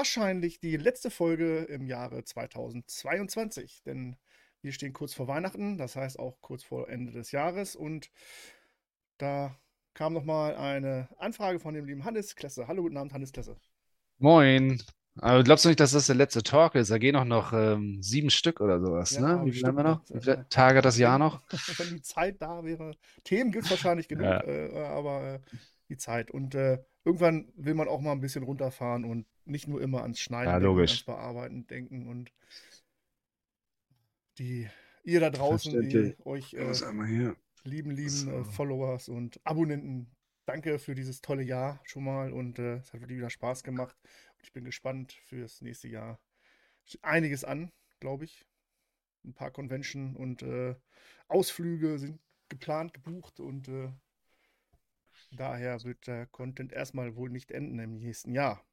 Wahrscheinlich die letzte Folge im Jahre 2022, denn wir stehen kurz vor Weihnachten, das heißt auch kurz vor Ende des Jahres und da kam nochmal eine Anfrage von dem lieben Hannes Klesse. Hallo, guten Abend, Hannes Klesse. Moin. Aber glaubst du nicht, dass das der letzte Talk ist? Da gehen auch noch ähm, sieben Stück oder sowas, Ja, ne? Wie viele haben wir noch? Wie viele. Tage hat das Jahr noch? Wenn die Zeit da wäre. Themen gibt es wahrscheinlich genug, Ja. äh, aber äh, die Zeit. Und äh, irgendwann will man auch mal ein bisschen runterfahren und nicht nur immer ans Schneiden, Ja, denken, ans Bearbeiten denken. Und die, ihr da draußen, die euch äh, lieben, lieben So. äh, Followers und Abonnenten, danke für dieses tolle Jahr schon mal. Und äh, es hat wirklich wieder Spaß gemacht. Und ich bin gespannt fürs nächste Jahr. Einiges an, glaube ich. Ein paar Convention und äh, Ausflüge sind geplant, gebucht und äh, daher wird der Content erstmal wohl nicht enden im nächsten Jahr.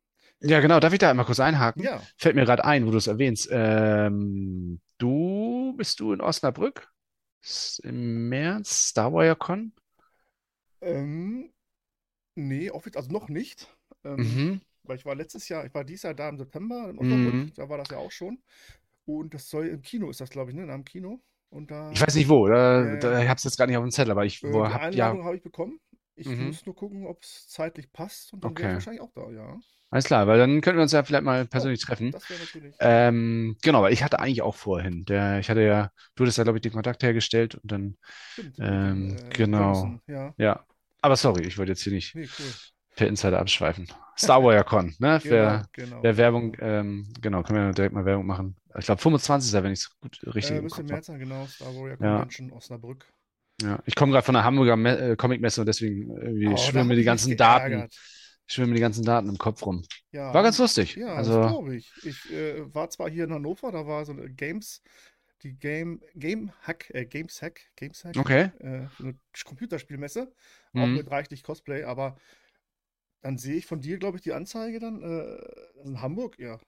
Ja, genau. Darf ich da einmal kurz einhaken? Ja, Fällt mir gerade ein, wo du es erwähnst. Ähm, du bist du in Osnabrück? Im März? Star Wire Con? ähm, nee, offiziell, also noch nicht. Ähm, Mhm. Weil ich war letztes Jahr, ich war dieses Jahr da im September in Osnabrück, Mhm. da war das ja auch schon. Und das soll im Kino ist das, glaube ich, ne? In einem Kino. Und da Ich weiß nicht wo. Da, ja. da, ich habe es jetzt gar nicht auf dem Zettel, aber ich äh, wo, hab, ja, Einladung habe ich bekommen. Ich Mhm. muss nur gucken, ob es zeitlich passt und dann wäre ich Okay. wahrscheinlich auch da, ja. alles klar, weil dann könnten wir uns ja vielleicht mal persönlich Oh, treffen. das wäre natürlich. Ähm, genau, weil ich hatte eigentlich auch vorhin. Der, ich hatte ja, du hattest ja, glaube ich, den Kontakt hergestellt und dann, Stimmt, mit ähm, äh, genau. Ja, ja. Aber sorry, ich wollte jetzt hier nicht nee, cool. per Insider abschweifen. Star Wire Con, ne? Genau, Wer, genau. wer Werbung, ähm, genau, können wir direkt mal Werbung machen. Ich glaube, 25. wenn ich es gut richtig Äh, im müsste Kopf März sein, genau. Star Warrior Ja. Convention, Osnabrück. Ja. Ich komme gerade von der Hamburger Me äh, Comicmesse und deswegen irgendwie Oh, schwimmen mir die ganzen Daten, schwimmen mir die ganzen Daten im Kopf rum. Ja, War ganz lustig. Ja, das Also, glaube ich. Ich äh, war zwar hier in Hannover, da war so eine Games, die Game, Game Hack, äh, Games Hack, Games Hack, okay. äh, eine Computerspielmesse, auch Mhm. mit reichlich Cosplay, aber dann sehe ich von dir, glaube ich, die Anzeige dann äh, in Hamburg, ja.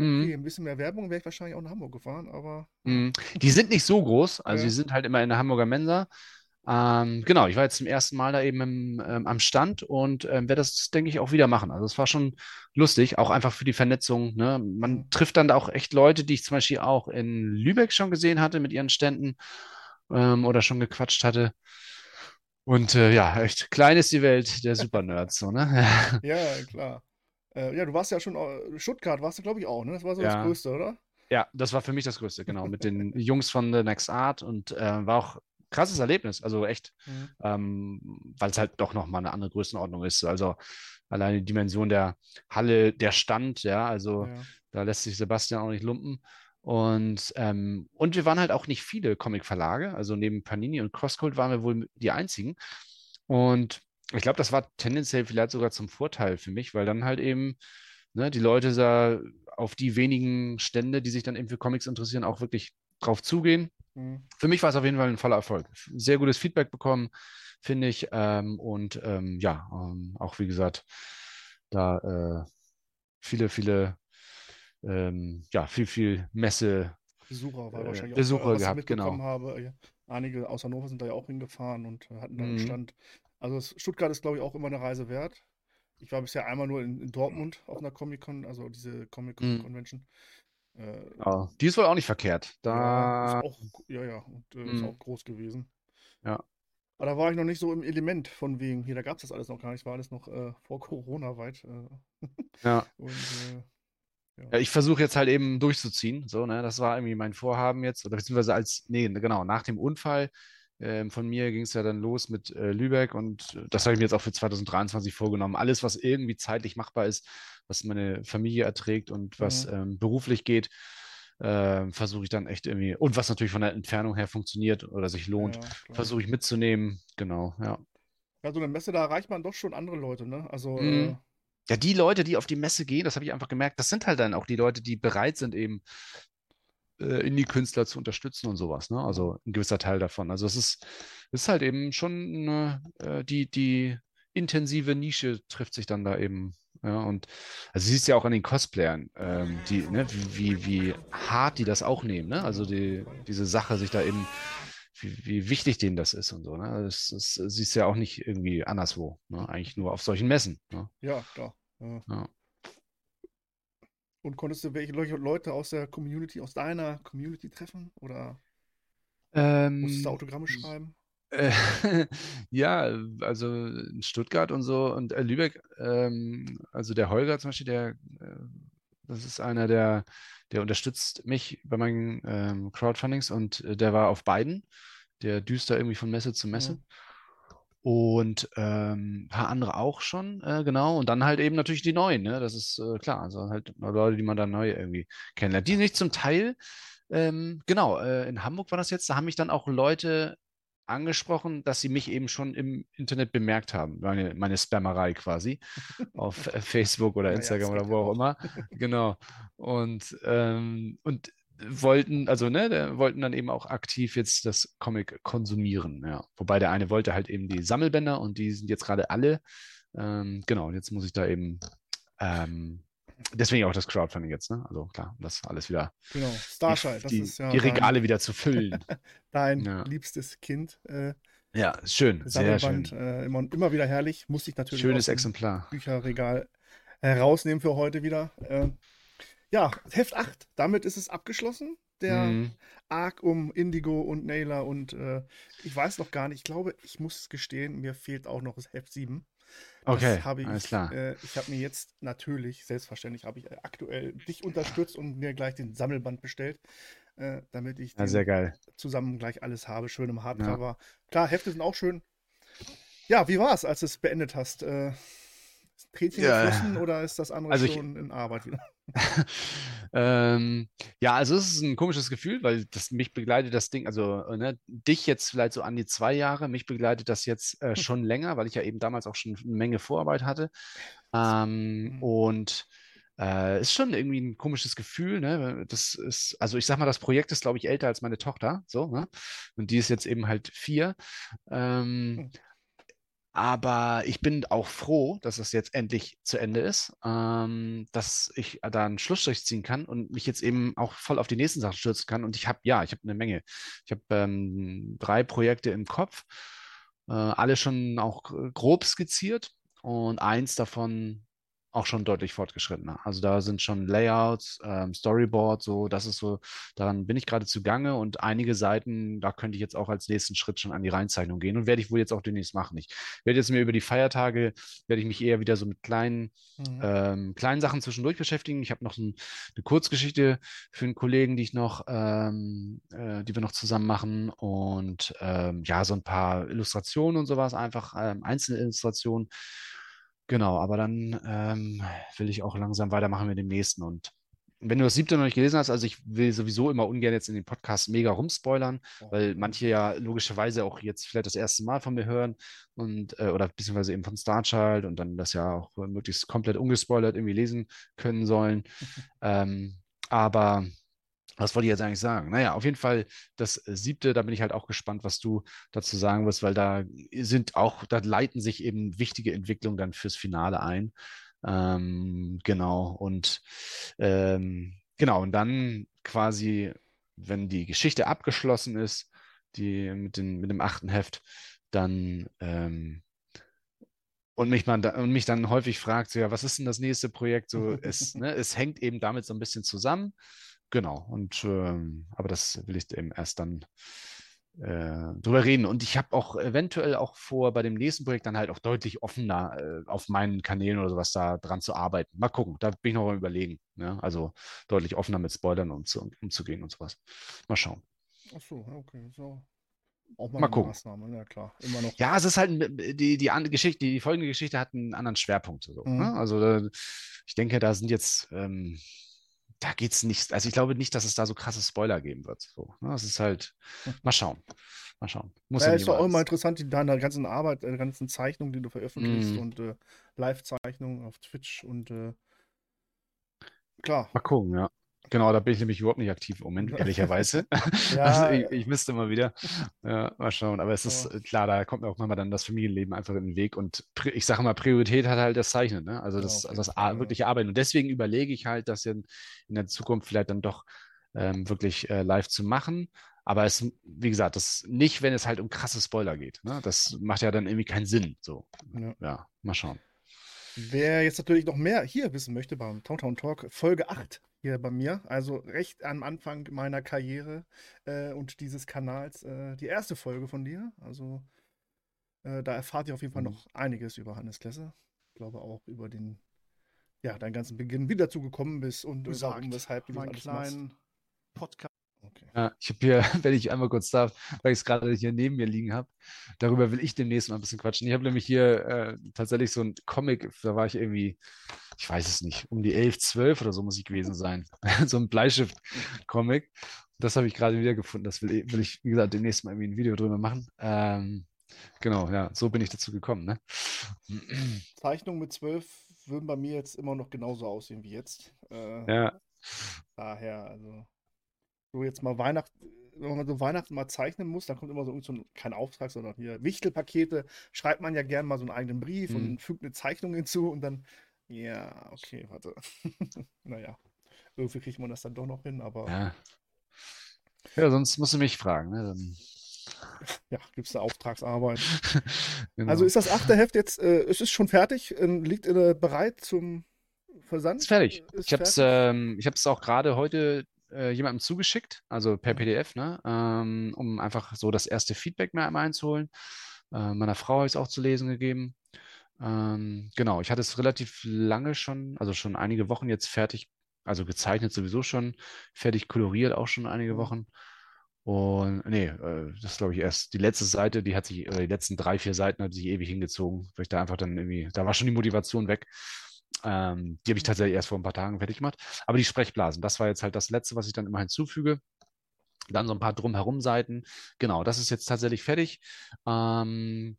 Mhm. Okay, ein bisschen mehr Werbung wäre ich wahrscheinlich auch nach Hamburg gefahren, aber Mhm. Die sind nicht so groß, also Ja. die sind halt immer in der Hamburger Mensa. Ähm, genau, ich war jetzt zum ersten Mal da eben im, ähm, am Stand und ähm, werde das, denke ich, auch wieder machen. Also es war schon lustig, auch einfach für die Vernetzung. Ne? Man trifft dann da auch echt Leute, die ich zum Beispiel auch in Lübeck schon gesehen hatte mit ihren Ständen ähm, oder schon gequatscht hatte. Und äh, ja, echt klein ist die Welt der Supernerds, so, ne? ja, klar. Äh, ja, du warst ja schon, äh, Stuttgart warst du, glaube ich, auch, ne? Das war so das Ja. Größte, oder? Ja, das war für mich das Größte, genau, mit den Jungs von The Next Art und äh, war auch krasses Erlebnis, also echt, Mhm. ähm, weil es halt doch nochmal eine andere Größenordnung ist. Also alleine die Dimension der Halle, der Stand, ja, also Ja. da lässt sich Sebastian auch nicht lumpen. Und, ähm, und wir waren halt auch nicht viele Comic-Verlage, also neben Panini und Crosscult waren wir wohl die einzigen. Und ich glaube, das war tendenziell vielleicht sogar zum Vorteil für mich, weil dann halt eben ne, die Leute da auf die wenigen Stände, die sich dann eben für Comics interessieren, auch wirklich drauf zugehen. Mhm. Für mich war es auf jeden Fall ein voller Erfolg. Sehr gutes Feedback bekommen, finde ich. Ähm, und ähm, ja, ähm, auch wie gesagt, da äh, viele, viele, ähm, ja, viel, viel Messe. Besucher war Äh, wahrscheinlich Besucher auch, was ich gehabt, mitbekommen genau. habe. Einige aus Hannover sind da ja auch hingefahren und hatten da einen Mhm. Stand. Also Stuttgart ist, glaube ich, auch immer eine Reise wert. Ich war bisher einmal nur in, in Dortmund auf einer Comic-Con, also diese Comic-Con-Convention. Äh, Ja, die ist wohl auch nicht verkehrt. ja, Da, ist auch, ja, ja, und äh, ist Mhm. auch groß gewesen. Ja. Aber da war ich noch nicht so im Element von wegen, hier, da gab es das alles noch gar nicht, war alles noch äh, vor Corona weit. Äh, ja. und äh, Ja, ich versuche jetzt halt eben durchzuziehen. So, ne? Das war irgendwie mein Vorhaben jetzt. Oder beziehungsweise als, nee, genau, nach dem Unfall ähm, von mir ging es ja dann los mit äh, Lübeck und äh, das habe ich mir jetzt auch für 2023 vorgenommen. Alles, was irgendwie zeitlich machbar ist, was meine Familie erträgt und was Mhm. ähm, beruflich geht, ähm, versuche ich dann echt irgendwie, und was natürlich von der Entfernung her funktioniert oder sich lohnt, ja, versuche ich mitzunehmen. Genau, ja. Ja, so eine Messe, da erreicht man doch schon andere Leute, ne? Also, Mhm. äh, Ja, die Leute, die auf die Messe gehen, das habe ich einfach gemerkt, das sind halt dann auch die Leute, die bereit sind, eben äh, Indie-Künstler zu unterstützen und sowas. Ne? Also ein gewisser Teil davon. Also es ist, es ist halt eben schon äh, die, die intensive Nische trifft sich dann da eben. Ja, und also siehst ja auch an den Cosplayern, ähm, die, ne, wie, wie hart die das auch nehmen, ne? Also die, diese Sache, sich da eben, wie, wie wichtig denen das ist und so, ne? Das, das siehst du ja auch nicht irgendwie anderswo, ne? Eigentlich nur auf solchen Messen. Ne? Ja, klar. Äh, ja. Und konntest du welche Leute aus der Community, aus deiner Community treffen? Oder ähm, musstest du Autogramme schreiben? Äh, ja, also in Stuttgart und so und äh, Lübeck, ähm, also der Holger zum Beispiel, der, äh, das ist einer, der, der unterstützt mich bei meinen ähm, Crowdfundings und äh, der war auf beiden. Der düster irgendwie von Messe zu Messe. Mhm und ähm, ein paar andere auch schon, äh, genau. Und dann halt eben natürlich die neuen, ne? Das ist äh, klar. Also halt Leute, die man dann neu irgendwie kennenlernt. Die nicht zum Teil, ähm, genau, äh, in Hamburg war das jetzt, da haben mich dann auch Leute angesprochen, dass sie mich eben schon im Internet bemerkt haben, meine, meine Spammerei quasi, auf Facebook oder Instagram ja, ja, oder wo auch immer. Genau. Und, ähm, und wollten, also ne, wollten dann eben auch aktiv jetzt das Comic konsumieren. Ja. Wobei der eine wollte halt eben die Sammelbänder und die sind jetzt gerade alle. Ähm, genau, und jetzt muss ich da eben ähm, deswegen auch das Crowdfunding jetzt, ne? Also klar, das alles wieder. Genau, Starshine, die, das ist ja. Die Regale dein, wieder zu füllen. dein ja. liebstes Kind. Äh, ja, schön, sehr schön. Äh, immer, immer wieder herrlich. Muss ich natürlich. Schönes Exemplar. Bücherregal herausnehmen für heute wieder. Äh, ja, Heft 8. Damit ist es abgeschlossen. Der mhm. Arc um Indigo und Naylor und äh, ich weiß noch gar nicht. Ich glaube, ich muss gestehen, mir fehlt auch noch das Heft 7. Okay, ich, alles klar. Äh, ich habe mir jetzt natürlich, selbstverständlich, habe ich aktuell dich unterstützt und mir gleich den Sammelband bestellt, äh, damit ich ja, sehr geil. zusammen gleich alles habe, schön im Hardcover. Ja. Klar, Hefte sind auch schön. Ja, wie war es, als du es beendet hast? Äh, Tränchen ja. geflossen oder ist das andere also schon ich, in Arbeit wieder? ähm, ja, also es ist ein komisches Gefühl, weil das mich begleitet das Ding, also ne, dich jetzt vielleicht so an die zwei Jahre, mich begleitet das jetzt äh, schon länger, weil ich ja eben damals auch schon eine Menge Vorarbeit hatte. Ähm, mhm. Und äh, ist schon irgendwie ein komisches Gefühl, ne? Das ist, also ich sag mal, das Projekt ist, glaube ich, älter als meine Tochter, so, ne? Und die ist jetzt eben halt vier. Ähm, mhm. Aber ich bin auch froh, dass es jetzt endlich zu Ende ist, ähm, dass ich da einen Schlussstrich ziehen kann und mich jetzt eben auch voll auf die nächsten Sachen stürzen kann. Und ich habe, ja, ich habe eine Menge. Ich habe ähm, drei Projekte im Kopf, äh, alle schon auch grob skizziert und eins davon auch schon deutlich fortgeschrittener. Also da sind schon Layouts, ähm, Storyboard, so, das ist so, daran bin ich gerade zugange und einige Seiten, da könnte ich jetzt auch als nächsten Schritt schon an die Reinzeichnung gehen und werde ich wohl jetzt auch demnächst machen. Ich werde jetzt mir über die Feiertage, werde ich mich eher wieder so mit kleinen, mhm. ähm, kleinen Sachen zwischendurch beschäftigen. Ich habe noch ein, eine Kurzgeschichte für einen Kollegen, die ich noch, ähm, äh, die wir noch zusammen machen und ähm, ja, so ein paar Illustrationen und sowas, einfach ähm, einzelne Illustrationen Genau, aber dann ähm, will ich auch langsam weitermachen mit dem nächsten. Und wenn du das siebte noch nicht gelesen hast, also ich will sowieso immer ungern jetzt in den Podcast mega rumspoilern, weil manche ja logischerweise auch jetzt vielleicht das erste Mal von mir hören und äh, oder beziehungsweise eben von Starchild und dann das ja auch möglichst komplett ungespoilert irgendwie lesen können sollen. ähm, aber was wollte ich jetzt eigentlich sagen? Naja, auf jeden Fall das äh, siebte, da bin ich halt auch gespannt, was du dazu sagen wirst, weil da sind auch, da leiten sich eben wichtige Entwicklungen dann fürs Finale ein. Ähm, genau, und ähm, genau, und dann quasi, wenn die Geschichte abgeschlossen ist, die mit, den, mit dem achten Heft, dann ähm, und mich, man da, und mich dann häufig fragt, so, ja, was ist denn das nächste Projekt? So, es, ne, es hängt eben damit so ein bisschen zusammen. Genau, und ähm, aber das will ich eben erst dann äh, drüber reden. Und ich habe auch eventuell auch vor, bei dem nächsten Projekt dann halt auch deutlich offener äh, auf meinen Kanälen oder sowas da dran zu arbeiten. Mal gucken, da bin ich noch mal überlegen. Ne? Also deutlich offener mit Spoilern umzu umzugehen und sowas. Mal schauen. Ach so, okay, so. Auch mal, mal gucken. Maßnahme, ja klar. Immer noch. Ja, es ist halt die, die andere Geschichte, die folgende Geschichte hat einen anderen Schwerpunkt. So, ne? mhm. ne? Also ich denke, da sind jetzt ähm, da geht es nicht. Also ich glaube nicht, dass es da so krasse Spoiler geben wird. So, ne? Das ist halt, hm. mal schauen. Mal schauen. Muss ja, ist doch auch immer interessant, die, deine ganzen Arbeit, deine ganzen Zeichnungen, die du veröffentlichst mm. und äh, Live-Zeichnungen auf Twitch und äh, klar. Mal gucken, ja. Genau, da bin ich nämlich überhaupt nicht aktiv im Moment, ehrlicherweise. Ja, Also ich, ich müsste mal wieder. Ja, mal schauen. Aber es ist Ja. äh, klar, da kommt mir auch manchmal dann das Familienleben einfach in den Weg. Und ich sage mal, Priorität hat halt das Zeichnen, ne? Also das, auf also das Ar- wirkliche Arbeiten. Und deswegen überlege ich halt, das in, in der Zukunft vielleicht dann doch ähm, wirklich äh, live zu machen. Aber es, wie gesagt, das nicht, wenn es halt um krasse Spoiler geht. Ne? Das macht ja dann irgendwie keinen Sinn. So, Ja. ja, mal schauen. Wer jetzt natürlich noch mehr hier wissen möchte beim Towntown Talk, Folge 8 hier bei mir, also recht am Anfang meiner Karriere äh, und dieses Kanals, äh, die erste Folge von dir. Also äh, da erfahrt ihr auf jeden Fall Mhm. noch einiges über Hannes Klesse. Ich glaube auch über den, ja, deinen ganzen Beginn, wie dazu gekommen bist und äh, warum, weshalb du meinen alles machst. kleinen Podcast. Okay. Ja, ich habe hier, wenn ich einmal kurz darf, weil ich es gerade hier neben mir liegen habe, darüber will ich demnächst mal ein bisschen quatschen. Ich habe nämlich hier äh, tatsächlich so ein Comic, da war ich irgendwie, ich weiß es nicht, um die 11, 12 oder so muss ich gewesen sein. so ein Bleistift-Comic. Das habe ich gerade wieder gefunden. Das will, will ich, wie gesagt, demnächst mal irgendwie ein Video drüber machen. Ähm, genau, ja, so bin ich dazu gekommen. Ne? Zeichnungen mit 12 würden bei mir jetzt immer noch genauso aussehen wie jetzt. Äh, Ja, Daher, also, so jetzt mal Weihnachten, wenn man so Weihnachten mal zeichnen muss, dann kommt immer so, so ein, kein Auftrag, sondern hier Wichtelpakete, schreibt man ja gern mal so einen eigenen Brief Mhm. und fügt eine Zeichnung hinzu und dann, ja, okay, warte. naja, irgendwie kriegt man das dann doch noch hin, aber ja, ja. Ja, sonst musst du mich fragen. Ne? Dann, gibt es da Auftragsarbeit. genau. Also ist das achte Heft jetzt, äh, es ist schon fertig, äh, liegt äh, bereit zum Versand? Ist fertig. Ist Ich habe es ähm, ich auch gerade heute äh, jemandem zugeschickt, also per Mhm. PDF, ne? ähm, um einfach so das erste Feedback mehr einmal einzuholen. Äh, meiner Frau habe ich es auch zu lesen gegeben. Ähm, genau, ich hatte es relativ lange schon, also schon einige Wochen jetzt fertig, also gezeichnet sowieso schon, fertig koloriert auch schon einige Mhm. Wochen. Und nee, äh, das glaube ich erst die letzte Seite, die hat sich, oder die letzten drei, vier Seiten hat sich ewig hingezogen, weil ich da einfach dann irgendwie, da war schon die Motivation weg. Ähm, die habe ich tatsächlich erst vor ein paar Tagen fertig gemacht. Aber die Sprechblasen, das war jetzt halt das Letzte, was ich dann immer hinzufüge. Dann so ein paar drumherum Seiten. Genau, das ist jetzt tatsächlich fertig. Ähm,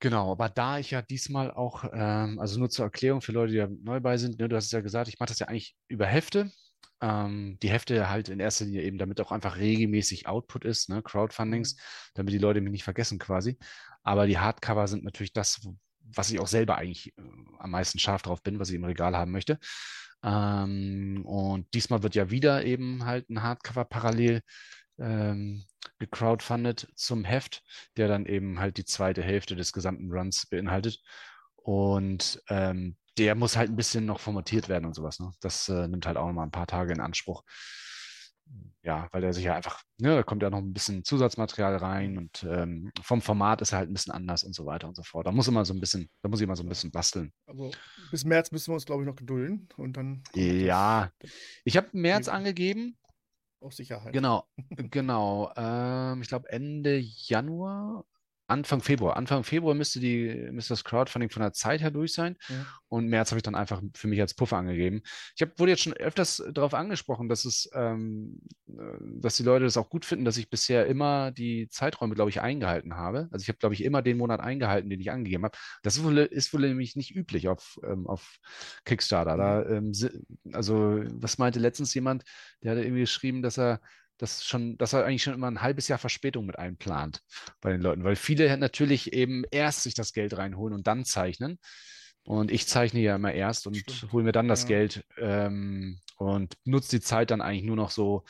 genau, aber da ich ja diesmal auch, ähm, also nur zur Erklärung für Leute, die ja neu bei sind, ne, du hast es ja gesagt, ich mache das ja eigentlich über Hefte. Ähm, die Hefte halt in erster Linie eben, damit auch einfach regelmäßig Output ist, ne, Crowdfundings, damit die Leute mich nicht vergessen quasi. Aber die Hardcover sind natürlich das, was ich auch selber eigentlich äh, am meisten scharf drauf bin, was ich im Regal haben möchte. Ähm, und diesmal wird ja wieder eben halt ein Hardcover parallel ähm, gecrowdfundet zum Heft, der dann eben halt die zweite Hälfte des gesamten Runs beinhaltet. Und ähm, der muss halt ein bisschen noch formatiert werden und sowas. Ne? Das äh, nimmt halt auch noch mal ein paar Tage in Anspruch. Ja, weil der sich ja einfach, ne, da kommt ja noch ein bisschen Zusatzmaterial rein und ähm, vom Format ist er halt ein bisschen anders und so weiter und so fort. Da muss immer so ein bisschen, da muss ich immer so ein bisschen basteln. Also bis März müssen wir uns, glaube ich, noch gedulden und dann Ja, ich habe März angegeben. Auf Sicherheit. Genau, genau. Ähm, ich glaube Ende Januar, Anfang Februar. Anfang Februar müsste die, müsste das Crowdfunding von der Zeit her durch sein. Ja. Und März habe ich dann einfach für mich als Puffer angegeben. Ich hab, wurde jetzt schon öfters darauf angesprochen, dass es, ähm, äh, dass die Leute das auch gut finden, dass ich bisher immer die Zeiträume, glaube ich, eingehalten habe. Also ich habe, glaube ich, immer den Monat eingehalten, den ich angegeben habe. Das ist wohl, ist wohl nämlich nicht üblich auf, ähm, auf Kickstarter. Da, ähm, si- also, was meinte letztens jemand, der hatte irgendwie geschrieben, dass er das schon, dass er eigentlich schon immer ein halbes Jahr Verspätung mit einplant bei den Leuten, weil viele natürlich eben erst sich das Geld reinholen und dann zeichnen. Und ich zeichne ja immer erst und Stimmt. hole mir dann das Ja. Geld ähm, und nutze die Zeit dann eigentlich nur noch so,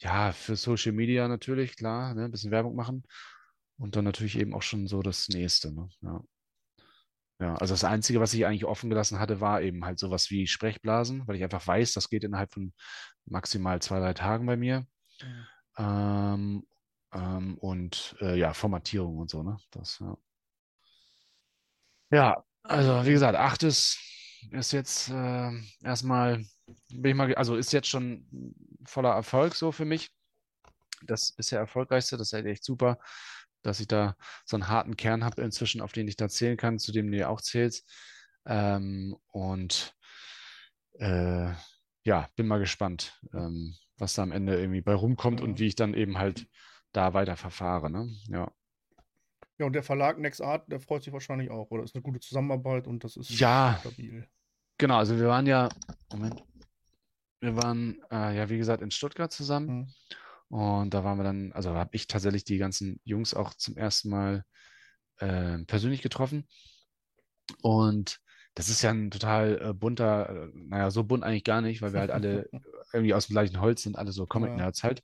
ja, für Social Media natürlich, klar, ne, ein bisschen Werbung machen. Und dann natürlich eben auch schon so das nächste, ne? Ja. Ja, also das Einzige, was ich eigentlich offen gelassen hatte, war eben halt sowas wie Sprechblasen, weil ich einfach weiß, das geht innerhalb von maximal zwei, drei Tagen bei mir. Ähm, ähm, und äh, ja, Formatierung und so, ne? Das, ja. Ja, also wie gesagt, achtes ist jetzt äh, erstmal, bin ich mal, also ist jetzt schon voller Erfolg so für mich. Das ist der erfolgreichste, das ist halt echt super, dass ich da so einen harten Kern habe inzwischen, auf den ich da zählen kann, zu dem du auch zählst. Ähm, und äh, ja, bin mal gespannt, ähm, was da am Ende irgendwie bei rumkommt Ja. und wie ich dann eben halt da weiter verfahre. Ne? Ja. Ja, und der Verlag Next Art, der freut sich wahrscheinlich auch, oder? Ist eine gute Zusammenarbeit und das ist Ja. stabil. Genau, also wir waren ja, Moment, Wir waren, äh, ja, wie gesagt, in Stuttgart zusammen. Mhm. Und da waren wir dann, also habe ich tatsächlich die ganzen Jungs auch zum ersten Mal äh, persönlich getroffen. Und das ist ja ein total äh, bunter, äh, naja, so bunt eigentlich gar nicht, weil wir halt alle irgendwie aus dem gleichen Holz sind, alle so Comic-Nerds halt.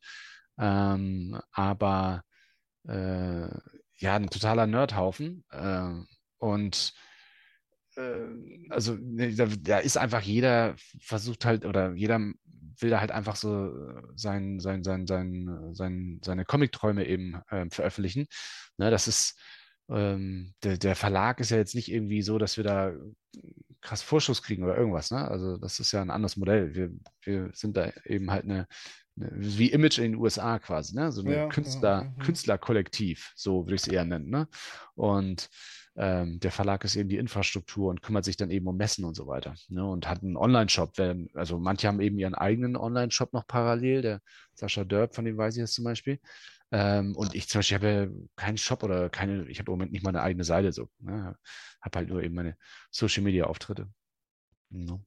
Ähm, aber äh, ja, ein totaler Nerdhaufen. Äh, und äh, also ne, da, da ist einfach jeder versucht halt oder jeder will da halt einfach so sein, sein, sein, sein, sein, seine Comic-Träume eben äh, veröffentlichen. Ne, das ist ähm, der, der, Verlag ist ja jetzt nicht irgendwie so, dass wir da krass Vorschuss kriegen oder irgendwas. Ne? Also das ist ja ein anderes Modell. Wir, wir sind da eben halt eine, eine wie Image in den USA quasi, ne? so ein ja, Künstler, ja, ja. Künstlerkollektiv, so würde ich es eher nennen. Ne? Und ähm, der Verlag ist eben die Infrastruktur und kümmert sich dann eben um Messen und so weiter. Ne? Und hat einen Online-Shop. Also manche haben eben ihren eigenen Online-Shop noch parallel. Der Sascha Dörp, von dem weiß ich das zum Beispiel. Ähm, und ich zum Beispiel habe keinen Shop oder keine, ich habe im Moment nicht mal eine eigene Seite so. Ne? Habe halt nur eben meine Social Media Auftritte. No.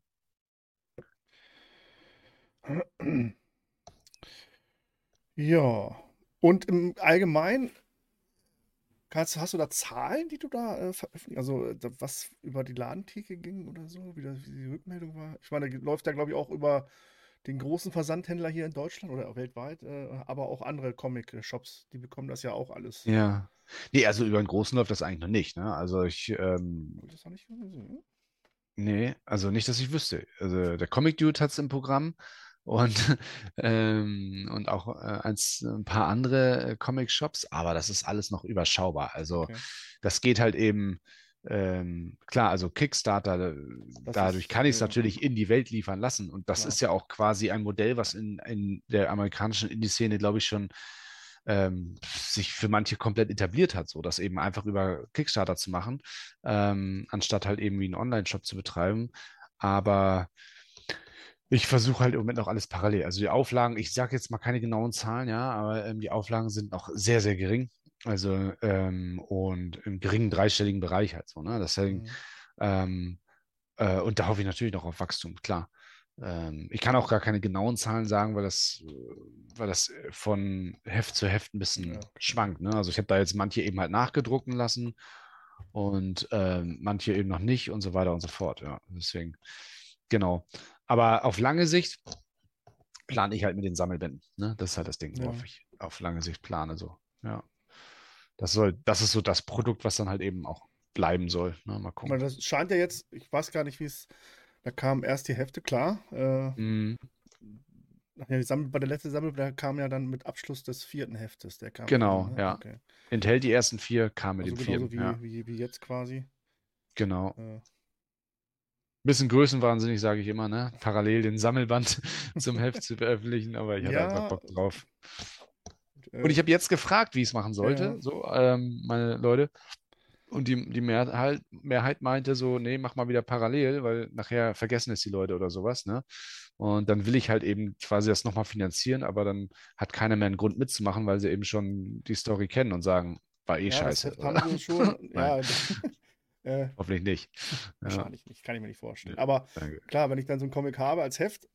Ja. Und im Allgemeinen, kannst, hast du da Zahlen, die du da äh, veröffentlicht? Also was über die Ladentheke ging oder so, wie, das, wie die Rückmeldung war? Ich meine, läuft da, glaube ich, auch über den großen Versandhändler hier in Deutschland oder weltweit, äh, aber auch andere Comic-Shops, die bekommen das ja auch alles. Ja. Nee, also über den großen läuft das eigentlich noch nicht, ne? Also ich. Ähm, das auch nicht gesehen? Nee, also nicht, dass ich wüsste. Also der Comic Dude hat es im Programm und, ähm, und auch äh, eins, ein paar andere äh, Comic-Shops, aber das ist alles noch überschaubar. Also okay. das geht halt eben ähm, klar, also Kickstarter, das dadurch ist, kann ich es äh, natürlich in die Welt liefern lassen. Und das klar. ist ja auch quasi ein Modell, was in, in der amerikanischen Indie-Szene, glaube ich, schon ähm, sich für manche komplett etabliert hat, so das eben einfach über Kickstarter zu machen, ähm, anstatt halt eben wie einen Online-Shop zu betreiben. Aber ich versuche halt im Moment noch alles parallel. Also die Auflagen, ich sage jetzt mal keine genauen Zahlen, ja, aber ähm, die Auflagen sind noch sehr, sehr gering. Also ähm, und im geringen dreistelligen Bereich halt so, ne? Deswegen, mhm. ähm, äh, und da hoffe ich natürlich noch auf Wachstum, klar. Ähm, ich kann auch gar keine genauen Zahlen sagen, weil das, weil das von Heft zu Heft ein bisschen ja. schwankt. Ne? Also ich habe da jetzt manche eben halt nachgedrucken lassen und ähm, manche eben noch nicht und so weiter und so fort. Ja, deswegen, genau. Aber auf lange Sicht plane ich halt mit den Sammelbänden. Ne? Das ist halt das Ding, worauf ja. ich auf lange Sicht plane. So. Ja. Das soll, das ist so das Produkt, was dann halt eben auch bleiben soll. Ne? Mal gucken. Das scheint ja jetzt, ich weiß gar nicht, wie es, da kamen erst die Hefte, klar. Äh, mm. ja, Sammel, bei der letzten Sammel, da kam ja dann mit Abschluss des vierten Heftes. Der kam genau, dann, ne? ja. Okay. Enthält die ersten vier, kam mit also dem vierten. Wie, ja. wie, wie jetzt quasi. Genau. Äh. Bisschen größenwahnsinnig, sage ich immer, ne? Parallel den Sammelband zum Heft zu veröffentlichen, aber ich hatte ja, einfach Bock drauf. Und ich äh, habe jetzt gefragt, wie ich es machen sollte, ja. so, ähm, meine Leute. Und die, die Mehrheit, Mehrheit meinte so, nee, mach mal wieder parallel, weil nachher vergessen es die Leute oder sowas, ne? Und dann will ich halt eben quasi das nochmal finanzieren, aber dann hat keiner mehr einen Grund mitzumachen, weil sie eben schon die Story kennen und sagen, war eh ja, scheiße. Das wir schon, ja. Äh, Hoffentlich nicht. Wahrscheinlich ja. nicht, kann ich mir nicht vorstellen. Aber Danke. klar, wenn ich dann so ein Comic habe als Heft,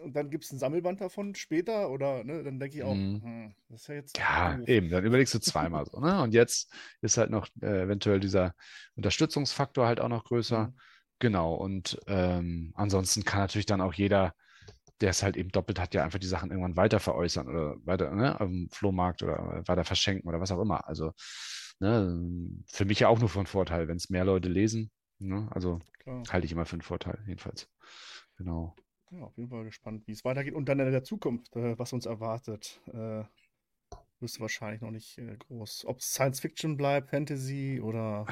und dann gibt es ein Sammelband davon später oder ne, dann denke ich auch, mhm. hm, das ist ja jetzt. Ja, doof. eben, dann überlegst du zweimal so. Ne? Und jetzt ist halt noch äh, eventuell dieser Unterstützungsfaktor halt auch noch größer. Mhm. Genau. Und ähm, ansonsten kann natürlich dann auch jeder, der es halt eben doppelt hat, ja einfach die Sachen irgendwann weiter veräußern oder weiter ne, am Flohmarkt oder weiter verschenken oder was auch immer. Also ne, für mich ja auch nur von Vorteil, wenn es mehr Leute lesen. Ne? Also Klar. halte ich immer für einen Vorteil, jedenfalls. Genau. Ja, auf jeden Fall gespannt, wie es weitergeht. Und dann in der Zukunft, äh, was uns erwartet. Äh, wirst wahrscheinlich noch nicht äh, groß. Ob es Science Fiction bleibt, Fantasy oder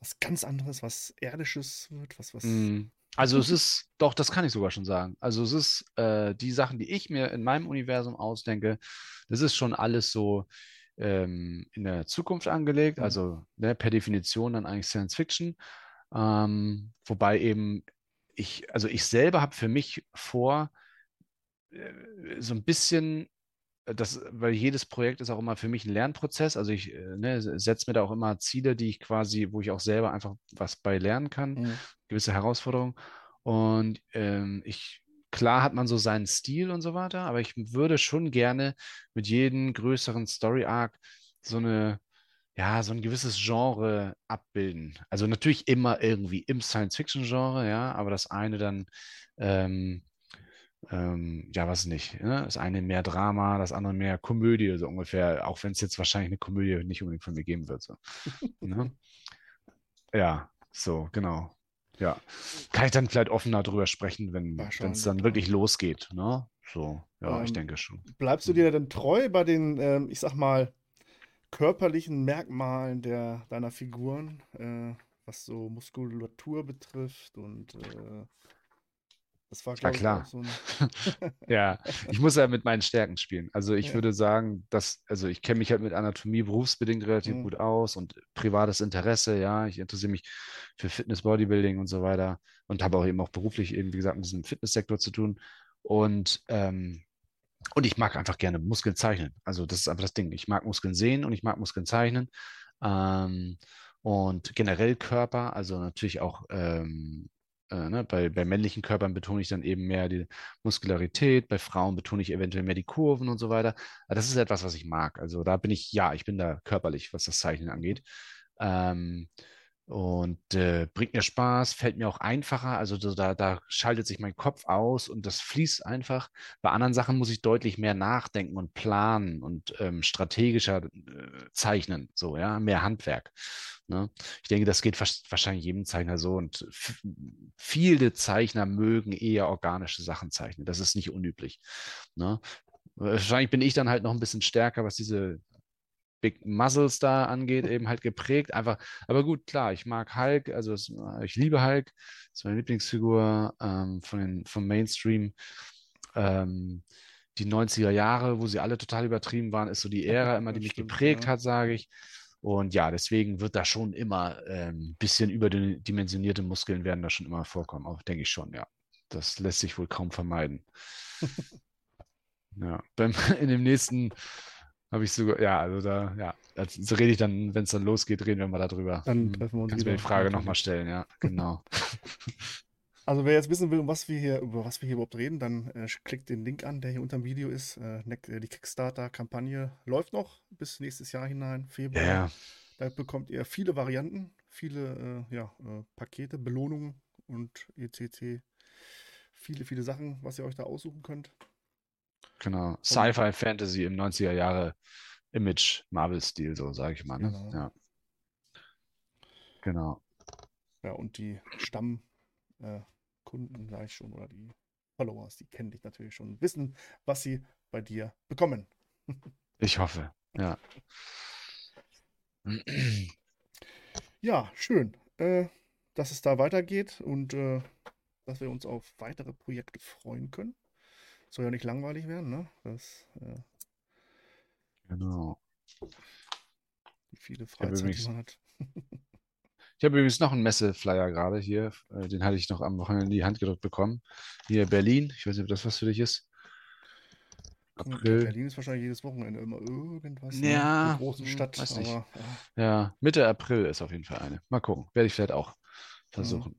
was ganz anderes, was Erdisches wird, was, was. Mm. Also es ist, doch, das kann ich sogar schon sagen. Also es ist äh, die Sachen, die ich mir in meinem Universum ausdenke, das ist schon alles so ähm, in der Zukunft angelegt, mhm. also ne, per Definition dann eigentlich Science Fiction. Ähm, wobei eben ich, also ich selber habe für mich vor, äh, so ein bisschen, äh, das, weil jedes Projekt ist auch immer für mich ein Lernprozess. Also ich äh, ne, setze mir da auch immer Ziele, die ich quasi, wo ich auch selber einfach was bei lernen kann, mhm. gewisse Herausforderungen. Und ähm, ich klar hat man so seinen Stil und so weiter, aber ich würde schon gerne mit jedem größeren Story Arc so eine, ja, so ein gewisses Genre abbilden. Also natürlich immer irgendwie im Science-Fiction-Genre, ja, aber das eine dann, ähm, ähm, ja, was nicht. Ne? Das eine mehr Drama, das andere mehr Komödie, so ungefähr, auch wenn es jetzt wahrscheinlich eine Komödie nicht unbedingt von mir geben wird. So. ne? Ja, so, genau. Ja. Kann ich dann vielleicht offener drüber sprechen, wenn es dann wirklich losgeht. Ne? So, ja, ähm, ich denke schon. Bleibst du dir denn treu bei den, ähm, ich sag mal, körperlichen Merkmalen der, deiner Figuren, äh, was so Muskulatur betrifft und äh, das war, ja, klar. So ja, ich muss ja mit meinen Stärken spielen. Also ich ja. würde sagen, dass, also ich kenne mich halt mit Anatomie berufsbedingt relativ mhm. gut aus und privates Interesse, ja. Ich interessiere mich für Fitness, Bodybuilding und so weiter und habe auch eben auch beruflich eben, wie gesagt, mit diesem Fitnesssektor zu tun. Und, ähm, und ich mag einfach gerne Muskeln zeichnen. Also das ist einfach das Ding. Ich mag Muskeln sehen und ich mag Muskeln zeichnen. Ähm, und generell Körper, also natürlich auch ähm, äh, ne, bei, bei männlichen Körpern betone ich dann eben mehr die Muskularität, bei Frauen betone ich eventuell mehr die Kurven und so weiter. Aber das ist etwas, was ich mag. Also da bin ich, ja, ich bin da körperlich, was das Zeichnen angeht. Ähm, und äh, bringt mir Spaß, fällt mir auch einfacher. Also da, da schaltet sich mein Kopf aus und das fließt einfach. Bei anderen Sachen muss ich deutlich mehr nachdenken und planen und ähm, strategischer äh, zeichnen, so, ja, mehr Handwerk. Ne? Ich denke, das geht wahrscheinlich jedem Zeichner so und viele Zeichner mögen eher organische Sachen zeichnen. Das ist nicht unüblich. Ne? Wahrscheinlich bin ich dann halt noch ein bisschen stärker, was diese Big Muscles da angeht, eben halt geprägt. Einfach, aber gut, klar, ich mag Hulk, also es, ich liebe Hulk, das ist meine Lieblingsfigur ähm, von den, vom Mainstream. Ähm, die 90er Jahre, wo sie alle total übertrieben waren, ist so die Ära immer, die mich stimmt, geprägt ja. hat, sage ich. Und ja, deswegen wird da schon immer ein ähm, bisschen überdimensionierte Muskeln werden da schon immer vorkommen, auch denke ich schon, ja. Das lässt sich wohl kaum vermeiden. ja, beim, in dem nächsten habe ich sogar, ja, also da, ja, so rede ich dann, wenn es dann losgeht, reden wir mal darüber. Dann hm, treffen wir uns. Kannst mir die Frage nochmal stellen, ja, genau. Also wer jetzt wissen will, um was wir hier, über was wir hier überhaupt reden, dann äh, klickt den Link an, der hier unter dem Video ist. Äh, äh die Kickstarter-Kampagne läuft noch bis nächstes Jahr hinein, Februar. Ja. Da bekommt ihr viele Varianten, viele äh, ja, äh, Pakete, Belohnungen und etc. Viele, viele Sachen, was ihr euch da aussuchen könnt. Genau. Sci-Fi, Fantasy im 90er Jahre Image, Marvel-Stil, so sage ich mal. Ne? Genau. Ja. Genau. Ja, und die Stamm- äh, sage ich schon, oder die Followers, die kennen dich natürlich schon, wissen, was sie bei dir bekommen. ich hoffe, ja. Ja, schön, äh, dass es da weitergeht und äh, dass wir uns auf weitere Projekte freuen können. Soll ja nicht langweilig werden, ne? Das, äh, genau. Wie viele Freizeit ja, man hat. Ich habe übrigens noch einen Messeflyer gerade hier. Äh, den hatte ich noch am Wochenende in die Hand gedrückt bekommen. Hier Berlin. Ich weiß nicht, ob das was für dich ist. April. Berlin ist wahrscheinlich jedes Wochenende immer irgendwas. Ne? Ja. In der großen hm, Stadt. Weiß nicht. Aber, ja. ja. Mitte April ist auf jeden Fall eine. Mal gucken. Werde ich vielleicht auch versuchen.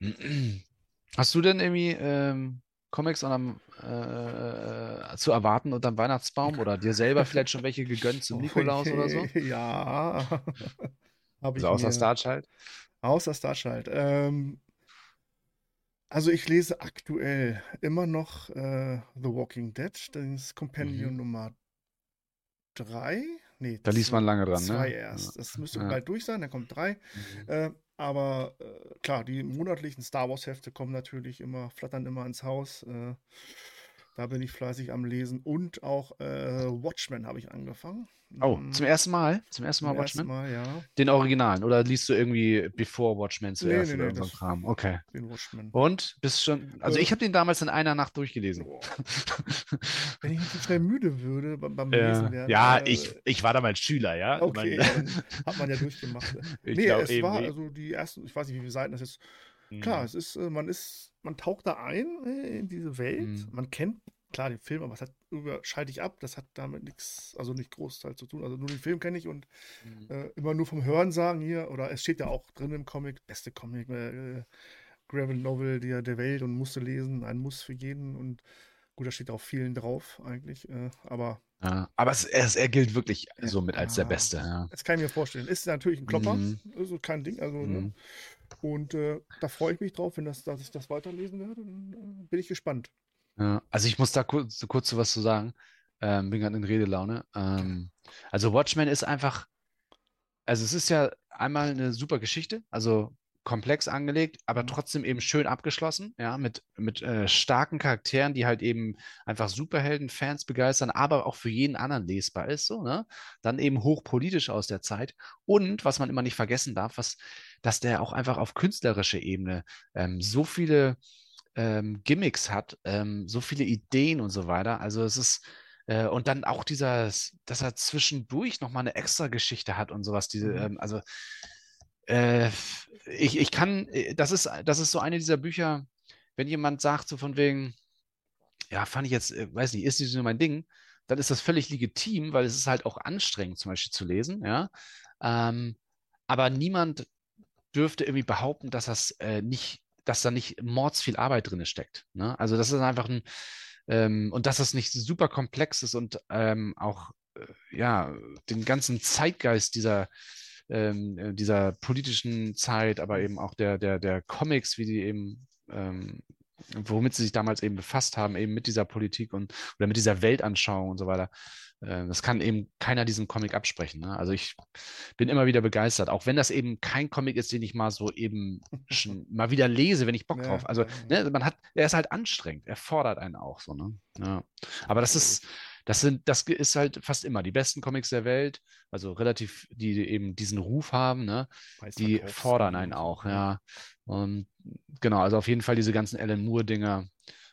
Ja. Hast du denn irgendwie ähm, Comics unterm, äh, zu erwarten unterm Weihnachtsbaum oder dir selber vielleicht schon welche gegönnt zum Nikolaus okay. oder so? Ja. Habe also außer Starchild? Außer Starchild. Ähm, also ich lese aktuell immer noch äh, The Walking Dead, das Compendium mhm. Nummer 3. Nee, da liest man lange dran, zwei ne? Zwei erst. Das müsste ja. bald durch sein, dann kommt drei. Mhm. Äh, aber äh, klar, die monatlichen Star Wars-Hefte kommen natürlich immer, flattern immer ins Haus. Äh, da bin ich fleißig am Lesen. Und auch äh, Watchmen habe ich angefangen. Oh, mhm. zum ersten Mal? Zum ersten Mal zum Watchmen? Ersten Mal, ja. Den Originalen? Oder liest du irgendwie Before Watchmen zuerst nee, nee, oder nee, so Kram? Okay. Den Watchmen. Und? Bist schon. Also äh, ich habe den damals in einer Nacht durchgelesen. Wenn ich nicht so schnell müde würde beim, Lesen werden. Ja, äh, ich, ich war damals Schüler, ja. Okay, ja, hat man ja durchgemacht. ich nee, glaub, es war also die ersten, ich weiß nicht, wie viele Seiten das ist. Klar, mhm. es ist, äh, man ist, man taucht da ein äh, in diese Welt. Mhm. Man kennt klar den Film, aber es hat schalte ich ab, das hat damit nichts, also nicht Großteil zu tun. Also nur den Film kenne ich und mhm. äh, immer nur vom Hören sagen hier, oder es steht ja auch drin im Comic, beste Comic, äh, Gravel Novel der, der Welt und musste lesen, ein Muss für jeden und gut, da steht auch vielen drauf eigentlich, äh, aber Ja, aber es, es, er gilt wirklich Ja. so mit als der Ja. Beste. Ja. das kann ich mir vorstellen. Ist natürlich ein Klopper, Mhm. also kein Ding, also ne? Mhm. und äh, da freue ich mich drauf, wenn das, dass ich das weiterlesen werde, dann äh, bin ich gespannt. Ja, also ich muss da kurz, kurz so was zu sagen. Ähm, bin gerade in Redelaune. Ähm, also Watchmen ist einfach, also es ist ja einmal eine super Geschichte, also komplex angelegt, aber Mhm. trotzdem eben schön abgeschlossen, ja, mit, mit äh, starken Charakteren, die halt eben einfach Superhelden-Fans begeistern, aber auch für jeden anderen lesbar ist, so, ne? Dann eben hochpolitisch aus der Zeit. Und was man immer nicht vergessen darf, was, dass der auch einfach auf künstlerischer Ebene ähm, so viele ähm, Gimmicks hat, ähm, so viele Ideen und so weiter. Also es ist, äh, und dann auch dieser, dass er zwischendurch nochmal eine extra Geschichte hat und sowas. Diese, Mhm. ähm, also äh, ich, ich kann, äh, das ist, das ist so eine dieser Bücher, wenn jemand sagt, so von wegen, ja, fand ich jetzt, äh, weiß nicht, ist nicht so mein Ding, dann ist das völlig legitim, weil es ist halt auch anstrengend, zum Beispiel zu lesen, ja. Ähm, aber niemand dürfte irgendwie behaupten, dass das äh, nicht, dass da nicht mordsviel Arbeit drin steckt. Ne? Also das ist einfach ein, ähm, und dass das nicht super komplex ist und ähm, auch äh, ja, den ganzen Zeitgeist dieser, ähm, äh, dieser politischen Zeit, aber eben auch der, der, der Comics, wie die eben, ähm, womit sie sich damals eben befasst haben, eben mit dieser Politik und oder mit dieser Weltanschauung und so weiter. Äh, Das kann eben keiner diesen Comic absprechen. Ne? Also ich bin immer wieder begeistert, auch wenn das eben kein Comic ist, den ich mal so eben mal wieder lese, wenn ich Bock Ja, drauf. Also ne, man hat, er ist halt anstrengend, er fordert einen auch so. Ne? Ja. Aber das ist, das sind, das ist halt fast immer die besten Comics der Welt, also relativ, die eben diesen Ruf haben, ne? Die fordern einen auch, ja. Und genau, also auf jeden Fall diese ganzen Alan Moore-Dinger.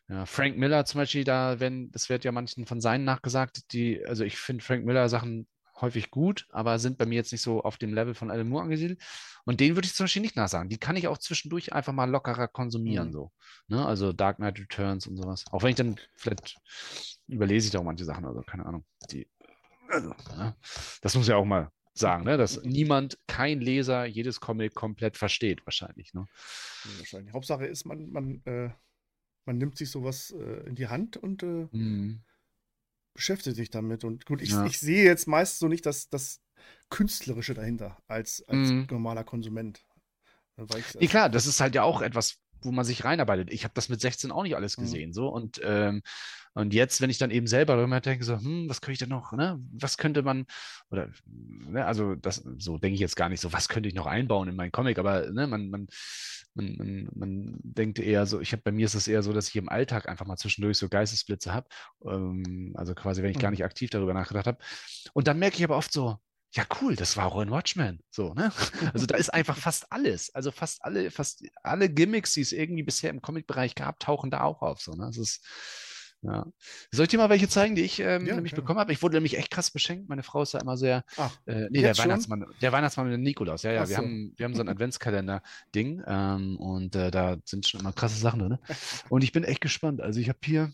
Ja, Frank Miller zum Beispiel, da, wenn, das wird ja manchen von seinen nachgesagt, die, also ich finde Frank Miller-Sachen häufig gut, aber sind bei mir jetzt nicht so auf dem Level von Alan Moore angesiedelt. Und den würde ich zum Beispiel nicht nachsagen. Die kann ich auch zwischendurch einfach mal lockerer konsumieren, Mhm. so. Ne? Also Dark Knight Returns und sowas. Auch wenn ich dann vielleicht überlese ich da auch manche Sachen, also keine Ahnung. Die, also, ne? Das muss ja auch mal sagen, ne? dass niemand, kein Leser jedes Comic komplett versteht, wahrscheinlich. Ne? Nee, wahrscheinlich. Hauptsache ist, man, man, äh, man nimmt sich sowas äh, in die Hand und äh, Mhm. Beschäftigt sich damit. Und gut, ich, Ja. ich sehe jetzt meist so nicht das, das Künstlerische dahinter als, als Mhm. normaler Konsument. Weil ich, Nee, klar, das ist halt ja auch etwas, wo man sich reinarbeitet. Ich habe das mit 16 auch nicht alles Mhm. gesehen, so und ähm, und jetzt, wenn ich dann eben selber darüber denke, so, hm, was könnte ich denn noch, ne? Was könnte man oder ne, also das so denke ich jetzt gar nicht so, was könnte ich noch einbauen in meinen Comic, aber ne, man man man, man, man denkt eher so, ich habe bei mir ist es eher so, dass ich im Alltag einfach mal zwischendurch so Geistesblitze habe, ähm, also quasi, wenn ich gar Mhm. nicht aktiv darüber nachgedacht habe. Und dann merke ich aber oft so, ja, cool, das war auch in Watchmen. So, ne? Also da ist einfach fast alles. Also fast alle, fast alle Gimmicks, die es irgendwie bisher im Comic-Bereich gab, tauchen da auch auf. So, ne? Das ist, ja. Soll ich dir mal welche zeigen, die ich ähm, Ja, nämlich gerne. bekommen habe? Ich wurde nämlich echt krass beschenkt. Meine Frau ist da immer sehr. Ach, Äh, nee, der schon? Weihnachtsmann, der Weihnachtsmann mit dem Nikolaus. Ja, ja, Ach wir so. haben, wir haben so ein Adventskalender-Ding ähm, und äh, da sind schon immer krasse Sachen drin. Und ich bin echt gespannt. Also ich habe hier,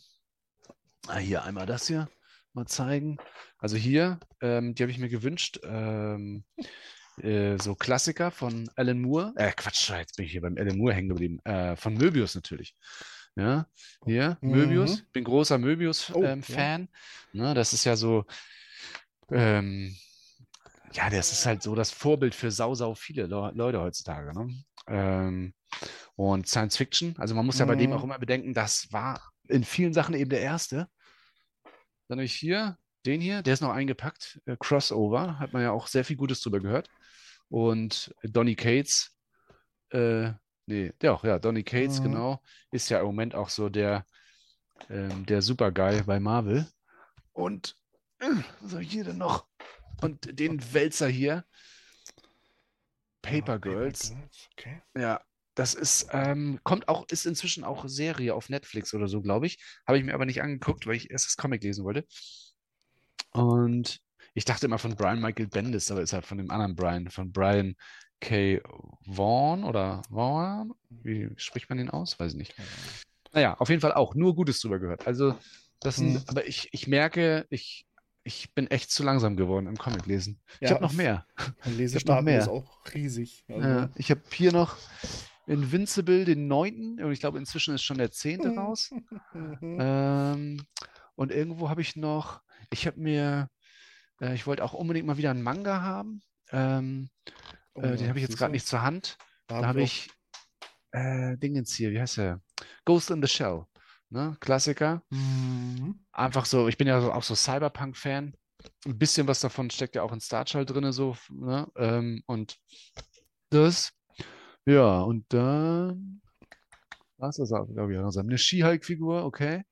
ah, hier einmal das hier mal zeigen. Also hier, ähm, die habe ich mir gewünscht. Ähm, äh, so Klassiker von Alan Moore. Äh, Quatsch, jetzt bin ich hier beim Alan Moore hängen geblieben. Äh, von Möbius natürlich. Ja, hier, Mhm. Möbius. Bin großer Oh, Möbius-Fan. Ne, das ist ja so, ähm, ja, das ist halt so das Vorbild für sau, sau viele Le Leute heutzutage. Ne? Ähm, und Science Fiction, also man muss ja bei dem Mhm. auch immer bedenken, das war in vielen Sachen eben der erste. Dann habe ich hier den hier, der ist noch eingepackt. Äh, Crossover, hat man ja auch sehr viel Gutes drüber gehört. Und Donny Cates, äh, nee, der auch, ja, Donny Cates, Mhm. genau, ist ja im Moment auch so der, ähm, der Superguy bei Marvel. Und äh, was habe ich hier denn noch? Und den Wälzer hier, Paper Ah, Girls. Okay. Ja, das ist, ähm, kommt auch, ist inzwischen auch Serie auf Netflix oder so, glaube ich. Habe ich mir aber nicht angeguckt, weil ich erst das Comic lesen wollte. Und ich dachte immer von Brian Michael Bendis, aber ist halt von dem anderen Brian, von Brian K. Vaughan oder Vaughan? Wie spricht man den aus? Weiß ich nicht. Naja, auf jeden Fall auch nur Gutes drüber gehört. Also, das sind, Mhm. aber ich, ich merke, ich, ich bin echt zu langsam geworden im Comic lesen. Ich Ja, habe noch mehr. Mein Lesestapel mehr. ist auch riesig. Also, Ja, ich habe hier noch Invincible, den neunten. Und ich glaube, inzwischen ist schon der zehnte raus. Mhm. Ähm, und irgendwo habe ich noch, ich habe mir, äh, ich wollte auch unbedingt mal wieder einen Manga haben. Ähm, Oh äh, den habe ich jetzt gerade nicht zur Hand. Da Da hab habe ich äh, Dingens hier, wie heißt der? Ghost in the Shell. Ne? Klassiker. Mhm. Einfach so, ich bin ja so, auch so Cyberpunk-Fan. Ein bisschen was davon steckt ja auch in Star Child drin, so, ne? Ähm, und das, ja, und dann was ist das, glaube ich, eine She-Hulk-Figur, okay.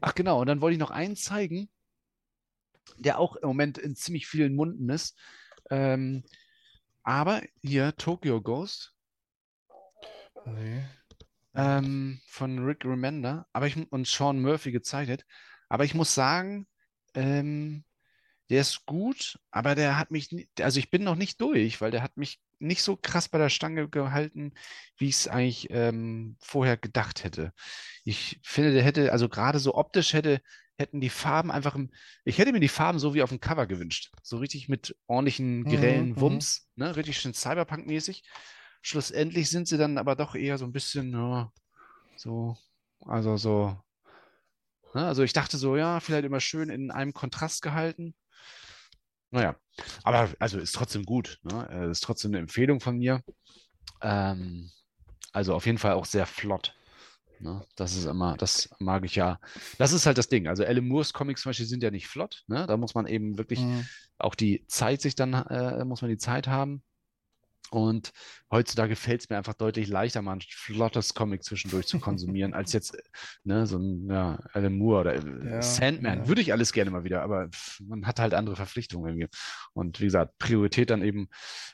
Ach genau, und dann wollte ich noch einen zeigen, der auch im Moment in ziemlich vielen Munden ist. Ähm, aber hier, Tokyo Ghost Nee. ähm, von Rick Remender aber ich, und Sean Murphy gezeichnet. Aber ich muss sagen, ähm, der ist gut, aber der hat mich, also ich bin noch nicht durch, weil der hat mich nicht so krass bei der Stange gehalten, wie ich es eigentlich ähm, vorher gedacht hätte. Ich finde, der hätte, also gerade so optisch hätte, hätten die Farben einfach im, ich hätte mir die Farben so wie auf dem Cover gewünscht. So richtig mit ordentlichen, Mhm, grellen mhm. Wumms, ne? Richtig schön Cyberpunk-mäßig. Schlussendlich sind sie dann aber doch eher so ein bisschen, ja, so, also so, ne? Also ich dachte so, ja, vielleicht immer schön in einem Kontrast gehalten. Naja, aber also ist trotzdem gut, ne? Äh, Ist trotzdem eine Empfehlung von mir. Ähm, also auf jeden Fall auch sehr flott. Ne? Das ist immer, das mag ich ja. Das ist halt das Ding. Also Alan Moores Comics zum Beispiel sind ja nicht flott. Ne? Da muss man eben wirklich Mhm. auch die Zeit sich dann, äh, muss man die Zeit haben. Und heutzutage fällt es mir einfach deutlich leichter, mal ein flottes Comic zwischendurch zu konsumieren, als jetzt ne, so ein ja, Alan Moore oder äh, Ja, Sandman. ja. Würde ich alles gerne mal wieder, aber man hat halt andere Verpflichtungen irgendwie. Und wie gesagt, Priorität dann eben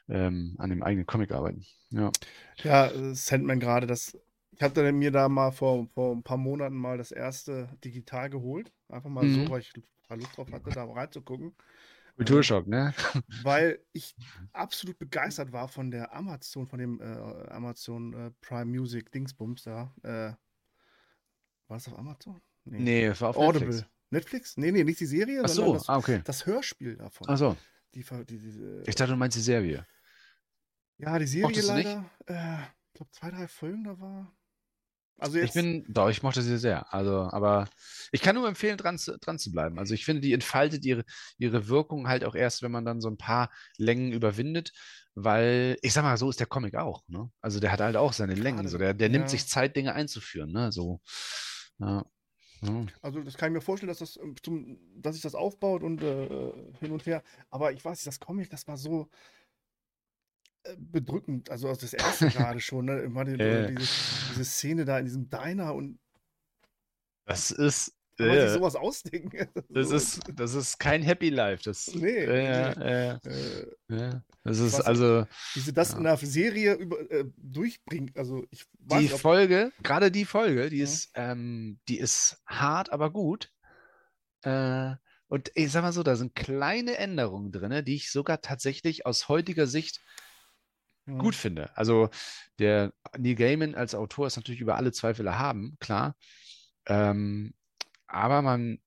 ähm, an dem eigenen Comic arbeiten. Ja. Ja, äh, Sandman gerade, das. Ich hatte mir da mal vor, vor ein paar Monaten mal das erste digital geholt. Einfach mal Mhm. so, weil ich Lust drauf hatte, da reinzugucken. Kulturschock, ne? Weil ich absolut begeistert war von der Amazon, von dem äh, Amazon äh, Prime Music Dingsbums da. Äh, war das auf Amazon? Nee, es war auf Audible. Netflix. Netflix? Nee, nee, nicht die Serie, Ach sondern so, das, ah, okay. das Hörspiel davon. Ach so. Die, ver- die, diese, Ich dachte, du meinst die Serie. ja, die Serie mochtest leider, äh, ich glaube, zwei, drei Folgen da war. Also Ich jetzt, bin, doch, ich mochte sie sehr. Also, aber ich kann nur empfehlen, dran zu, dran zu bleiben. Also ich finde, die entfaltet ihre, ihre Wirkung halt auch erst, wenn man dann so ein paar Längen überwindet, weil, ich sag mal, so ist der Comic auch, ne? Also der hat halt auch seine Längen. So, der, der nimmt ja. sich Zeit, Dinge einzuführen, ne? So. Ja. Ja. Also das kann ich mir vorstellen, dass das ähm, zum, dass sich das aufbaut und äh, hin und her. Aber ich weiß nicht, das Comic, das war so äh, bedrückend. Also das erste gerade schon, ne? Immer die, Ja. diese, diese Szene da in diesem Diner und Das ist, kann man sich äh, sowas ausdenken. das So, ist, das ist kein Happy Life. Das, Nee, äh, äh, äh, ja. Das ist Was- also. wie sie das Ja. in der Serie über, äh, durchbringt. Also ich weiß Die Folge, gerade die Folge, die Mhm. ist, ähm, die ist hart, aber gut. Äh, und ich sag mal so, da sind kleine Änderungen drin, die ich sogar tatsächlich aus heutiger Sicht Hm. gut finde. Also der Neil Gaiman als Autor ist natürlich über alle Zweifel erhaben, klar. Ähm, aber man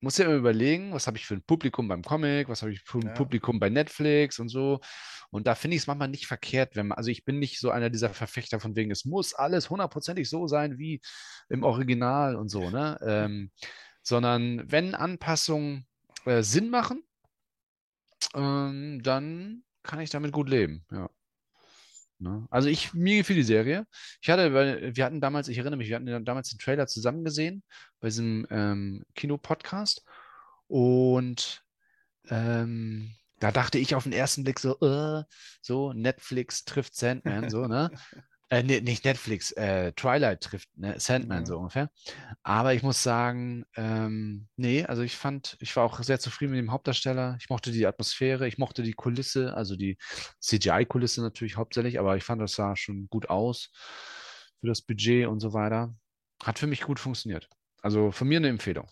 muss ja immer überlegen, was habe ich für ein Publikum beim Comic, was habe ich für ein Ja. Publikum bei Netflix und so. Und da finde ich es manchmal nicht verkehrt, wenn man, also ich bin nicht so einer dieser Verfechter von wegen, es muss alles hundertprozentig so sein wie im Original und so, ne? Ähm, sondern wenn Anpassungen äh, Sinn machen, ähm, dann kann ich damit gut leben, ja. Ne? Also ich, mir gefiel die Serie. Ich hatte, weil wir hatten damals, ich erinnere mich, wir hatten damals den Trailer zusammen gesehen bei diesem ähm, Kino-Podcast und ähm, da dachte ich auf den ersten Blick so, äh, so Netflix trifft Sandman, so, ne? Äh, nee, nicht Netflix, äh, Twilight trifft ne, Sandman, Ja. so ungefähr. Aber ich muss sagen, ähm, nee, also ich fand, ich war auch sehr zufrieden mit dem Hauptdarsteller. Ich mochte die Atmosphäre, ich mochte die Kulisse, also die CGI-Kulisse natürlich hauptsächlich, aber ich fand, das sah schon gut aus für das Budget und so weiter. Hat für mich gut funktioniert. Also von mir eine Empfehlung.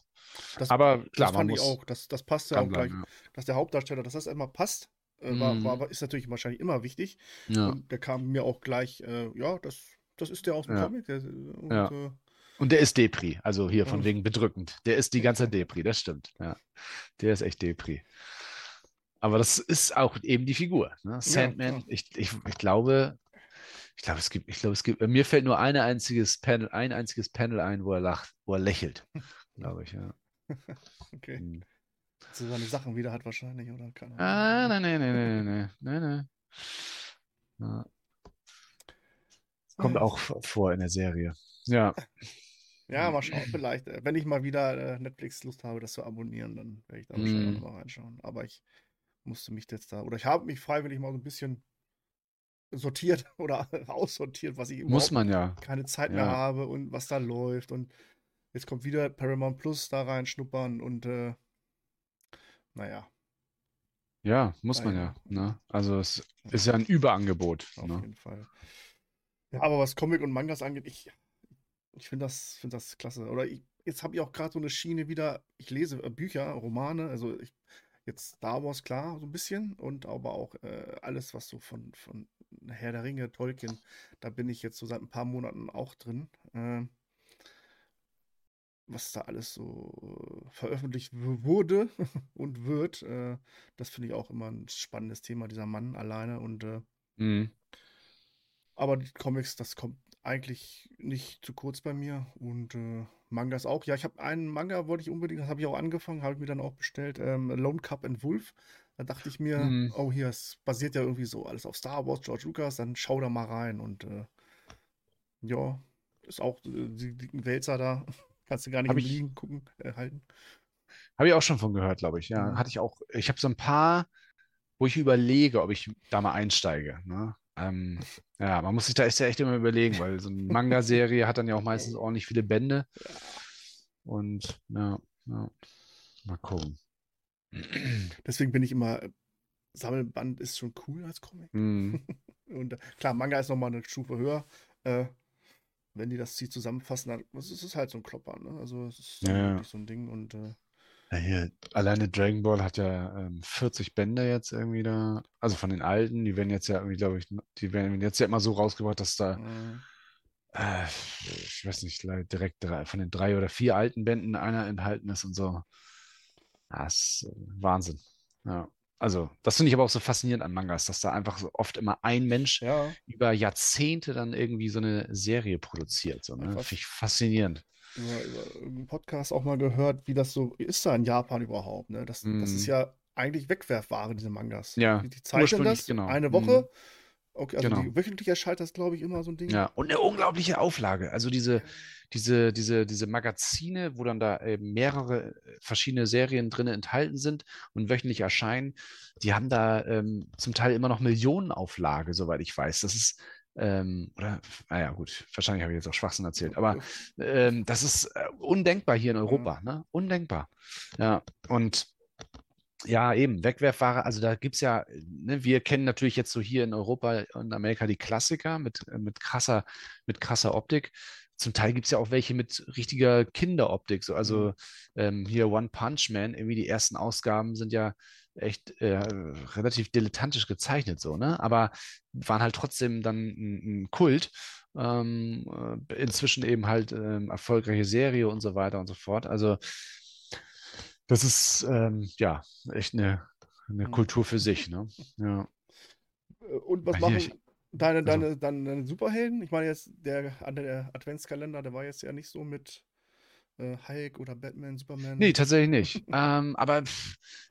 das, Aber klar, das fand ich auch. Das, das passt ja auch gleich, dranbleiben, dass der Hauptdarsteller, dass das immer passt. Äh, war, Mhm. war, ist natürlich wahrscheinlich immer wichtig. ja. Und der kam mir auch gleich, äh, ja, das, das ist der aus dem Ja. Comic. Der, und, Ja. Äh, Und der ist Depri, also hier von wegen bedrückend. Der ist die ganze Depri, das stimmt. Ja. Der ist echt Depri. Aber das ist auch eben die Figur. Ne? Sandman, ich, ich, ich glaube, Ich glaube, es gibt, ich glaube, es gibt, mir fällt nur eine einziges Panel, ein einziges Panel ein, wo er lacht, wo er lächelt, glaube ich, ja. Okay. Hm. So seine Sachen wieder hat wahrscheinlich, oder? Keine Ahnung. Ah, nein, nein, nein, nein, nein, nein, nein. Ja. Kommt auch vor in der Serie. Ja, Ja, mal schauen, vielleicht. äh, Wenn ich mal wieder äh, Netflix Lust habe, das zu abonnieren, dann werde ich da wahrscheinlich Mm. auch nochmal reinschauen. Aber ich musste mich jetzt da, oder ich habe mich freiwillig mal so ein bisschen sortiert oder aussortiert, was ich muss überhaupt man ja. keine Zeit mehr Ja. habe und was da läuft. Und jetzt kommt wieder Paramount Plus da rein schnuppern und äh, naja, Ja, muss Ah, man ja. ja. Ne? Also es ist ja ein Überangebot. auf Ne? jeden Fall. Ja, aber was Comic und Mangas angeht, ich, ich finde das, find das klasse. Oder ich, jetzt habe ich auch gerade so eine Schiene wieder, ich lese äh, Bücher, Romane, also ich, jetzt Star Wars, klar, so ein bisschen, und aber auch äh, alles, was so von, von Herr der Ringe, Tolkien, da bin ich jetzt so seit ein paar Monaten auch drin. Ähm, was da alles so äh, veröffentlicht wurde und wird, äh, das finde ich auch immer ein spannendes Thema, dieser Mann alleine. Und äh, Mhm. aber die Comics, das kommt eigentlich nicht zu kurz bei mir. Und äh, Mangas auch. Ja, ich habe einen Manga, wollte ich unbedingt, das habe ich auch angefangen, habe ich mir dann auch bestellt. Ähm, Lone Cup and Wolf. Da dachte ich mir, Mhm. oh hier, es basiert ja irgendwie so alles auf Star Wars, George Lucas, dann schau da mal rein. Und äh, ja, ist auch die dicken Wälzer da. Kannst du gar nicht Hab im ich- Liegen gucken, äh, halten. Habe ich auch schon von gehört, glaube ich. Ja, Mhm. hatte ich auch. Ich habe so ein paar, wo ich überlege, ob ich da mal einsteige. Ne? Ähm, ja, man muss sich da echt, echt immer überlegen, weil so eine Manga-Serie hat dann ja auch meistens ordentlich viele Bände. Und ja, ja. mal gucken. Deswegen bin ich immer, äh, Sammelband ist schon cool als Comic. Mhm. Und äh, klar, Manga ist nochmal eine Stufe höher. Äh, wenn die das Ziel zusammenfassen, dann es ist es halt so ein Klopper. Ne? Also es ist Ja, ja. wirklich so ein Ding. Und äh, Ja, hier, alleine Dragon Ball hat ja ähm, 40 Bände jetzt irgendwie da. Also von den alten, die werden jetzt ja irgendwie, glaube ich, die werden jetzt ja immer so rausgebracht, dass da, äh, äh, ich weiß nicht, direkt drei, von den drei oder vier alten Bänden einer enthalten ist und so. Das ist äh, Wahnsinn. Ja. Also, das finde ich aber auch so faszinierend an Mangas, dass da einfach so oft immer ein Mensch ja, über Jahrzehnte dann irgendwie so eine Serie produziert. So, ne? Finde ich faszinierend. über, über irgendeinen Podcast auch mal gehört, wie das so ist da in Japan überhaupt. Ne? Das, das ist Mhm. ja eigentlich Wegwerfware, diese Mangas. Ja, Die, die zeichnen das genau. eine Mhm. Woche. Okay, also Genau. die, wöchentlich erscheint das, glaube ich, immer so ein Ding. Ja, und eine unglaubliche Auflage. Also diese, diese, diese, diese Magazine, wo dann da eben mehrere äh, verschiedene Serien drin enthalten sind und wöchentlich erscheinen, die haben da ähm, zum Teil immer noch Millionenauflage, soweit ich weiß. Das ist, ähm, oder, naja, gut, wahrscheinlich habe ich jetzt auch Schwachsinn erzählt, aber ähm, das ist äh, undenkbar hier in Europa, ne? Undenkbar. Ja, und ja, eben, Wegwerfware, also da gibt es ja, ne, wir kennen natürlich jetzt so hier in Europa und Amerika die Klassiker mit, äh, mit krasser, mit krasser Optik. Zum Teil gibt es ja auch welche mit richtiger Kinderoptik. So, also ähm, hier One Punch Man, irgendwie die ersten Ausgaben sind ja echt äh, relativ dilettantisch gezeichnet, so, ne? Aber waren halt trotzdem dann ein, ein Kult. Ähm, äh, inzwischen eben halt ähm, erfolgreiche Serie und so weiter und so fort. Also das ist ähm, ja echt eine, eine Mhm. Kultur für sich, ne? Ja. Äh, Und was machen ich- deine, also- deine, deine Superhelden? Ich meine jetzt, der, der Adventskalender, der war jetzt ja nicht so mit äh, Hulk oder Batman, Superman. Nee, tatsächlich nicht. ähm, aber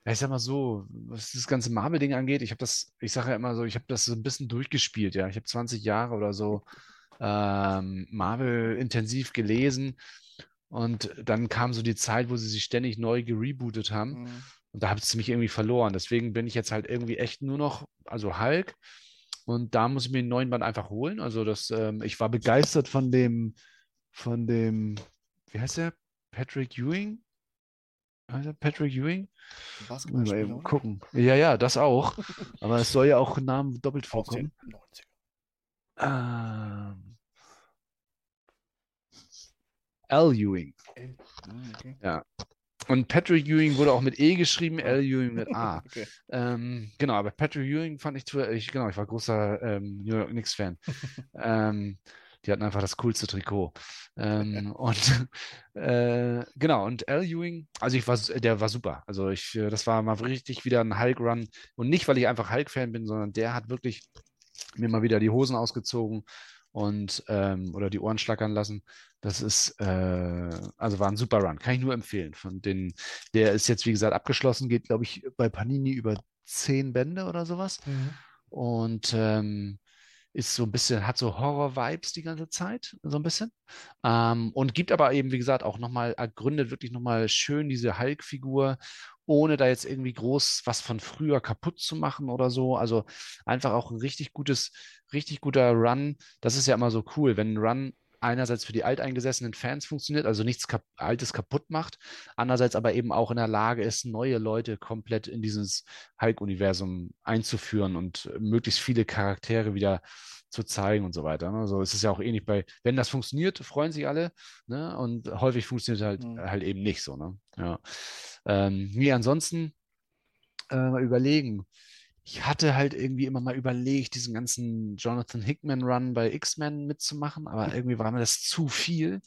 ja, ich sag mal so, was das ganze Marvel-Ding angeht, ich habe das, ich sage ja immer so, ich habe das so ein bisschen durchgespielt, ja. Ich habe 20 Jahre oder so ähm, Marvel intensiv gelesen und dann kam so die Zeit, wo sie sich ständig neu gerebootet haben. Mhm. Und da habe ich mich irgendwie verloren. Deswegen bin ich jetzt halt irgendwie echt nur noch, also Hulk. Und da muss ich mir den neuen Band einfach holen. Also das, ähm, ich war begeistert von dem, von dem, wie heißt der? Patrick Ewing? Heißt er Patrick Ewing? Mal eben gucken. Ja, ja, das auch. Aber es soll ja auch Namen doppelt vorkommen. den 90er. Ähm, Al Ewing. Mhm, okay. Und Patrick Ewing wurde auch mit E geschrieben, Al Ewing mit A. okay. Ähm, genau, aber Patrick Ewing fand ich, zu- ich genau, ich war großer ähm, New York Knicks-Fan. ähm, die hatten einfach das coolste Trikot. Ähm, und äh, genau, und Al Ewing, also ich war, der war super. Also ich, äh, das war mal richtig wieder ein Hulk-Run. Und nicht, weil ich einfach Hulk-Fan bin, sondern der hat wirklich mir mal wieder die Hosen ausgezogen und ähm, oder die Ohren schlackern lassen. Das ist, äh, also war ein super Run, kann ich nur empfehlen. Von den, der ist jetzt, wie gesagt, abgeschlossen, geht, glaube ich, bei Panini über zehn Bände oder sowas. Mhm. Und ähm, ist so ein bisschen, hat so Horror-Vibes die ganze Zeit, so ein bisschen. Ähm, und gibt aber eben, wie gesagt, auch nochmal, ergründet wirklich nochmal schön diese Hulk-Figur, ohne da jetzt irgendwie groß was von früher kaputt zu machen oder so. Also einfach auch ein richtig gutes, richtig guter Run. Das ist ja immer so cool, wenn ein Run einerseits für die alteingesessenen Fans funktioniert, also nichts kap Altes kaputt macht, andererseits aber eben auch in der Lage ist, neue Leute komplett in dieses Hulk-Universum einzuführen und möglichst viele Charaktere wieder zu zeigen und so weiter. Ne? So ist es ja auch ähnlich bei, wenn das funktioniert, freuen sich alle, ne? Und häufig funktioniert es halt, Mhm. halt eben nicht so, ne? Ja. Ähm, nee, ansonsten äh, überlegen. Ich hatte halt irgendwie immer mal überlegt, diesen ganzen Jonathan Hickman-Run bei X-Men mitzumachen, aber irgendwie war mir das zu viel.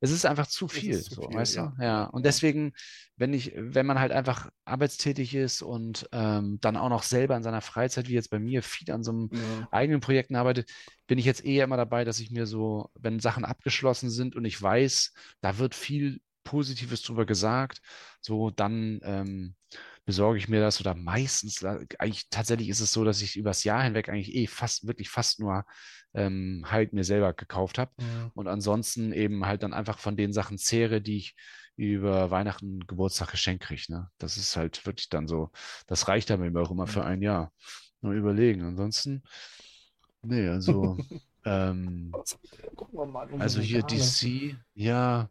Es ist einfach zu viel, zu so, viel, weißt ja. du? Ja. Und deswegen, wenn ich, wenn man halt einfach arbeitstätig ist und ähm, dann auch noch selber in seiner Freizeit, wie jetzt bei mir, viel an so einem Ja. eigenen Projekten arbeitet, bin ich jetzt eher immer dabei, dass ich mir so, wenn Sachen abgeschlossen sind und ich weiß, da wird viel Positives drüber gesagt, so dann ähm, besorge ich mir das oder meistens, eigentlich tatsächlich ist es so, dass ich übers Jahr hinweg eigentlich eh fast, wirklich fast nur ähm, halt mir selber gekauft habe Ja. und ansonsten eben halt dann einfach von den Sachen zehre, die ich über Weihnachten, Geburtstag geschenkt kriege. Ne? Das ist halt wirklich dann so, das reicht dann mir auch immer für ein Jahr. Nur überlegen. Ansonsten, nee, also, ähm, also hier. DC, ja,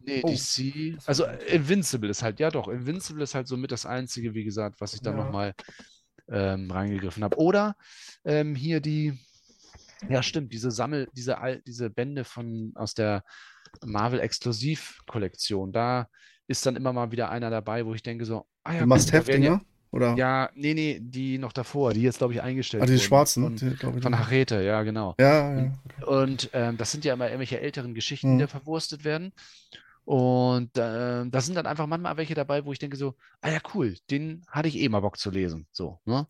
nee, Oh, DC, also. Invincible ist halt, ja doch, Invincible ist halt so mit das Einzige, wie gesagt, was ich dann Ja. nochmal ähm, reingegriffen habe. Oder ähm, hier die, ja stimmt, diese Sammel, diese, diese Bände von aus der Marvel Exklusiv-Kollektion, da ist dann immer mal wieder einer dabei, wo ich denke so, ah ja, da werden Must-Have-Dinger? Oder? Ja, nee, nee, die noch davor, die jetzt, glaube ich, eingestellt ah, diese wurden. schwarzen. Von, die, ich, von die- Harete, ja, genau. Ja, ja. Und ähm, das sind ja immer irgendwelche älteren Geschichten, die Mhm. da verwurstet werden. Und äh, da sind dann einfach manchmal welche dabei, wo ich denke so, ah ja, cool, den hatte ich eh mal Bock zu lesen. So, ne?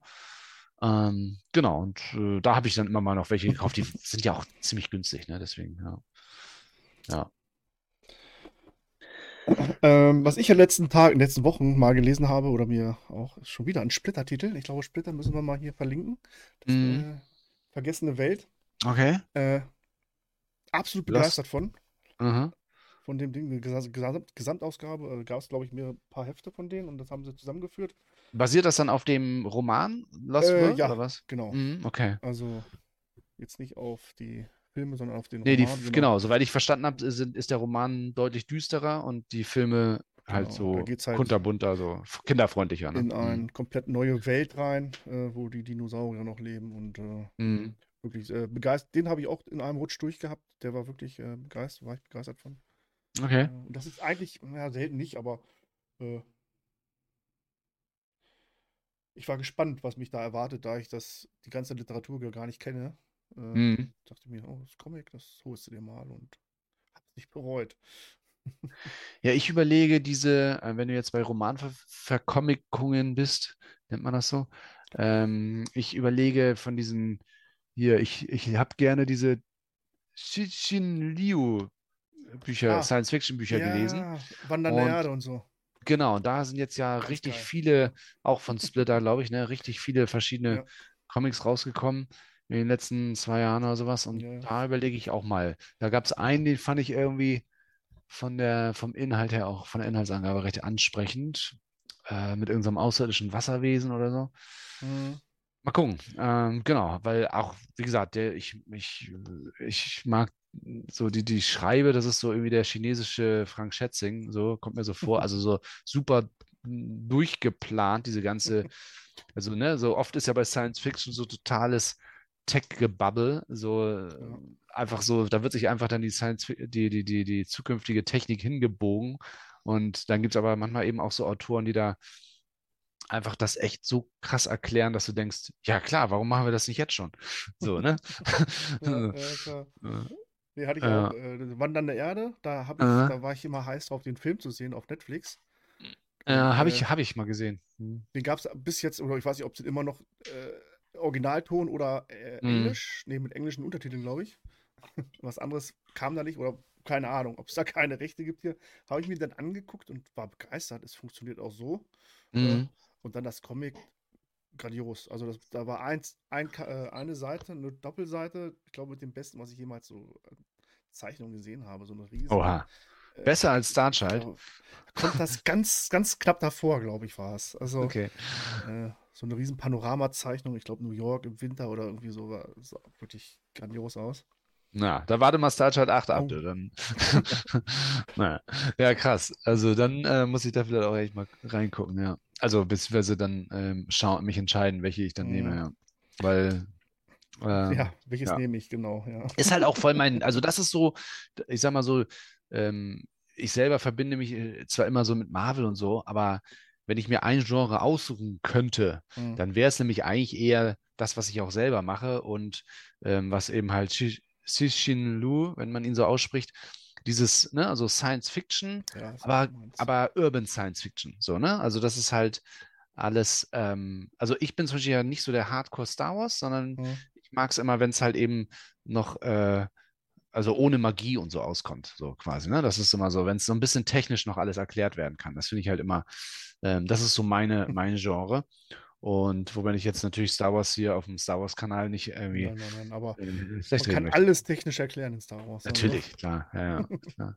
Ähm, genau, und äh, da habe ich dann immer mal noch welche gekauft, die sind ja auch ziemlich günstig, ne? Deswegen, ja. Ja. Ähm, was ich in den letzten Tagen, in den letzten Wochen mal gelesen habe oder mir auch schon wieder ein Splitter-Titel. Ich glaube, Splitter müssen wir mal hier verlinken. Das, Mhm. äh, Vergessene Welt. Okay. Äh, absolut begeistert von. Mhm. Von dem Ding. Eine Gesam Gesamt Gesamtausgabe. Äh, Gab es, glaube ich, mir ein paar Hefte von denen und das haben sie zusammengeführt. Basiert das dann auf dem Roman Lost Äh, World ja. oder was? Genau. Mhm, okay. Also jetzt nicht auf die Filme, sondern auf den Nee, die, Roman. genau, soweit ich verstanden habe, ist, ist der Roman deutlich düsterer und die Filme halt Genau, da so halt kunterbunter, so kinderfreundlicher. Ne? In eine komplett neue Welt rein, äh, wo die Dinosaurier noch leben und äh, Mhm. wirklich äh, begeistert. Den habe ich auch in einem Rutsch durchgehabt. Der war wirklich äh, begeistert, war ich begeistert von. Mhm. Okay. Äh, und das ist eigentlich, ja, selten nicht, aber äh, ich war gespannt, was mich da erwartet, da ich das, die ganze Literatur gar nicht kenne. Äh, Mhm. Dachte mir, oh, das Comic, das holst du dir mal und hab's nicht bereut. Ja, ich überlege diese, äh, wenn du jetzt bei Romanverkomikungen bist, nennt man das so, ähm, ich überlege von diesen, hier, ich, ich habe gerne diese Cixin Liu Bücher, Ah, Science-Fiction-Bücher gelesen. Ja, Wandernde Und- Erde und so. Genau, und da sind jetzt ja Ganz richtig geil. viele, auch von Splitter, glaube ich, ne, richtig viele verschiedene Ja. Comics rausgekommen in den letzten zwei Jahren oder sowas. Und Ja, da überlege ich auch mal. Da gab es einen, den fand ich irgendwie von der, vom Inhalt her auch, von der Inhaltsangabe recht ansprechend. Äh, mit irgendeinem außerirdischen Wasserwesen oder so. Mhm. Mal gucken. Ähm, genau, weil auch, wie gesagt, der, ich, ich, ich mag so die, die Schreibe, das ist so irgendwie der chinesische Frank Schätzing, so kommt mir so vor, also so super durchgeplant, diese ganze, also ne, so oft ist ja bei Science Fiction so totales Tech-Gebubble, so äh, einfach so, da wird sich einfach dann die Science, die, die, die, die zukünftige Technik hingebogen und dann gibt es aber manchmal eben auch so Autoren, die da einfach das echt so krass erklären, dass du denkst, ja klar, warum machen wir das nicht jetzt schon? So, ne? Ja, ja, klar. Äh, Nee, hatte ich Ja. auch. Äh, Wandernde Erde, da, ich, da war ich immer heiß drauf, den Film zu sehen auf Netflix. äh, habe äh, ich, hab ich mal gesehen. Hm. Den gab es bis jetzt, oder ich weiß nicht, ob es den immer noch äh, Originalton oder äh, Mhm. Englisch. Nee, mit englischen Untertiteln, glaube ich. Was anderes kam da nicht oder keine Ahnung, ob es da keine Rechte gibt hier. Habe ich mir dann angeguckt und war begeistert. Es funktioniert auch so. Mhm. Und dann das Comic, grandios. Also das, da war eins, ein, äh, eine Seite, eine Doppelseite, ich glaube mit dem Besten, was ich jemals so äh, Zeichnungen gesehen habe. So eine riesen. Oha. Äh, Besser als Starchild. da kommt das ganz, ganz knapp davor, glaube ich, war es. Also Okay. äh, so eine riesen Panoramazeichnung, ich glaube New York im Winter oder irgendwie so, war, sah wirklich grandios aus. Na, da warte mal Starchild 8 ab, Oh. dann. naja. Ja, krass. Also dann äh, muss ich da vielleicht auch echt mal reingucken, ja. Also beziehungsweise dann ähm, mich entscheiden, welche ich dann Mhm. nehme, ja. Weil ähm, ja, welches ja. nehme ich, genau, ja. ist halt auch voll mein, also das ist so, ich sag mal so, ähm, ich selber verbinde mich äh, zwar immer so mit Marvel und so, aber wenn ich mir ein Genre aussuchen könnte, Mhm. dann wäre es nämlich eigentlich eher das, was ich auch selber mache und ähm, was eben halt Cixin Lu, wenn man ihn so ausspricht, dieses, ne, also Science Fiction, Ja, aber, aber Urban Science Fiction, so, ne? Also das ist halt alles, ähm, also ich bin zum Beispiel ja nicht so der Hardcore Star Wars, sondern Mhm. ich mag es immer, wenn es halt eben noch, äh, also ohne Magie und so auskommt, so quasi, ne? Das ist immer so, wenn es so ein bisschen technisch noch alles erklärt werden kann. Das finde ich halt immer, ähm, das ist so meine, mein Genre. Und wobei ich jetzt natürlich Star Wars hier auf dem Star Wars-Kanal nicht irgendwie Nein, nein, nein, aber äh, man kann möchte. alles technisch erklären in Star Wars. also. Natürlich, klar, ja, ja, klar.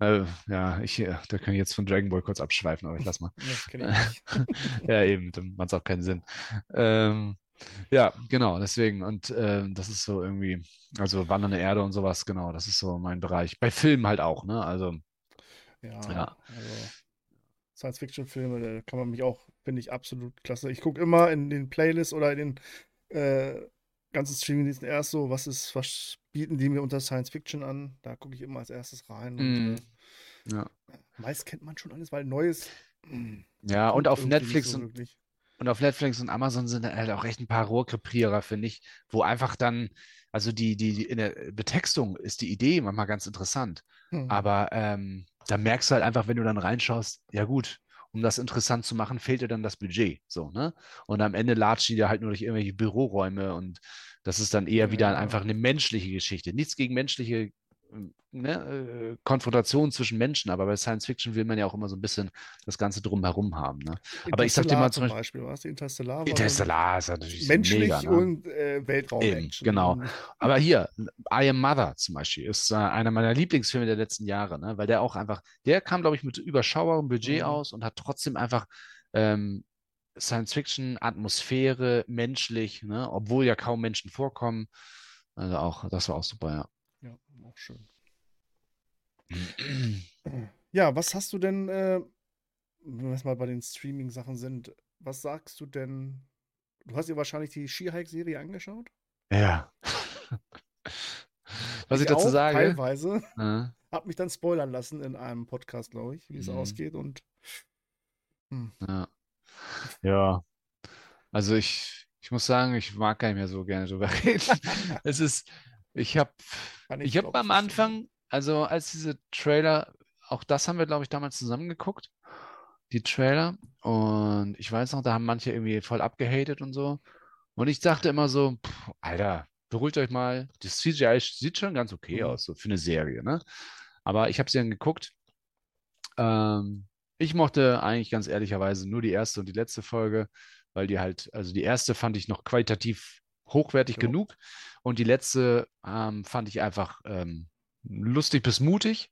Äh, ja, ich, äh, da kann ich jetzt von Dragon Ball kurz abschweifen, aber ich lass mal. Ja, eben, dann macht es auch keinen Sinn. Ähm, ja, genau, deswegen. Und ähm, das ist so irgendwie, also Wandernde Erde und sowas, genau, das ist so mein Bereich. Bei Filmen halt auch, ne? Also, Ja, Ja. also Science-Fiction-Filme, da kann man mich auch, finde ich, absolut klasse. Ich gucke immer in den Playlists oder in den äh, ganzen Streaming-Diensten erst so, was ist, was bieten die mir unter Science-Fiction an? Da gucke ich immer als erstes rein. Und, Mm. äh, ja. meist kennt man schon alles, weil Neues. mm, Ja, und auf Netflix so und. Und auf Netflix und Amazon sind halt auch echt ein paar Rohrkrepierer, finde ich, wo einfach dann, also die, die, die in der Betextung ist die Idee manchmal ganz interessant. Hm. Aber ähm, da merkst du halt einfach, wenn du dann reinschaust, ja gut, um das interessant zu machen, fehlt dir dann das Budget. So, ne? Und am Ende latscht die da halt nur durch irgendwelche Büroräume und das ist dann eher wieder Ja. einfach eine menschliche Geschichte. Nichts gegen menschliche ne, äh, Konfrontation zwischen Menschen, aber bei Science Fiction will man ja auch immer so ein bisschen das Ganze drumherum haben. Ne? Aber ich sag dir mal zum zum Beispiel, was? Interstellar Interstellar ist natürlich menschlich mega, ne? und äh, Weltraum-Action. genau. Und- Aber hier, I Am Mother zum Beispiel, ist äh, einer meiner Lieblingsfilme der letzten Jahre, ne? weil der auch einfach, der kam, glaube ich, mit überschaubarem Budget Mhm. aus und hat trotzdem einfach ähm, Science Fiction, Atmosphäre, menschlich, ne? obwohl ja kaum Menschen vorkommen. Also auch, das war auch super, Ja, auch schön. ja. Ja, was hast du denn, äh, wenn wir jetzt mal bei den Streaming-Sachen sind, was sagst du denn? Du hast dir wahrscheinlich die She-Hulk-Serie angeschaut? Ja. Was ich dazu auch, sage, Teilweise. äh, Hab mich dann spoilern lassen in einem Podcast, glaube ich, wie es Mhm. ausgeht. Und hm, Ja. Ja. Also ich, ich muss sagen, ich mag gar nicht mehr so gerne drüber reden. Es ist, ich habe, ich habe glaub am. Anfang, also als diese Trailer, auch das haben wir, glaube ich, damals zusammen geguckt, die Trailer. Und ich weiß noch, da haben manche irgendwie voll abgehatet und so. Und ich dachte immer so, pff, Alter, beruhigt euch mal. Das CGI sieht schon ganz okay Mhm. aus, so für eine Serie, ne? Aber ich habe sie dann geguckt. Ähm, ich mochte eigentlich ganz ehrlicherweise nur die erste und die letzte Folge, weil die halt, also die erste fand ich noch qualitativ hochwertig Ja. genug und die letzte ähm, fand ich einfach ähm, lustig bis mutig.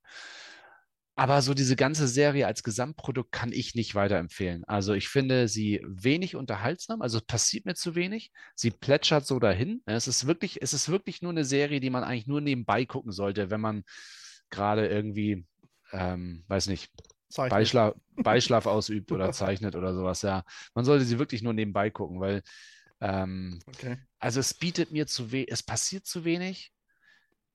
Aber so diese ganze Serie als Gesamtprodukt kann ich nicht weiterempfehlen. Also ich finde sie wenig unterhaltsam, also es passiert mir zu wenig. Sie plätschert so dahin. Es ist wirklich, es ist wirklich nur eine Serie, die man eigentlich nur nebenbei gucken sollte, wenn man gerade irgendwie, ähm, weiß nicht, Zeichnet. Beischlaf, Beischlaf ausübt oder zeichnet oder sowas. Ja, man sollte sie wirklich nur nebenbei gucken, weil ähm, Okay. also es bietet mir zu wenig, es passiert zu wenig.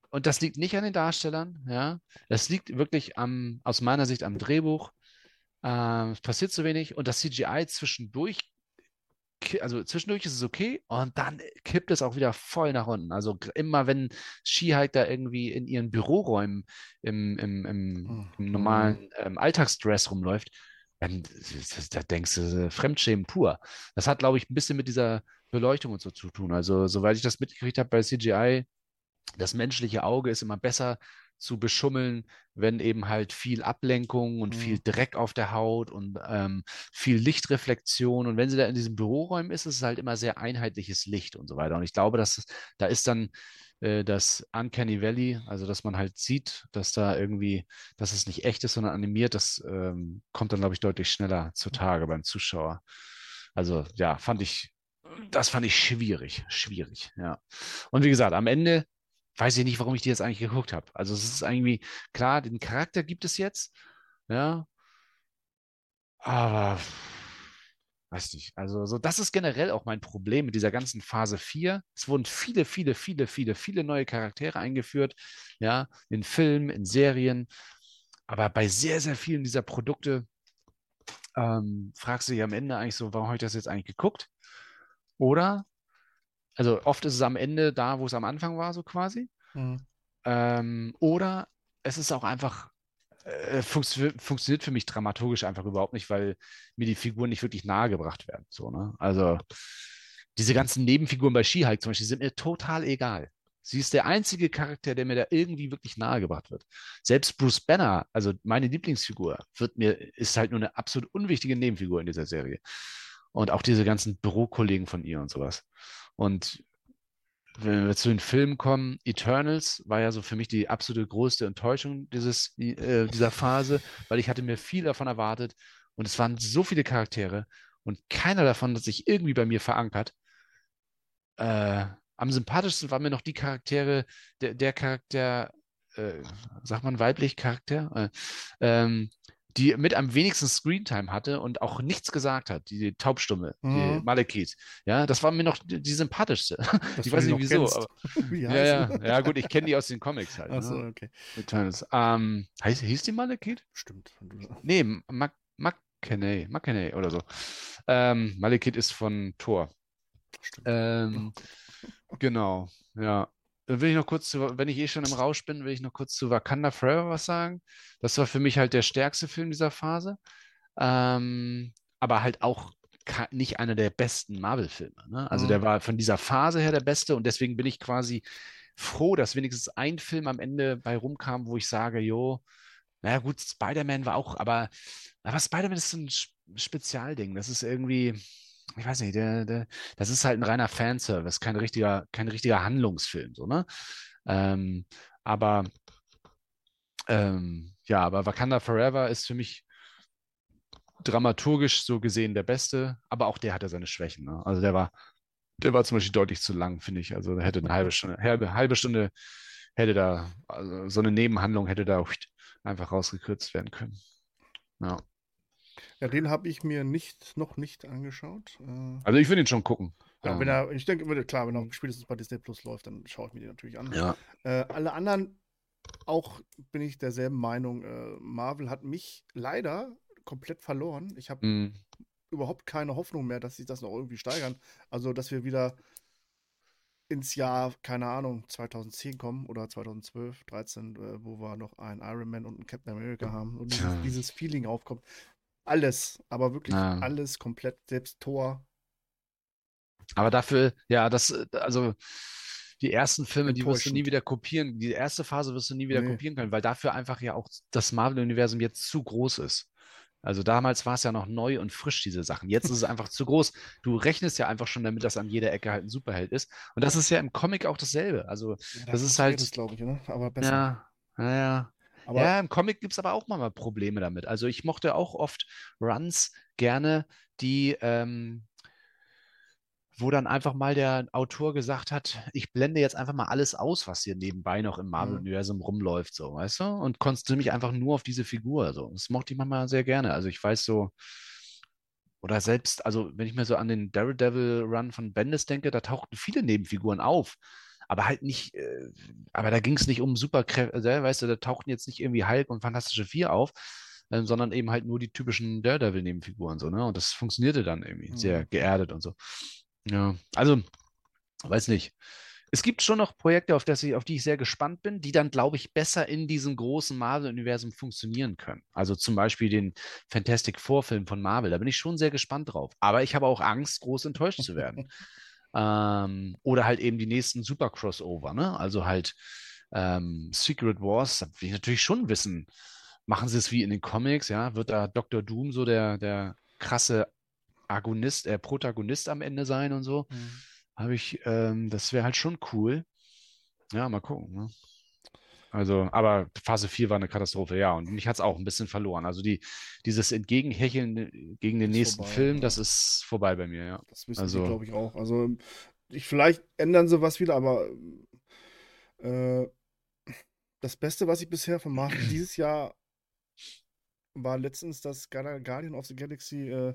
Und das liegt nicht an den Darstellern, ja. Es liegt wirklich am, aus meiner Sicht am Drehbuch. Ähm, es passiert zu wenig und das CGI zwischendurch, also zwischendurch ist es okay und dann kippt es auch wieder voll nach unten. Also immer wenn She-Hulk da irgendwie in ihren Büroräumen im, im, im, im normalen ähm, Alltagsdress rumläuft, dann, da denkst du, Fremdschämen pur. Das hat, glaube ich, ein bisschen mit dieser Beleuchtung und so zu tun. Also, soweit ich das mitgekriegt habe bei CGI, das menschliche Auge ist immer besser zu beschummeln, wenn eben halt viel Ablenkung und mhm. viel Dreck auf der Haut und ähm, viel Lichtreflexion. Und wenn sie da in diesen Büroräumen ist, ist es halt immer sehr einheitliches Licht und so weiter. Und ich glaube, dass da ist dann äh, das Uncanny Valley, also dass man halt sieht, dass da irgendwie, dass es nicht echt ist, sondern animiert, das ähm, kommt dann, glaube ich, deutlich schneller zutage beim Zuschauer. Also ja, fand ich, das fand ich schwierig, schwierig, ja. Und wie gesagt, am Ende weiß ich nicht, warum ich die jetzt eigentlich geguckt habe. Also es ist irgendwie, klar, den Charakter gibt es jetzt, ja, aber weiß nicht. Also so, das ist generell auch mein Problem mit dieser ganzen Phase 4. Es wurden viele, viele, viele, viele, viele neue Charaktere eingeführt, ja, in Filmen, in Serien. Aber bei sehr, sehr vielen dieser Produkte ähm, fragst du dich am Ende eigentlich so, warum habe ich das jetzt eigentlich geguckt? Oder, also oft ist es am Ende da, wo es am Anfang war, so quasi. Mhm. Ähm, oder es ist auch einfach äh, funktio funktioniert für mich dramaturgisch einfach überhaupt nicht, weil mir die Figuren nicht wirklich nahegebracht werden. So, ne? Also diese ganzen Nebenfiguren bei She-Hulk zum Beispiel sind mir total egal. Sie ist der einzige Charakter, der mir da irgendwie wirklich nahegebracht wird. Selbst Bruce Banner, also meine Lieblingsfigur, wird mir, ist halt nur eine absolut unwichtige Nebenfigur in dieser Serie. Und auch diese ganzen Bürokollegen von ihr und sowas. Und wenn wir zu den Filmen kommen, Eternals war ja so für mich die absolute größte Enttäuschung dieses, äh, dieser Phase, weil ich hatte mir viel davon erwartet und es waren so viele Charaktere und keiner davon hat sich irgendwie bei mir verankert. Äh, am sympathischsten waren mir noch die Charaktere, der, der Charakter, äh, sagt man weiblich Charakter, äh, ähm, die mit am wenigsten Screentime hatte und auch nichts gesagt hat, die, die Taubstumme, mhm. die Malekith. Ja, das war mir noch die, die sympathischste. Das ich weiß nicht wieso. Aber, ja, ja, ja, gut, ich kenne die aus den Comics halt. Achso, ne? okay. Ähm, heißt, hieß die Malekith? Stimmt. Nee, McKenney, McKenney oder so. Ähm, Malekith ist von Thor. Stimmt. Ähm, genau, ja. Dann will ich noch kurz zu, wenn ich eh schon im Rausch bin, will ich noch kurz zu Wakanda Forever was sagen. Das war für mich halt der stärkste Film dieser Phase. Ähm, aber halt auch nicht einer der besten Marvel-Filme. Ne? Also mhm. der war von dieser Phase her der beste und deswegen bin ich quasi froh, dass wenigstens ein Film am Ende bei rumkam, wo ich sage, jo, naja gut, Spider-Man war auch, aber, aber Spider-Man ist so ein Spezialding. Das ist irgendwie, ich weiß nicht, der, der, das ist halt ein reiner Fanservice, kein richtiger, kein richtiger Handlungsfilm, so, ne? Ähm, aber ähm, ja, aber Wakanda Forever ist für mich dramaturgisch so gesehen der beste, aber auch der hatte seine Schwächen. Ne? Also der war, der war zum Beispiel deutlich zu lang, finde ich. Also hätte eine halbe Stunde, halbe, halbe Stunde hätte da, also so eine Nebenhandlung hätte da einfach rausgekürzt werden können. Ja. Ja, den habe ich mir nicht, noch nicht angeschaut. Äh, also ich würde ihn schon gucken. Ja, wenn er, ich denke, klar, wenn er spätestens bei Disney Plus läuft, dann schaue ich mir den natürlich an. Ja. Äh, alle anderen, auch bin ich derselben Meinung. Äh, Marvel hat mich leider komplett verloren. Ich habe mm. überhaupt keine Hoffnung mehr, dass sich das noch irgendwie steigern. Also, dass wir wieder ins Jahr, keine Ahnung, 2010 kommen oder 2012, 13, äh, wo wir noch einen Iron Man und einen Captain America haben und dieses, dieses Feeling aufkommt. Alles, aber wirklich ja. alles komplett, selbst Tor. Aber dafür, ja, das, äh, also die ersten Filme, die wirst du nie wieder kopieren. Die erste Phase wirst du nie wieder nee. kopieren können, weil dafür einfach ja auch das Marvel-Universum jetzt zu groß ist. Also damals war es ja noch neu und frisch, diese Sachen. Jetzt ist es einfach zu groß. Du rechnest ja einfach schon damit, dass an jeder Ecke halt ein Superheld ist. Und das ist ja im Comic auch dasselbe. Also ja, das, das ist halt. glaube ich, ne? aber besser. Ja, naja. Aber ja, im Comic gibt es aber auch mal Probleme damit. Also ich mochte auch oft Runs gerne, die, ähm, wo dann einfach mal der Autor gesagt hat, ich blende jetzt einfach mal alles aus, was hier nebenbei noch im mhm. Marvel-Universum rumläuft, so, weißt du? Und konzentriere mich einfach nur auf diese Figur. So. Das mochte ich manchmal sehr gerne. Also ich weiß so, oder selbst, also wenn ich mir so an den Daredevil-Run von Bendis denke, da tauchten viele Nebenfiguren auf aber halt nicht, äh, aber da ging es nicht um Superkräfte, also, weißt du, da tauchten jetzt nicht irgendwie Hulk und Fantastische Vier auf, äh, sondern eben halt nur die typischen Daredevil-Nebenfiguren so, ne? Und das funktionierte dann irgendwie mhm. sehr geerdet und so. Ja, also, weiß nicht. es gibt schon noch Projekte, auf, das ich, auf die ich sehr gespannt bin, die dann, glaube ich, besser in diesem großen Marvel-Universum funktionieren können. Also zum Beispiel den Fantastic Four-Film von Marvel. Da bin ich schon sehr gespannt drauf. Aber ich habe auch Angst, groß enttäuscht zu werden. ähm, oder halt eben die nächsten Super-Crossover, ne? Also halt ähm, Secret Wars, da will ich natürlich schon wissen, machen sie es wie in den Comics, ja? Wird da Dr. Doom so der, der krasse Agonist, äh, Protagonist am Ende sein und so? Mhm habe ich, ähm, das wäre halt schon cool. Ja, mal gucken. Ne? Also, aber Phase 4 war eine Katastrophe, ja. Und mich hat es auch ein bisschen verloren. Also die, dieses Entgegenhecheln gegen den ist nächsten vorbei, Film, ja. das ist vorbei bei mir, ja. Das wissen also, glaube ich, auch. Also ich, vielleicht ändern sie was wieder, aber äh, das Beste, was ich bisher von Marvel dieses Jahr war letztens das Guardian of the Galaxy äh,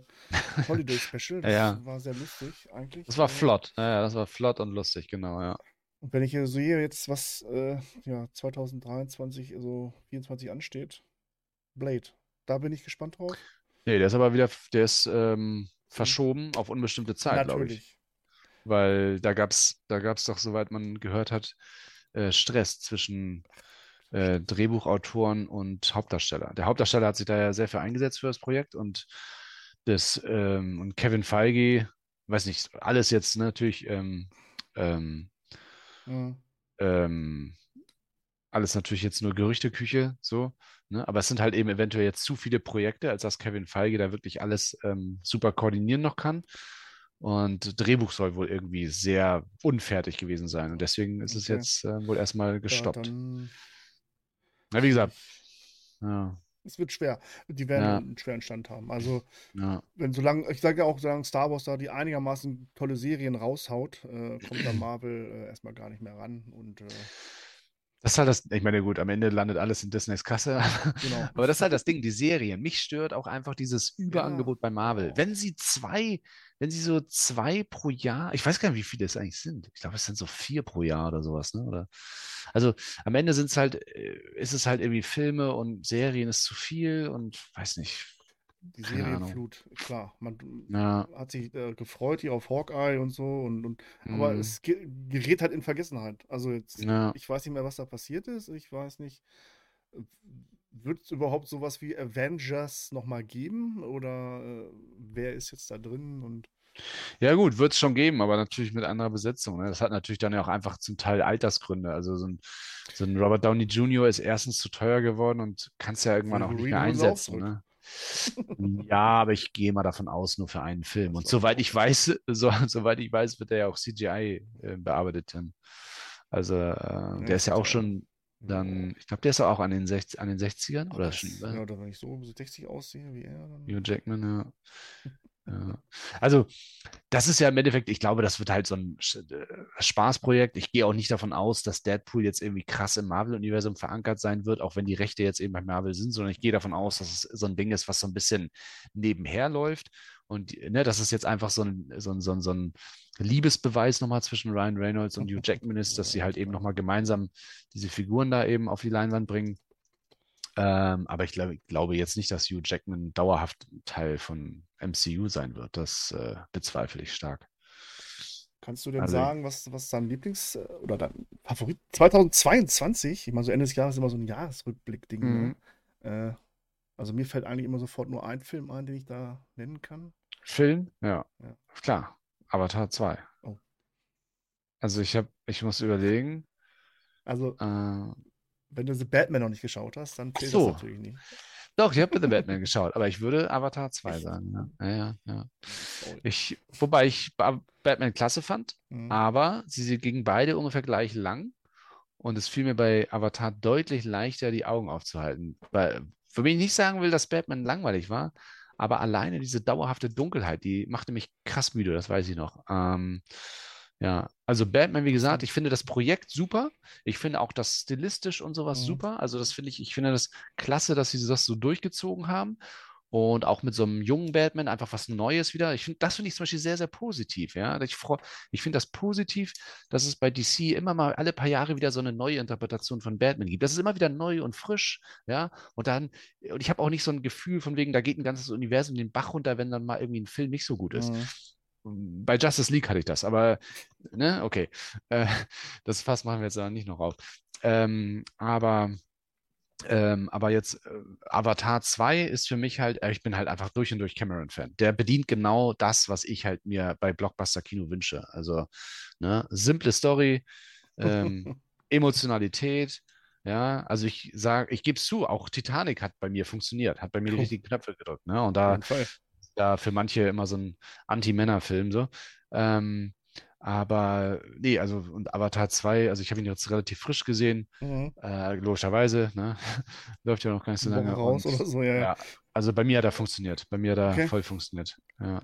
Holiday Special. Das ja. war sehr lustig eigentlich. Das war äh, flott, ja, das war flott und lustig, genau, ja. Und wenn ich hier sehe, jetzt was äh, ja, 2023, also 24 ansteht, Blade, da bin ich gespannt drauf. Nee, der ist aber wieder, der ist ähm, verschoben auf unbestimmte Zeit, glaube ich. Weil da gab es da gab's doch, soweit man gehört hat, äh, Stress zwischen äh, Drehbuchautoren und Hauptdarsteller. Der Hauptdarsteller hat sich da ja sehr viel eingesetzt für das Projekt und das ähm, und Kevin Feige, weiß nicht, alles jetzt natürlich ähm, ähm, mhm. ähm, alles natürlich jetzt nur Gerüchteküche, so, ne? aber es sind halt eben eventuell jetzt zu viele Projekte, als dass Kevin Feige da wirklich alles ähm, super koordinieren noch kann. Und Drehbuch soll wohl irgendwie sehr unfertig gewesen sein. Und deswegen ist okay. es jetzt äh, wohl erstmal gestoppt. Ja, dann ja, wie gesagt. Ja. Es wird schwer. Die werden ja. einen schweren Stand haben. Also, ja. wenn solange, ich sage ja auch, solange Star Wars da die einigermaßen tolle Serien raushaut, äh, kommt da Marvel äh, erstmal gar nicht mehr ran. Und äh, das ist halt das, ich meine, gut, am Ende landet alles in Disneys Kasse. Genau. Aber das ist halt das Ding, die Serien. Mich stört auch einfach dieses Überangebot ja. bei Marvel. Wenn sie zwei, wenn sie so zwei pro Jahr, ich weiß gar nicht, wie viele es eigentlich sind. Ich glaube, es sind so vier pro Jahr oder sowas, ne? Oder, also am Ende sind es halt, äh, ist es halt irgendwie Filme und Serien ist zu viel und weiß nicht, die Serienflut, klar. Man ja. hat sich äh, gefreut hier auf Hawkeye und so, und, und mhm. aber es gerät halt in Vergessenheit. Also jetzt, ja. ich weiß nicht mehr, was da passiert ist. Ich weiß nicht, wird es überhaupt sowas wie Avengers nochmal geben? Oder äh, wer ist jetzt da drin? Und ja, gut, wird es schon geben, aber natürlich mit anderer Besetzung. Ne? Das hat natürlich dann ja auch einfach zum Teil Altersgründe. Also so ein, so ein Robert Downey Jr. ist erstens zu teuer geworden und kannst ja irgendwann auch nicht mehr einsetzen. Ne? Ja, aber ich gehe mal davon aus, nur für einen Film. Und soweit ich weiß, so, soweit ich weiß, wird er ja auch CGI äh, bearbeitet. Dann. Also äh, ja, der ist ja auch schon dann, ich glaube, der ist auch an den, 60, an den 60ern oder schon. Ja, oder wenn ich so 60 aussehe wie er. Dann... Hugh Jackman, ja. Also, das ist ja im Endeffekt, ich glaube, das wird halt so ein äh, Spaßprojekt. Ich gehe auch nicht davon aus, dass Deadpool jetzt irgendwie krass im Marvel-Universum verankert sein wird, auch wenn die Rechte jetzt eben bei Marvel sind, sondern ich gehe davon aus, dass es so ein Ding ist, was so ein bisschen nebenher läuft. Und ne, dass es jetzt einfach so ein, so ein, so ein, so ein Liebesbeweis nochmal zwischen Ryan Reynolds und Hugh Jackman ist, dass sie halt eben nochmal gemeinsam diese Figuren da eben auf die Leinwand bringen. Ähm, aber ich glaube, glaube jetzt nicht, dass Hugh Jackman dauerhaft Teil von MCU sein wird. Das äh, bezweifle ich stark. Kannst du denn also, sagen, was, was dein Lieblings- äh, oder dein Favorit 2022? Ich meine, so Ende des Jahres ist immer so ein Jahresrückblick-Ding. Ne? Mhm. Äh, also mir fällt eigentlich immer sofort nur ein Film ein, den ich da nennen kann. Film? Ja. ja. Klar. Avatar 2. Oh. Also ich habe, ich muss überlegen. Also äh, wenn du The Batman noch nicht geschaut hast, dann zählt so. das natürlich nicht. Doch, ich habe The Batman geschaut, aber ich würde Avatar 2 Echt? sagen. Ja, ja, ja. Ich, wobei ich Batman klasse fand, mhm. aber sie gingen beide ungefähr gleich lang und es fiel mir bei Avatar deutlich leichter, die Augen aufzuhalten. Weil, womit ich nicht sagen will, dass Batman langweilig war, aber alleine diese dauerhafte Dunkelheit, die machte mich krass müde, das weiß ich noch. Ähm, ja, also Batman, wie gesagt, ich finde das Projekt super. Ich finde auch das stilistisch und sowas mhm. super. Also das finde ich, ich finde das klasse, dass sie das so durchgezogen haben. Und auch mit so einem jungen Batman einfach was Neues wieder. Ich finde, das finde ich zum Beispiel sehr, sehr positiv. Ja, ich, ich finde das positiv, dass es bei DC immer mal alle paar Jahre wieder so eine neue Interpretation von Batman gibt. Das ist immer wieder neu und frisch. Ja, und dann, und ich habe auch nicht so ein Gefühl von wegen, da geht ein ganzes Universum den Bach runter, wenn dann mal irgendwie ein Film nicht so gut ist. Mhm. Bei Justice League hatte ich das, aber ne, okay. Äh, das Fass machen wir jetzt nicht noch auf. Ähm, aber ähm, aber jetzt äh, Avatar 2 ist für mich halt, äh, ich bin halt einfach durch und durch Cameron-Fan. Der bedient genau das, was ich halt mir bei Blockbuster-Kino wünsche. Also, ne, simple Story, ähm, Emotionalität, ja, also ich sage, ich gebe es zu, auch Titanic hat bei mir funktioniert, hat bei mir die richtigen Knöpfe gedrückt, ne? Und da, da für manche immer so ein Anti-Männer-Film so. Ähm, aber nee, also und Avatar 2, also ich habe ihn jetzt relativ frisch gesehen, Mhm. äh, logischerweise, ne? Läuft ja noch gar nicht so lange. raus Und oder so, ja, ja. also bei mir hat er funktioniert. Bei mir hat er Okay. voll funktioniert. Ja.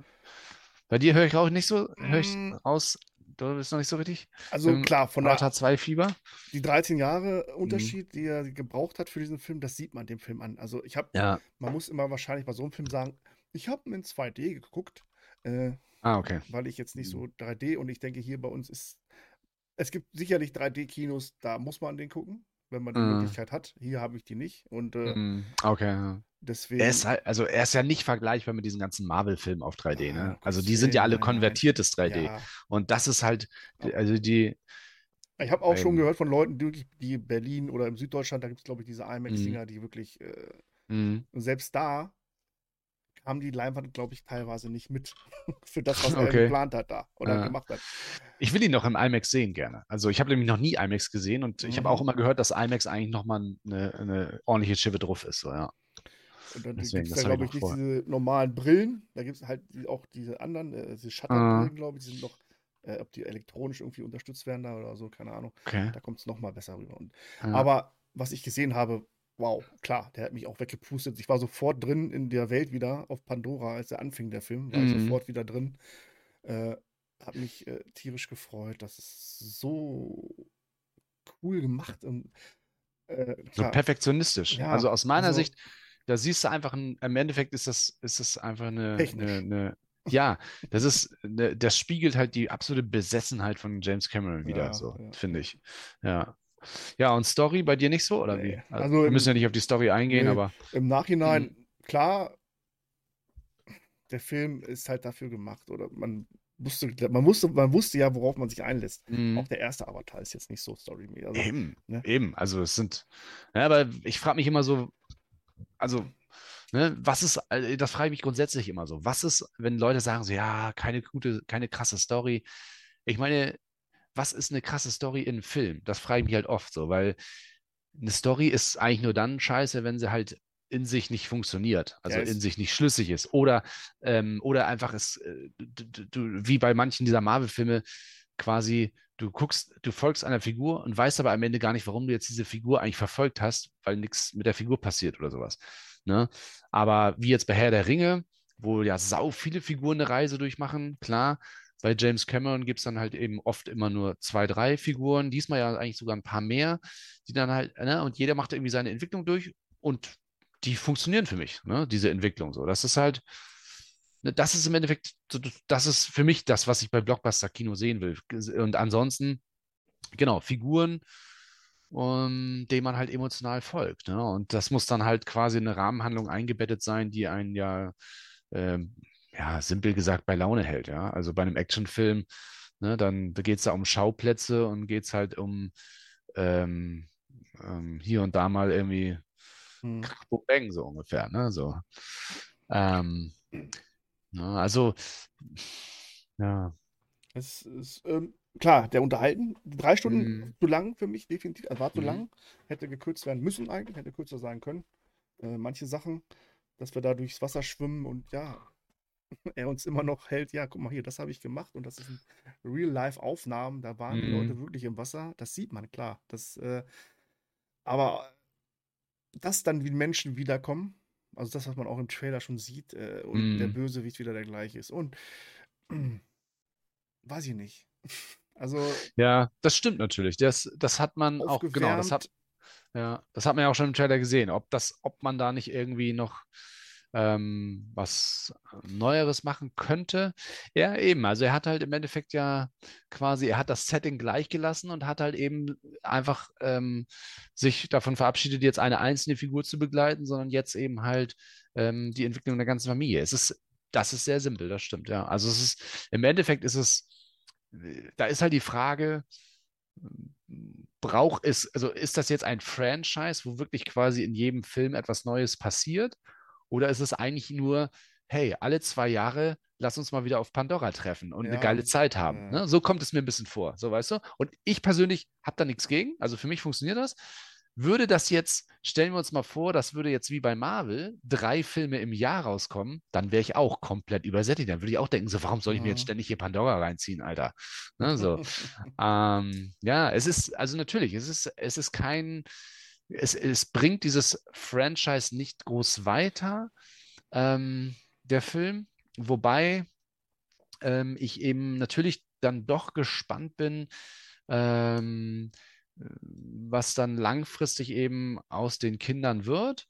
Bei dir höre ich auch nicht so, höre ich Mm. raus, du bist noch nicht so richtig. Also im klar, von der, Avatar 2 Fieber. die 13 Jahre Unterschied, die er gebraucht hat für diesen Film, das sieht man dem Film an. Also ich habe, Ja. man muss immer wahrscheinlich bei so einem Film sagen, ich habe ihn in 2D geguckt, äh, Ah, okay. weil ich jetzt nicht Mhm. so 3D und ich denke, hier bei uns ist, es gibt sicherlich 3D-Kinos, da muss man den gucken, wenn man die Mhm. Möglichkeit hat. Hier habe ich die nicht und äh, Mm, Okay. deswegen. Er ist halt, also er ist ja nicht vergleichbar mit diesen ganzen Marvel-Filmen auf 3D, Nein, ne? um Also die sind ja alle konvertiertes 3D. ja. Und das ist halt, also die, Ich habe auch schon Ähm. gehört von Leuten, die die Berlin oder im Süddeutschland, da gibt es, glaube ich, diese Mhm. IMAX-Dinger, die wirklich, äh, mm, selbst da kam die Leinwand, glaube ich, teilweise nicht mit für das, was er Okay. geplant hat da oder Ja. gemacht hat. ich will ihn noch im IMAX sehen gerne. Also ich habe nämlich noch nie IMAX gesehen und ich habe Mhm. auch immer gehört, dass IMAX eigentlich nochmal eine, eine ordentliche Schippe drauf ist. So, ja. Und dann gibt es das da, glaube ich, nicht vor. diese normalen Brillen. Da gibt es halt auch diese anderen, äh, diese Ah. Shutterbrillen, glaube ich, die sind noch, äh, ob die elektronisch irgendwie unterstützt werden da oder so, keine Ahnung. Okay. Da kommt es nochmal besser rüber. Und, Ja. Aber was ich gesehen habe, wow, klar, der hat mich auch weggepustet. Ich war sofort drin in der Welt wieder auf Pandora, als er anfing, der Film. War ich Mhm. sofort wieder drin. Äh, hat mich äh, tierisch gefreut. Das ist so cool gemacht und äh, So perfektionistisch. Ja, also aus meiner also- Sicht, da siehst du einfach, ein, im Endeffekt ist das, ist das einfach eine, Technisch. eine, eine ja, das ist, ne, das spiegelt halt die absolute Besessenheit von James Cameron wieder, Ja, so, ja. finde ich. Ja. Ja, und Story bei dir nicht so, oder wie? Nee, Also, also wir im- müssen ja nicht auf die Story eingehen, Nee. aber Im Nachhinein, Mhm. klar, der Film ist halt dafür gemacht. Oder man wusste, man wusste, man wusste ja, worauf man sich einlässt. Mhm. Auch der erste Avatar ist jetzt nicht so storymäßig. Also, Eben, ne? eben. Also es sind, ja, aber ich frage mich immer so, also, ne, was ist, äh, das frage ich mich grundsätzlich immer so. Was ist, wenn Leute sagen so, ja, keine gute, keine krasse Story. Ich meine, was ist eine krasse Story in einem Film? Das frage ich mich halt oft so, weil eine Story ist eigentlich nur dann scheiße, wenn sie halt in sich nicht funktioniert, also Ja, in sich nicht schlüssig ist. Oder, ähm, oder einfach ist, äh, du, du, du, wie bei manchen dieser Marvel-Filme, quasi, du guckst, du folgst einer Figur und weißt aber am Ende gar nicht, warum du jetzt diese Figur eigentlich verfolgt hast, weil nichts mit der Figur passiert oder sowas. Ne? Aber wie jetzt bei Herr der Ringe, wo ja sau viele Figuren eine Reise durchmachen, klar. Bei James Cameron gibt es dann halt eben oft immer nur zwei, drei Figuren, diesmal ja eigentlich sogar ein paar mehr, die dann halt, ne, und jeder macht irgendwie seine Entwicklung durch und die funktionieren für mich, ne, diese Entwicklung so. Das ist halt, ne, das ist im Endeffekt, das ist für mich das, was ich bei Blockbuster-Kino sehen will. Und ansonsten, genau, Figuren, um, denen man halt emotional folgt. Ne? Und das muss dann halt quasi in eine Rahmenhandlung eingebettet sein, die einen ja, ähm, ja, simpel gesagt bei Laune hält. Ja? Also bei einem Actionfilm, ne, dann geht es da um Schauplätze und geht es halt um ähm, ähm, hier und da mal irgendwie hm. Bang, so ungefähr. Ne? So. Ähm, na, also, ja. Es ist, ähm, klar, der Unterhalten, drei Stunden Mhm. zu lang für mich, definitiv. Also war zu Mhm. lang. Hätte gekürzt werden müssen eigentlich, hätte kürzer sein können. Äh, manche Sachen, dass wir da durchs Wasser schwimmen und ja, er uns immer noch hält, ja, guck mal hier, das habe ich gemacht und das ist ein Real-Life-Aufnahmen, da waren die Mhm. Leute wirklich im Wasser, das sieht man, klar. Das, äh, aber dass dann die Menschen wiederkommen, also das, was man auch im Trailer schon sieht, äh, und der Mhm. Bösewicht wieder der gleiche ist und weiß ich nicht. Also Ja, das stimmt natürlich. Das, das hat man auch, genau, das hat, ja, das hat man ja auch schon im Trailer gesehen. Ob das, ob man da nicht irgendwie noch ähm, was Neueres machen könnte. Ja, eben. Also er hat halt im Endeffekt ja quasi, er hat das Setting gleich gelassen und hat halt eben einfach ähm, sich davon verabschiedet, jetzt eine einzelne Figur zu begleiten, sondern jetzt eben halt ähm, die Entwicklung der ganzen Familie. Es ist das ist sehr simpel, das stimmt, ja. Also es ist, im Endeffekt ist es, da ist halt die Frage, braucht es, also ist das jetzt ein Franchise, wo wirklich quasi in jedem Film etwas Neues passiert? Oder ist es eigentlich nur, hey, alle zwei Jahre lass uns mal wieder auf Pandora treffen und Ja, eine geile Zeit haben. Ne? So kommt es mir ein bisschen vor, so weißt du? Und ich persönlich habe da nichts gegen. Also für mich funktioniert das. Würde das jetzt, stellen wir uns mal vor, das würde jetzt wie bei Marvel drei Filme im Jahr rauskommen, dann wäre ich auch komplett übersättigt. Dann würde ich auch denken, so, warum soll ich mir jetzt Ja. ständig hier Pandora reinziehen, Alter? Ne, so. Ähm, ja, es ist, also natürlich, es ist, es ist kein, es, es bringt dieses Franchise nicht groß weiter, ähm, der Film, wobei ähm, ich eben natürlich dann doch gespannt bin, ähm, was dann langfristig eben aus den Kindern wird.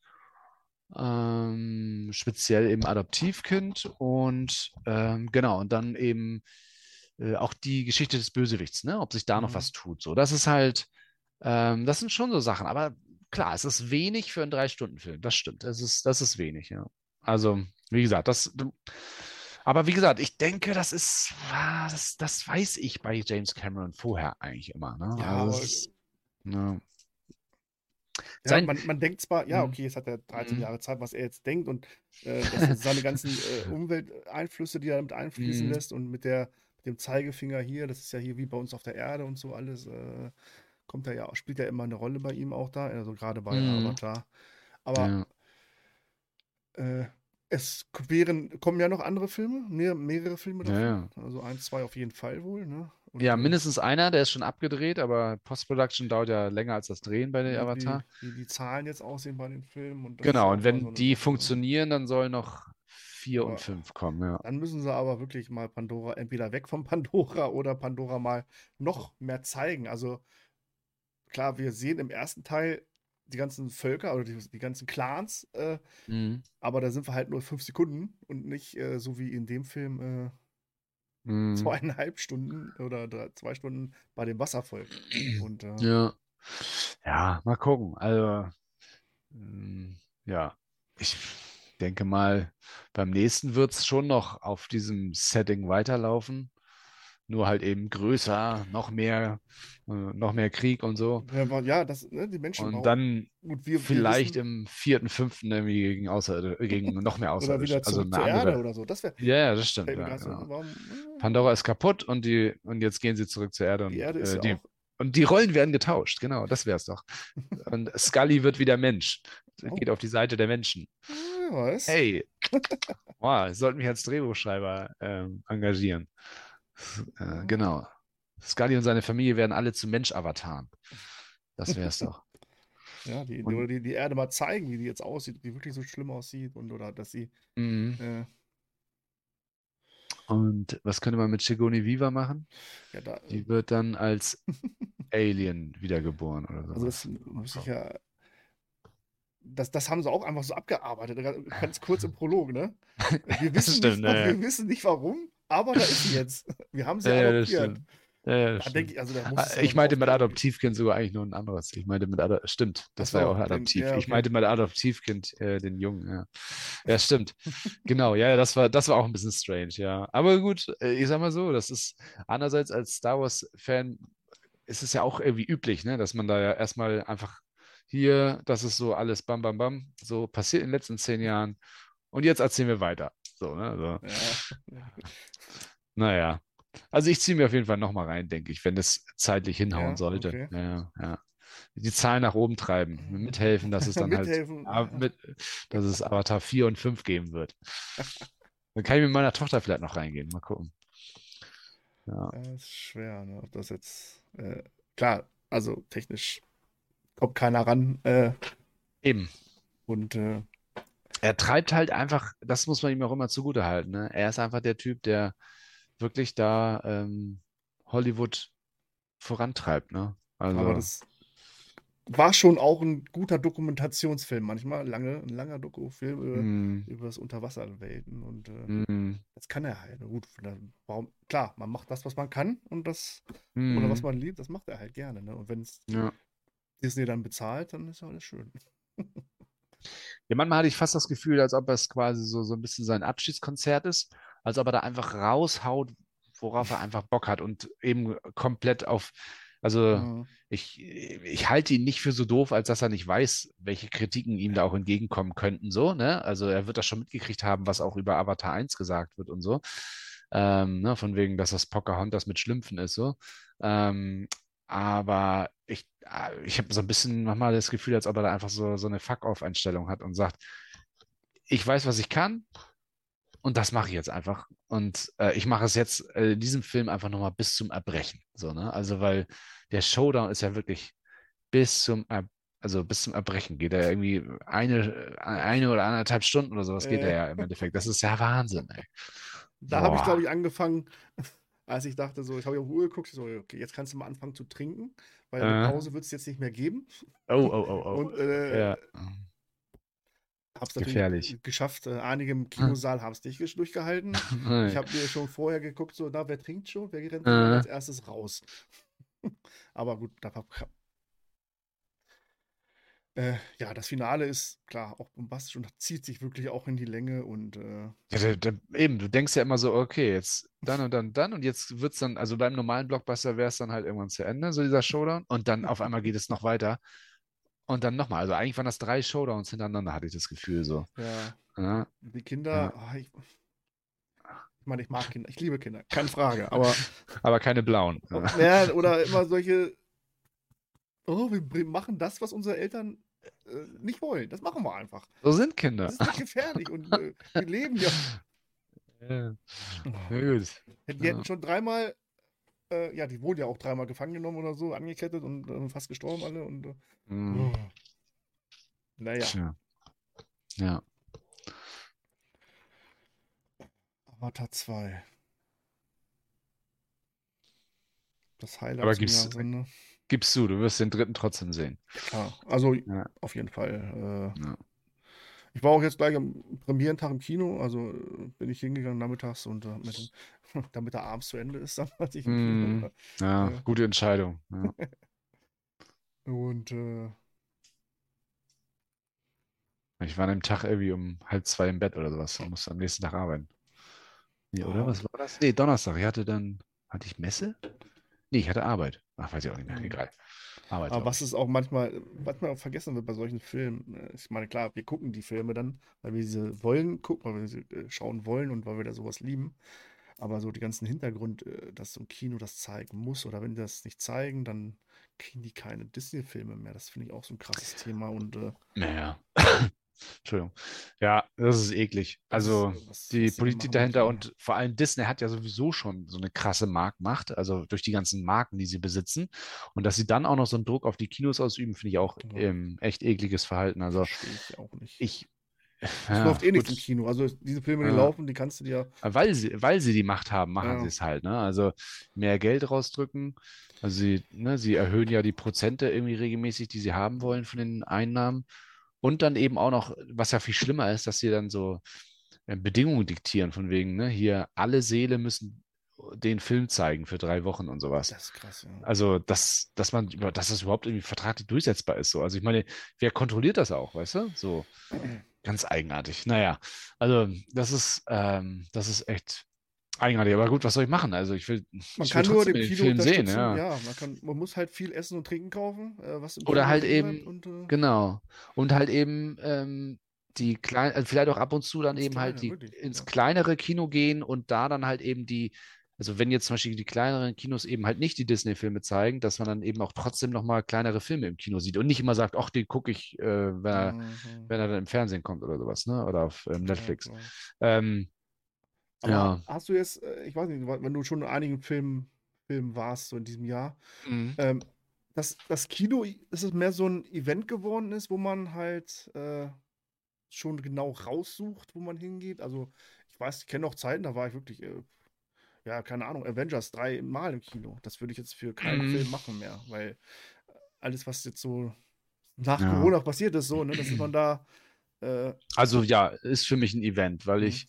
Ähm, speziell eben Adoptivkind und ähm, genau, und dann eben äh, auch die Geschichte des Bösewichts, ne? Ob sich da noch Mhm. was tut. So, das ist halt, ähm, das sind schon so Sachen, aber klar, es ist wenig für einen Drei-Stunden-Film. Das stimmt. Es ist, das ist wenig, ja. Also, wie gesagt, das. Aber wie gesagt, ich denke, das ist, ah, das, das weiß ich bei James Cameron vorher eigentlich immer. Ne? Ja, also ist, ne. Ja, Sein- man, man denkt zwar, ja, Mhm. okay, jetzt hat er 13 Mhm. Jahre Zeit, was er jetzt denkt und äh, seine ganzen äh, Umwelteinflüsse, die er damit einfließen Mhm. lässt und mit der mit dem Zeigefinger hier, das ist ja hier wie bei uns auf der Erde und so alles, äh, kommt er ja, spielt ja immer eine Rolle bei ihm auch da, also gerade bei Mhm. Avatar. Aber Ja. äh, es wären, kommen ja noch andere Filme, mehr, mehrere Filme Ja, davon. ja. Also eins, zwei auf jeden Fall wohl, ne? Und, ja, mindestens einer, der ist schon abgedreht, aber Post-Production dauert ja länger als das Drehen bei wie Avatar. Die, wie die Zahlen jetzt aussehen bei den Filmen. Und Genau, und wenn so die Sache, ne? funktionieren, dann sollen noch vier Aber- und fünf kommen, ja. Dann müssen sie aber wirklich mal Pandora entweder weg von Pandora oder Pandora mal noch mehr zeigen. Also klar, wir sehen im ersten Teil die ganzen Völker oder die, die ganzen Clans, äh, Mhm. aber da sind wir halt nur fünf Sekunden und nicht äh, so wie in dem Film äh, Mhm. zweieinhalb Stunden oder drei, zwei Stunden bei dem Wasservolk. Und äh, Ja. Ja, mal gucken. Also, ähm, ja, ich denke mal, beim nächsten wird es schon noch auf diesem Setting weiterlaufen. Nur halt eben größer, noch mehr, äh, noch mehr Krieg und so. ja, ja, das, ne, die Menschen Und dann gut, wir, wir vielleicht wissen, im vierten, fünften irgendwie gegen, Außer gegen noch mehr Außerirdische. Also eine zur Erde andere. oder so. Das wäre Ja, ja, das stimmt. Ja, genau. warum, äh, Pandora ist kaputt und die und jetzt gehen sie zurück zur Erde und die Erde ist äh, ja die und die Rollen werden getauscht, genau, das wär's doch. Und Scully wird wieder Mensch, Oh. geht auf die Seite der Menschen. Wer weiß. Hey, wow, ich sollte mich als Drehbuchschreiber ähm, engagieren. Äh, genau. Scully und seine Familie werden alle zu Mensch-Avataren. Das wär's doch. Ja, die, Und- die, die Erde mal zeigen, wie die jetzt aussieht, wie wirklich so schlimm aussieht und oder dass sie Mhm. äh, Und was könnte man mit Sigourney Weaver machen? ja da Die wird dann als Alien wiedergeboren oder also sowas. das muss ich ja das, das haben sie auch einfach so abgearbeitet, ganz kurz im Prolog, ne? Wir wissen, stimmt, nicht, ja, ja. wir wissen nicht warum, aber da ist sie jetzt. Wir haben sie Ja, ja, adoptiert. Ja, ja, Da ich, also da Ah, ja Ich meinte mit. Adoptivkind sogar eigentlich nur ein anderes. Ich meinte mit Ado stimmt, das Ach war ja so, auch den- adoptiv. ja, Ich okay. meinte mit Adoptivkind äh, den Jungen, ja. Ja, stimmt. Genau, ja, das war, das war auch ein bisschen strange, ja. Aber gut, äh, ich sag mal so, das ist einerseits als Star Wars-Fan ist es ja auch irgendwie üblich, ne, dass man da ja erstmal einfach hier, das ist so alles bam, bam, bam, so passiert in den letzten zehn Jahren. Und jetzt erzählen wir weiter. So, ne? Also, Ja. naja. Also ich ziehe mir auf jeden Fall nochmal rein, denke ich, wenn es zeitlich hinhauen Ja, sollte. okay. Ja, ja. Die Zahlen nach oben treiben, mithelfen, dass es dann halt, Mithelfen. mit, dass es Avatar 4 und 5 geben wird. Dann kann ich mit meiner Tochter vielleicht noch reingehen, mal gucken. Ja, Ja, ist schwer, ne? Ob das jetzt. Äh, klar, also technisch kommt keiner ran. Äh, eben. und äh, Er treibt halt einfach, das muss man ihm auch immer zugutehalten, ne? Er ist einfach der Typ, der wirklich da ähm, Hollywood vorantreibt, ne? Also, aber das war schon auch ein guter Dokumentationsfilm manchmal. Lange, ein langer Dokufilm über, mm, über das Unterwasserwelten. Und äh, mm, das kann er halt. Gut, warum, klar, man macht das, was man kann und das, mm, oder was man liebt, das macht er halt gerne. Ne? Und wenn es ja. Disney dann bezahlt, dann ist ja alles schön. Ja, manchmal hatte ich fast das Gefühl, als ob es quasi so, so ein bisschen sein Abschiedskonzert ist, als ob er da einfach raushaut, worauf er einfach Bock hat und eben komplett auf, also Mhm. ich, ich halte ihn nicht für so doof, als dass er nicht weiß, welche Kritiken ihm da auch entgegenkommen könnten, so, ne? Also er wird das schon mitgekriegt haben, was auch über Avatar 1 gesagt wird und so. Ähm, ne? Von wegen, dass das Pocahontas mit Schlümpfen ist, so. Ähm, aber ich, äh, ich habe so ein bisschen manchmal das Gefühl, als ob er da einfach so, so eine Fuck-off-Einstellung hat und sagt, ich weiß, was ich kann und das mache ich jetzt einfach. Und äh, ich mache es jetzt äh, in diesem Film einfach nochmal bis zum Erbrechen. So, ne? Also, weil der Showdown ist ja wirklich bis zum, Er also bis zum Erbrechen geht er irgendwie eine, eine oder anderthalb Stunden oder sowas geht er Äh. ja im Endeffekt. Das ist ja Wahnsinn, ey. Da habe ich, glaube ich, angefangen, als ich dachte, so, ich habe die Uhr geguckt, so, okay, jetzt kannst du mal anfangen zu trinken, weil eine Äh. Pause wird es jetzt nicht mehr geben. Oh, oh, oh, oh. Und äh, ja. natürlich Gefährlich. geschafft. Äh, einige im Kinosaal haben es nicht durchgehalten. Ich habe mir schon vorher geguckt, so, na, wer trinkt schon, wer rennt denn Äh. als erstes raus. Aber gut, da war. Äh, ja, das Finale ist klar auch bombastisch und zieht sich wirklich auch in die Länge und äh, Ja, da, da, eben, du denkst ja immer so, okay, jetzt dann und dann, dann und jetzt wird es dann, also beim normalen Blockbuster wäre es dann halt irgendwann zu Ende, so dieser Showdown und dann auf einmal geht es noch weiter und dann nochmal. Also eigentlich waren das drei Showdowns hintereinander, hatte ich das Gefühl so. ja, Ja, die Kinder, ah, ich, ich meine, ich mag Kinder, ich liebe Kinder, keine Frage, aber aber keine blauen. ja, oder immer solche, oh, wir machen das, was unsere Eltern äh, nicht wollen. Das machen wir einfach. So sind Kinder. Das ist nicht gefährlich und äh, wir leben ja. Ja, ja, gut. Die Ja. hätten schon dreimal, äh, ja, die wurden ja auch dreimal gefangen genommen oder so, angekettet und äh, fast gestorben alle und äh, Hm, naja, tja. Ja. Avatar 2. Das Highlight Aber gibt's- Jahresende. Gibst du, du wirst den dritten trotzdem sehen. Klar, also Ja. auf jeden Fall. Äh, Ja. Ich war auch jetzt gleich am Premierentag im Kino, also bin ich hingegangen nachmittags und äh, mit, damit er abends zu Ende ist, dann als ich im Mm. Ja, Ja. gute Entscheidung. Ja. Und äh, Ich war an dem Tag irgendwie um halb zwei im Bett oder sowas und musste am nächsten Tag arbeiten. Nee, oder? Ah. Was war das? Nee, Donnerstag. Ich hatte dann, hatte ich Messe? Nee, ich hatte Arbeit. Ach, weiß ich auch nicht mehr. Mhm. Egal. Aber glaub was es auch manchmal, manchmal auch vergessen wird bei solchen Filmen. äh, Ich meine, klar, wir gucken die Filme dann, weil wir sie wollen gucken, weil wir sie äh, schauen wollen und weil wir da sowas lieben. Aber so die ganzen Hintergrund, äh, dass so ein Kino das zeigen muss oder wenn die das nicht zeigen, dann kriegen die keine Disney-Filme mehr. Das finde ich auch so ein krasses Thema und äh. Naja. Entschuldigung. Ja, das ist eklig. das Also ist, äh, die Politik dahinter und vor allem Disney hat ja sowieso schon so eine krasse Marktmacht, also durch die ganzen Marken, die sie besitzen. Und dass sie dann auch noch so einen Druck auf die Kinos ausüben, finde ich auch Ja. ähm, echt ekliges Verhalten. Also Verstehe ich auch nicht. ich. Es ja, läuft eh nichts im. Kino. Also diese Filme, die Ja. laufen, die kannst du dir. Weil sie, weil sie die Macht haben, machen sie es halt, ne? Also mehr Geld rausdrücken. Also sie, ne, sie erhöhen ja die Prozente irgendwie regelmäßig, die sie haben wollen von den Einnahmen. Und dann eben auch noch, was ja viel schlimmer ist, dass sie dann so äh, Bedingungen diktieren, von wegen, ne, hier alle Seele müssen den Film zeigen für drei Wochen und sowas. Das ist krass, ja. Also, dass, dass man, dass das überhaupt irgendwie vertraglich durchsetzbar ist. So. Also ich meine, wer kontrolliert das auch, weißt du? So. Ganz eigenartig. Naja, also das ist, ähm, das ist echt eigenartig. Aber gut, was soll ich machen? Also ich will, Man ich kann will nur den Kino Film sehen, ja. Ja, man, kann, man muss halt viel essen und trinken kaufen, äh, was im Oder halt eben, und, äh, Genau. Und halt eben ähm, die kleinen, also vielleicht auch ab und zu dann eben halt Kleine, die wirklich, ins ja. kleinere Kino gehen und da dann halt eben die, also wenn jetzt zum Beispiel die kleineren Kinos eben halt nicht die Disney-Filme zeigen, dass man dann eben auch trotzdem nochmal kleinere Filme im Kino sieht und nicht immer sagt, ach, den gucke ich, äh, wenn er, Mhm. wenn er dann im Fernsehen kommt oder sowas, ne? Oder auf ähm, Ja, Netflix. klar. Ähm, Aber ja. hast du jetzt, äh, ich weiß nicht, wenn du schon in einigen Filmen, Filmen warst, so in diesem Jahr, Mhm. ähm, dass das Kino, dass es mehr so ein Event geworden ist, wo man halt äh, schon genau raussucht, wo man hingeht. Also, ich weiß, ich kenne noch Zeiten, da war ich wirklich, äh, ja, keine Ahnung, Avengers dreimal im Kino. Das würde ich jetzt für keinen Mhm. Film machen mehr, weil alles, was jetzt so nach Ja. Corona passiert ist, so, ne, dass man da, äh, Also ja, ist für mich ein Event, weil Mhm.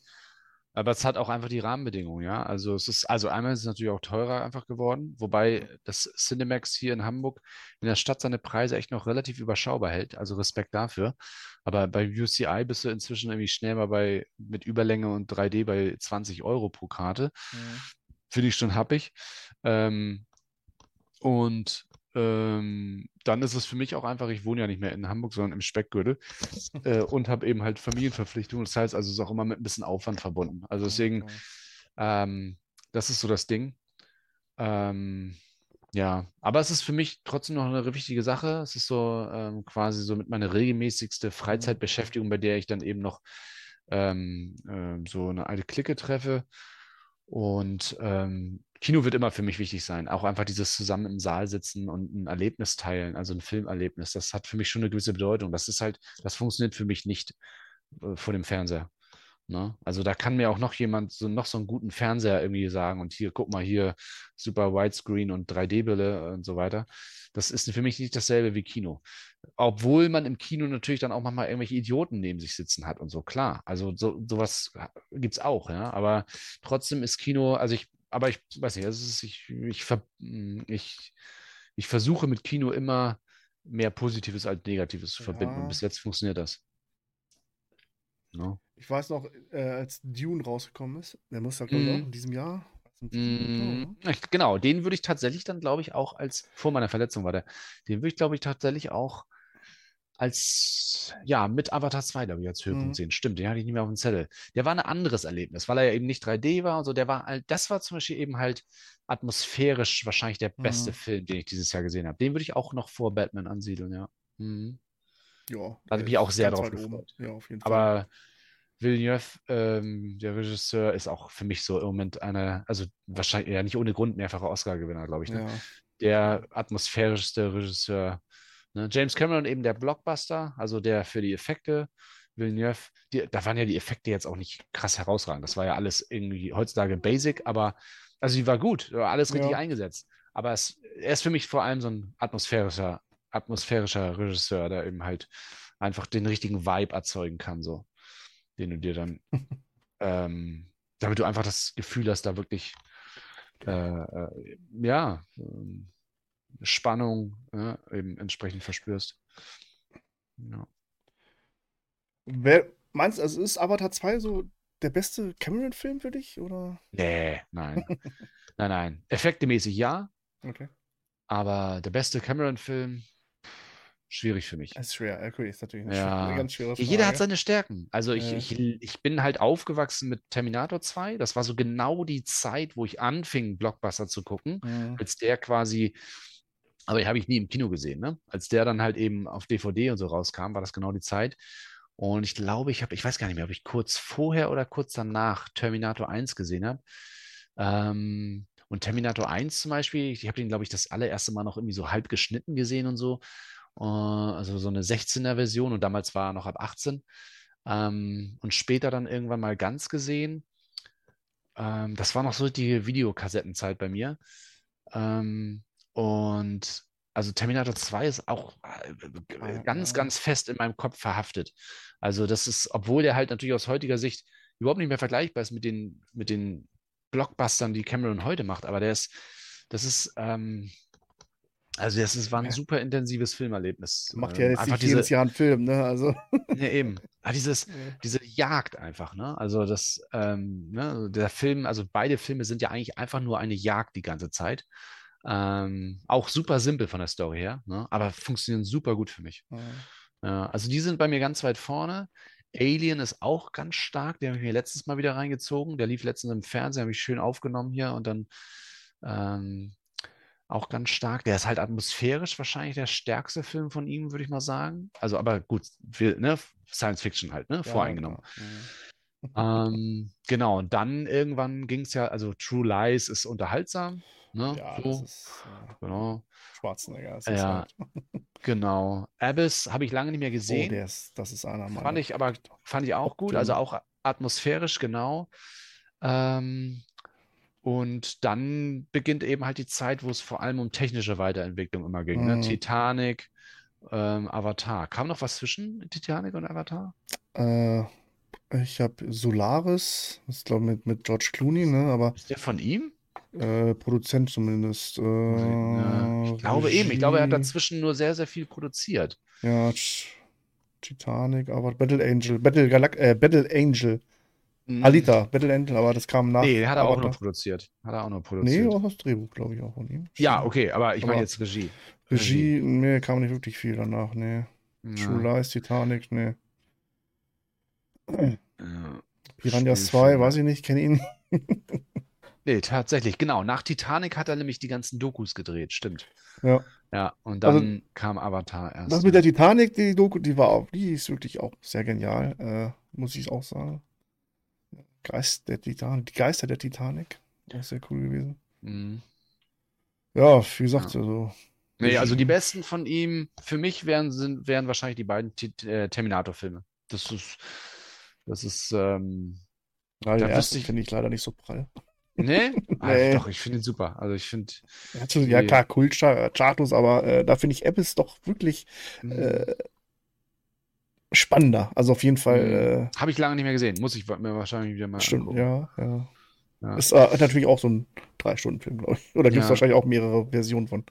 Aber es hat auch einfach die Rahmenbedingungen, ja. Also es ist, also einmal ist es natürlich auch teurer einfach geworden, wobei das Cinemax hier in Hamburg in der Stadt seine Preise echt noch relativ überschaubar hält. Also Respekt dafür. Aber bei UCI bist du inzwischen irgendwie schnell mal bei mit Überlänge und 3D bei 20 Euro pro Karte. Mhm. Finde ich schon happig. Ähm, und ähm, dann ist es für mich auch einfach, ich wohne ja nicht mehr in Hamburg, sondern im Speckgürtel äh, und habe eben halt Familienverpflichtungen. Das heißt also, es ist auch immer mit ein bisschen Aufwand verbunden. Also deswegen, Okay. ähm, das ist so das Ding. Ähm, ja, aber es ist für mich trotzdem noch eine wichtige Sache. Es ist so ähm, quasi so mit meiner regelmäßigste Freizeitbeschäftigung, bei der ich dann eben noch ähm, ähm, so eine alte Clique treffe. Und ähm, Kino wird immer für mich wichtig sein. Auch einfach dieses zusammen im Saal sitzen und ein Erlebnis teilen, also ein Filmerlebnis. Das hat für mich schon eine gewisse Bedeutung. Das ist halt, das funktioniert für mich nicht äh, vor dem Fernseher. Ne? Also da kann mir auch noch jemand so noch so einen guten Fernseher irgendwie sagen und hier, guck mal, hier super Widescreen und 3D-Brille und so weiter. Das ist für mich nicht dasselbe wie Kino. Obwohl man im Kino natürlich dann auch manchmal irgendwelche Idioten neben sich sitzen hat und so, klar. Also so, sowas gibt es auch, ja. Aber trotzdem ist Kino, also ich, aber ich weiß nicht, es ist, ich, ich, ver- ich, ich versuche mit Kino immer mehr Positives als Negatives zu verbinden. Und Ja. bis jetzt funktioniert das. Ne? Ich weiß noch, äh, als Dune rausgekommen ist, der muss ja, glaube ich, auch in diesem Jahr. Mm, ich, genau, den würde ich tatsächlich dann, glaube ich, auch als, vor meiner Verletzung war der, den würde ich, glaube ich, tatsächlich auch als, ja, mit Avatar 2, glaube ich, als Höhepunkt Mhm. sehen. Stimmt, den hatte ich nicht mehr auf dem Zettel. Der war ein anderes Erlebnis, weil er ja eben nicht 3D war und so. Der war halt, das war zum Beispiel eben halt atmosphärisch wahrscheinlich der beste Mhm. Film, den ich dieses Jahr gesehen habe. Den würde ich auch noch vor Batman ansiedeln, ja. Mhm. Ja, Da hatte ich mich auch sehr drauf gefreut. Ja, auf jeden Fall. Aber Villeneuve, ähm, der Regisseur, ist auch für mich so im Moment eine, also wahrscheinlich ja nicht ohne Grund mehrfacher Oscar-Gewinner, glaube ich. Ne? Ja. Der atmosphärischste Regisseur. Ne? James Cameron eben der Blockbuster, also der für die Effekte. Villeneuve, die, da waren ja die Effekte jetzt auch nicht krass herausragend. Das war ja alles irgendwie heutzutage basic, aber also die war gut, war alles richtig Ja. eingesetzt. Aber es, er ist für mich vor allem so ein atmosphärischer, atmosphärischer Regisseur, der eben halt einfach den richtigen Vibe erzeugen kann, so, den du dir dann, ähm, damit du einfach das Gefühl hast, da wirklich, äh, äh, ja, ähm, Spannung ja, eben entsprechend verspürst. Ja. Wer, meinst du, also ist Avatar 2 so der beste Cameron-Film für dich? Oder? Nee, nein. nein, nein. Effektemäßig ja, Okay. aber der beste Cameron-Film, schwierig für mich. Das ist schwer. Okay, ist natürlich eine, Ja. ganz schwere Frage. Jeder hat seine Stärken. Also ich, Ja. ich, ich bin halt aufgewachsen mit Terminator 2. Das war so genau die Zeit, wo ich anfing, Blockbuster zu gucken, Mhm. als der quasi, aber habe ich nie im Kino gesehen, ne? Als der dann halt eben auf DVD und so rauskam, war das genau die Zeit. Und ich glaube, ich habe, ich weiß gar nicht mehr, ob ich kurz vorher oder kurz danach Terminator 1 gesehen habe. Ähm, und Terminator 1 zum Beispiel, ich habe den, glaube ich, das allererste Mal noch irgendwie so halb geschnitten gesehen und so. Äh, also so eine 16er-Version und damals war er noch ab 18. Ähm, und später dann irgendwann mal ganz gesehen. Ähm, das war noch so die Videokassettenzeit bei mir. Ähm, und also Terminator 2 ist auch äh, Ah, ganz, ja. ganz fest in meinem Kopf verhaftet. Also das ist, obwohl der halt natürlich aus heutiger Sicht überhaupt nicht mehr vergleichbar ist mit den, mit den Blockbustern, die Cameron heute macht, aber der ist, das ist, ähm, also das ist, war ein Ja. super intensives Filmerlebnis. Macht ja Ähm, jetzt einfach diese, jedes Jahr einen Film, ne? Also. ja, eben. Aber dieses, Ja. diese Jagd einfach, ne? Also das, ähm, ne, der Film, also beide Filme sind ja eigentlich einfach nur eine Jagd die ganze Zeit. Ähm, auch super simpel von der Story her, ne? Aber funktionieren super gut für mich. Ja. Ja, also die sind bei mir ganz weit vorne. Alien ist auch ganz stark, den habe ich mir letztes Mal wieder reingezogen. Der lief letztens im Fernsehen, habe ich schön aufgenommen hier und dann ähm, auch ganz stark. Der ist halt atmosphärisch wahrscheinlich der stärkste Film von ihm, würde ich mal sagen. Also, aber gut, wir, ne, Science Fiction halt, ne, Ja, voreingenommen. klar. Mhm. Ähm, genau, und dann irgendwann ging es ja, also True Lies ist unterhaltsam, ne? Ja, so, das ist äh, genau, Schwarzenegger. Ist Ja, halt, genau. Abyss habe ich lange nicht mehr oh, gesehen. der ist, das ist einer meiner. Fand ich aber, fand ich auch gut, also auch atmosphärisch, genau. Ähm, und dann beginnt eben halt die Zeit, wo es vor allem um technische Weiterentwicklung immer ging. Ne? Mhm. Titanic, ähm, Avatar. Kam noch was zwischen Titanic und Avatar? Äh, Ich habe Solaris, das ist glaube ich mit, mit George Clooney, ne? Aber Ist der von ihm? äh, Produzent zumindest. Ja, Äh, ich glaube eben. Ich glaube, er hat Regie, dazwischen nur sehr, sehr viel produziert. ja, Titanic, aber Battle Angel, Battle Galac äh, Battle Angel, Mhm. Alita, Battle Angel, aber das kam nach Nee, den hat er auch nur produziert. Hat er auch Nee, produziert. auch das Drehbuch, glaube ich, auch von ihm. Ja, okay, aber ich meine jetzt Regie. Regie, nee, kam nicht wirklich viel danach, nee. True Ja, Lies, Titanic, nee. Ja. Piranhas 2, Spielfilme. weiß ich nicht, kenne ihn. Nee, tatsächlich, genau. Nach Titanic hat er nämlich die ganzen Dokus gedreht, stimmt. Ja. Ja, und Also, dann kam Avatar erst. Das mit der Titanic, die Doku, die war auch, die ist wirklich auch sehr genial, äh, muss ich auch sagen. Geist der Titanic, die Geister der Titanic, auch sehr cool gewesen. Mhm. Ja, wie gesagt, Ja. also. Nee, also die besten von ihm, für mich wären, sind, wären wahrscheinlich die beiden Ti- äh, Terminator-Filme. Das ist, das ist, ähm, Ja, da wüsste ich, finde ich leider nicht so prall. nee? Ah, Nee. doch, ich finde ihn super. Also ich finde, Er hat so, ja klar, Kultstatus, aber äh, da finde ich Abyss doch wirklich mh, äh, spannender. Also auf jeden Fall, mh, habe ich lange nicht mehr gesehen. Muss ich mir wahrscheinlich wieder mal äh, stimmt, angucken. ja, ja. Ja. Ist äh, natürlich auch so ein Drei-Stunden-Film, glaube ich. Oder gibt es Ja. wahrscheinlich auch mehrere Versionen von.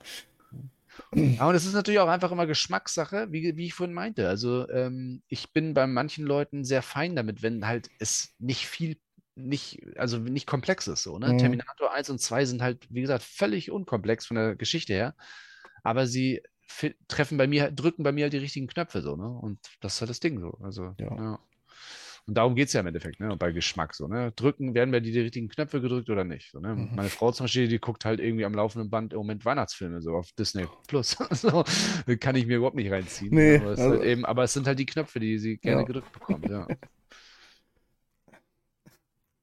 Aber das ist natürlich auch einfach immer Geschmackssache, wie, wie ich vorhin meinte. Also ähm, ich bin bei manchen Leuten sehr fein damit, wenn halt es nicht viel, nicht, also nicht komplex ist so, ne? Mhm. Terminator 1 und 2 sind halt, wie gesagt, völlig unkomplex von der Geschichte her, aber sie treffen bei mir, drücken bei mir halt die richtigen Knöpfe so, ne? Und das ist halt das Ding so. Also, Ja. ja. Und darum geht es ja im Endeffekt, ne? Bei Geschmack so, ne? Drücken, werden bei dir die richtigen Knöpfe gedrückt oder nicht? So, ne? Mhm. Meine Frau zum Beispiel, die guckt halt irgendwie am laufenden Band im Moment Weihnachtsfilme so auf Disney Plus. So, kann ich mir überhaupt nicht reinziehen. Nee, aber, es ist also- halt eben, aber es sind halt die Knöpfe, die sie gerne Ja. gedrückt bekommt, ja.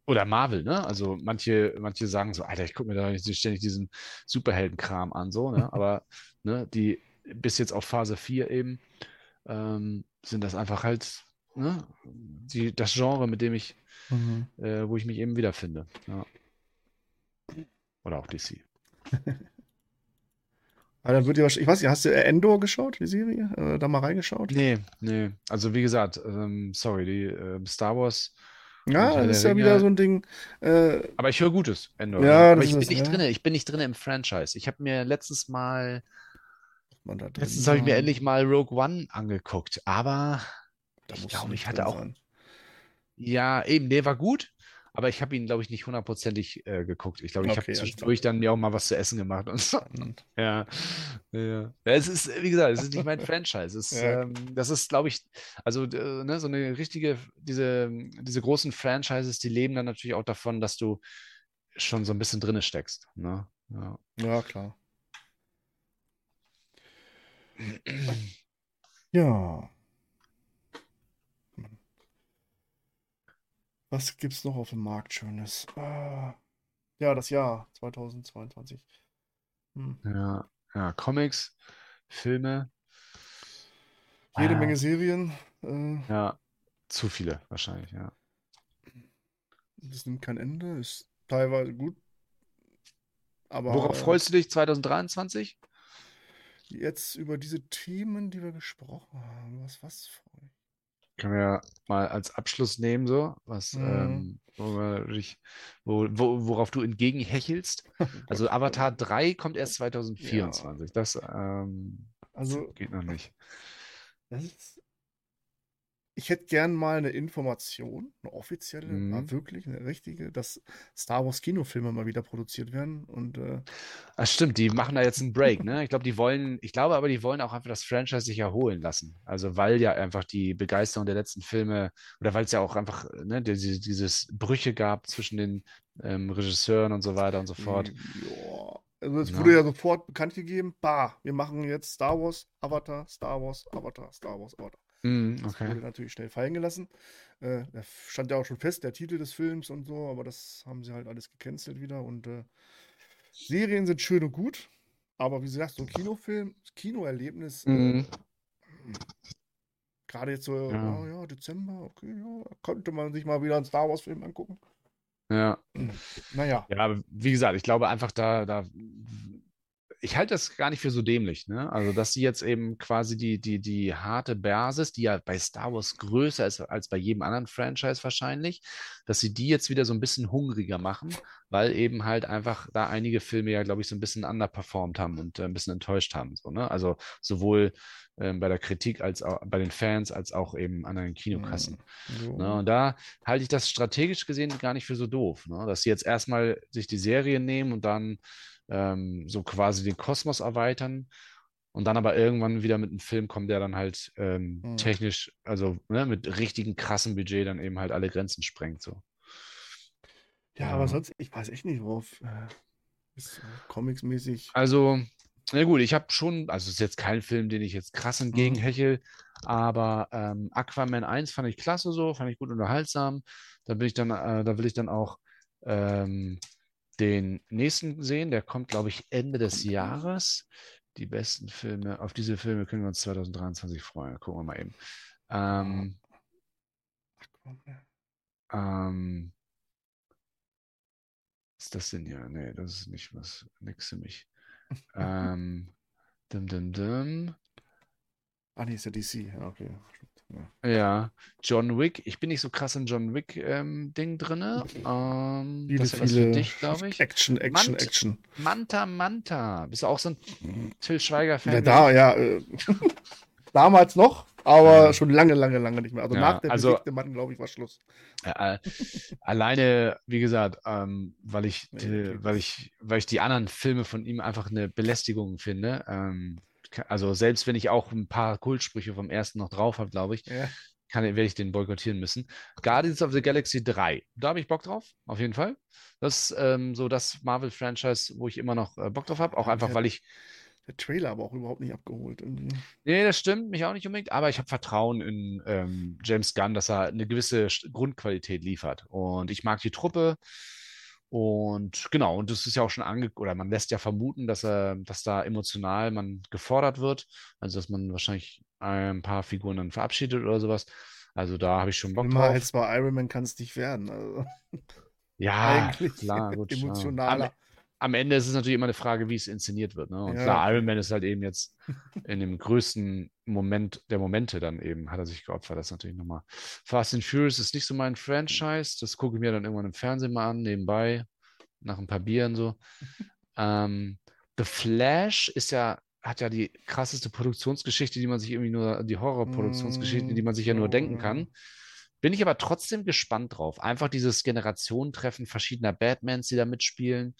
Oder Marvel, ne? Also manche, manche sagen so, Alter, ich gucke mir da nicht ständig diesen Superheldenkram an, so, ne? Aber ne, die bis jetzt auf Phase 4 eben ähm, sind das einfach halt ne, die, das Genre, mit dem ich, Mhm. äh, wo ich mich eben wiederfinde. Ja. Oder auch DC. Aber dann wird ihr wahrscheinlich, ich weiß nicht, hast du Endor geschaut, die Serie? Äh, da mal reingeschaut? Nee, nee. Also wie gesagt, ähm, sorry, die ähm, Star Wars Ja, das ist ja wieder Ringe. so ein Ding. Äh, Aber ich höre Gutes, Endor. Ja, Aber das ich bin ist- nicht ja. drinne. Ich bin nicht drinne im Franchise. Ich habe mir letztes Mal, drin letztens habe ich mir endlich mal Rogue One angeguckt. Aber Da ich glaube, ich hatte auch, sein. ja, eben, der war gut. Aber ich habe ihn, glaube ich, nicht hundertprozentig äh, geguckt. Ich glaube, ich habe Okay, alles zwischendurch dann mir auch mal was zu essen gemacht und so. Ja, ja. Es ist, wie gesagt, es ist nicht mein Franchise. Es Ja. ähm, das ist, glaube ich, also äh, ne, so eine richtige, diese, diese großen Franchises, die leben dann natürlich auch davon, dass du schon so ein bisschen drinne steckst. Ne? Ja. Ja, klar. Ja. Was gibt's noch auf dem Markt Schönes? Ah, ja, das Jahr 2022. Hm. Ja, ja, Comics, Filme, Jede Ah. Menge Serien. Äh, ja, zu viele wahrscheinlich, ja. das nimmt kein Ende. Ist teilweise gut. Aber Worauf äh, freust du dich 2023? jetzt über diese Themen, die wir gesprochen haben, was, was freue Können wir ja mal als Abschluss nehmen, so, was, Mhm. ähm, wo wo, wo, worauf du entgegenhechelst. Also Avatar äh, 3 kommt erst 2024. Das ähm, Also, geht noch nicht. das ist, ich hätte gern mal eine Information, eine offizielle, Mhm. mal wirklich eine richtige, dass Star Wars Kinofilme mal wieder produziert werden. Und äh, Ah, stimmt, die machen da jetzt einen Break, ne? Ich glaube, die wollen, ich glaube aber, die wollen auch einfach das Franchise sich erholen lassen. Also, weil ja einfach die Begeisterung der letzten Filme oder weil es ja auch einfach, ne, diese, dieses Brüche gab zwischen den ähm, Regisseuren und so weiter und so fort. ja, also es Ja. wurde ja sofort bekannt gegeben, bah, wir machen jetzt Star Wars, Avatar, Star Wars, Avatar, Star Wars, Avatar. Mm, Das okay. wurde natürlich schnell fallen gelassen. Äh, da stand ja auch schon fest, der Titel des Films und so, aber das haben sie halt alles gecancelt wieder. Und äh, Serien sind schön und gut, aber wie gesagt, so ein Kinofilm, das Kinoerlebnis, äh, Mhm. gerade jetzt so, Ja. oh ja, Dezember, okay, ja, könnte man sich mal wieder einen Star Wars-Film angucken. Ja. Naja, Ja, aber wie gesagt, ich glaube einfach da, da, ich halte das gar nicht für so dämlich, ne? Also, dass sie jetzt eben quasi die, die, die harte Basis, die ja bei Star Wars größer ist als bei jedem anderen Franchise wahrscheinlich, dass sie die jetzt wieder so ein bisschen hungriger machen, weil eben halt einfach da einige Filme ja, glaube ich, so ein bisschen underperformed haben und äh, ein bisschen enttäuscht haben. So, ne? Also sowohl ähm, bei der Kritik als auch bei den Fans als auch eben an den Kinokassen. So. Ne? Und da halte ich das strategisch gesehen gar nicht für so doof, ne? dass sie jetzt erstmal sich die Serie nehmen und dann ähm, so quasi den Kosmos erweitern und dann aber irgendwann wieder mit einem Film kommen, der dann halt ähm, Mhm. technisch, also ne, mit richtigen krassen Budget dann eben halt alle Grenzen sprengt. So. Ja, Ja. aber sonst, ich weiß echt nicht, worauf äh, ist äh, comicsmäßig. Also, na gut, ich habe schon, also es ist jetzt kein Film, den ich jetzt krass entgegenhechel, aber ähm, Aquaman 1 fand ich klasse so, fand ich gut unterhaltsam. Da bin ich dann, äh, da will ich dann auch ähm, den nächsten sehen, der kommt, glaube ich, Ende des Jahres. Die besten Filme, auf diese Filme können wir uns 2023 freuen. Gucken wir mal eben. Ähm, ähm, was ist das denn hier? Nee, das ist nicht was, nix für mich. ähm, dim, dim, dim. Ah, nee, ist ja DC. Ja, okay. Ja. Ja, John Wick. Ich bin nicht so krass im John Wick-Ding ähm, drinne. Ähm, Viele, das wäre was für viele dich, glaube ich. Action, Action, Mant- Action. Manta Manta. Bist du auch so ein Till Schweiger-Fan? Ja, da, ja. Äh, damals noch, aber Ja. schon lange, lange, lange nicht mehr. Also Ja, nach der also- bewegte Mann, glaube ich, war Schluss. Äh, äh, alleine, wie gesagt, ähm, weil ich, die, weil ich, weil ich die anderen Filme von ihm einfach eine Belästigung finde. Ähm, also selbst wenn ich auch ein paar Kultsprüche vom ersten noch drauf habe, glaube ich, Ja. kann, werde ich den boykottieren müssen. Guardians of the Galaxy 3, da habe ich Bock drauf, auf jeden Fall. Das ist ähm, so das Marvel-Franchise, wo ich immer noch äh, Bock drauf habe. Auch Ja, einfach, der- weil ich, Der Trailer aber auch überhaupt nicht abgeholt. Irgendwie. nee, das stimmt, mich auch nicht unbedingt, aber ich habe Vertrauen in ähm, James Gunn, dass er eine gewisse Grundqualität liefert. Und ich mag die Truppe. Und genau, und das ist ja auch schon ange oder man lässt ja vermuten, dass er, dass da emotional man gefordert wird. Also dass man wahrscheinlich ein paar Figuren dann verabschiedet oder sowas. Also da habe ich schon Bock Immer drauf. als bei Iron Man kann es nicht werden. Also, Ja, eigentlich klar, gut. emotionaler. Am Ende ist es natürlich immer eine Frage, wie es inszeniert wird. Ne? Und Ja, klar. Iron Man ist halt eben jetzt in dem größten Moment der Momente dann eben, hat er sich geopfert. Das ist natürlich nochmal. Fast and Furious ist nicht so mein Franchise. Das gucke ich mir dann irgendwann im Fernsehen mal an, nebenbei, nach ein paar Bieren so. ähm, The Flash ist ja, hat ja die krasseste Produktionsgeschichte, die man sich irgendwie nur, die Horrorproduktionsgeschichte, die man sich ja nur Mm, denken kann. Bin ich aber trotzdem gespannt drauf. Einfach dieses Generationentreffen verschiedener Batmans, die da mitspielen.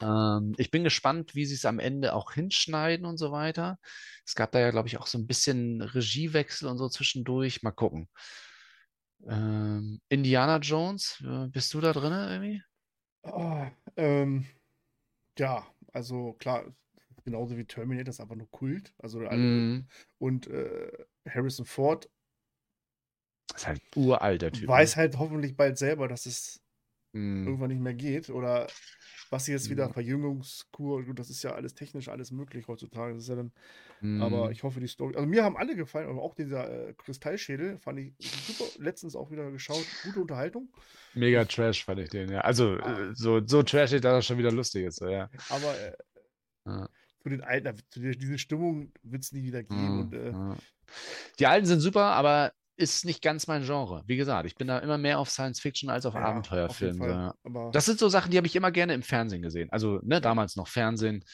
Ähm, ich bin gespannt, wie sie es am Ende auch hinschneiden und so weiter. Es gab da ja, glaube ich, auch so ein bisschen Regiewechsel und so zwischendurch. Mal gucken. Ähm, Indiana Jones, bist du da drin irgendwie? Ah, ähm, ja, also klar, genauso wie Terminator ist einfach nur Kult. Also Mm, und äh, Harrison Ford ist halt uralter Typ. weiß halt hoffentlich bald selber, dass es Mm, irgendwann nicht mehr geht. Oder was sie jetzt wieder Ja. Verjüngungskur, gut, das ist ja alles technisch, alles möglich heutzutage. Das ist ja dann, aber mm. ich hoffe, die Story. Also mir haben alle gefallen, aber auch dieser äh, Kristallschädel fand ich super. Letztens auch wieder geschaut, gute Unterhaltung. Mega Trash fand ich den, ja. Also äh, so, so trashig, dass er schon wieder lustig ist, so, ja. Aber äh, Ja. zu den alten, zu der, diese Stimmung wird es nie wieder geben. Mm, Und äh. Die alten sind super, aber ist nicht ganz mein Genre. Wie gesagt, ich bin da immer mehr auf Science Fiction als auf ja, auf jeden Abenteuerfilm. so, Fall. ja. Aber Das sind so Sachen, die habe ich immer gerne im Fernsehen gesehen. Also, ne, damals noch Fernsehen,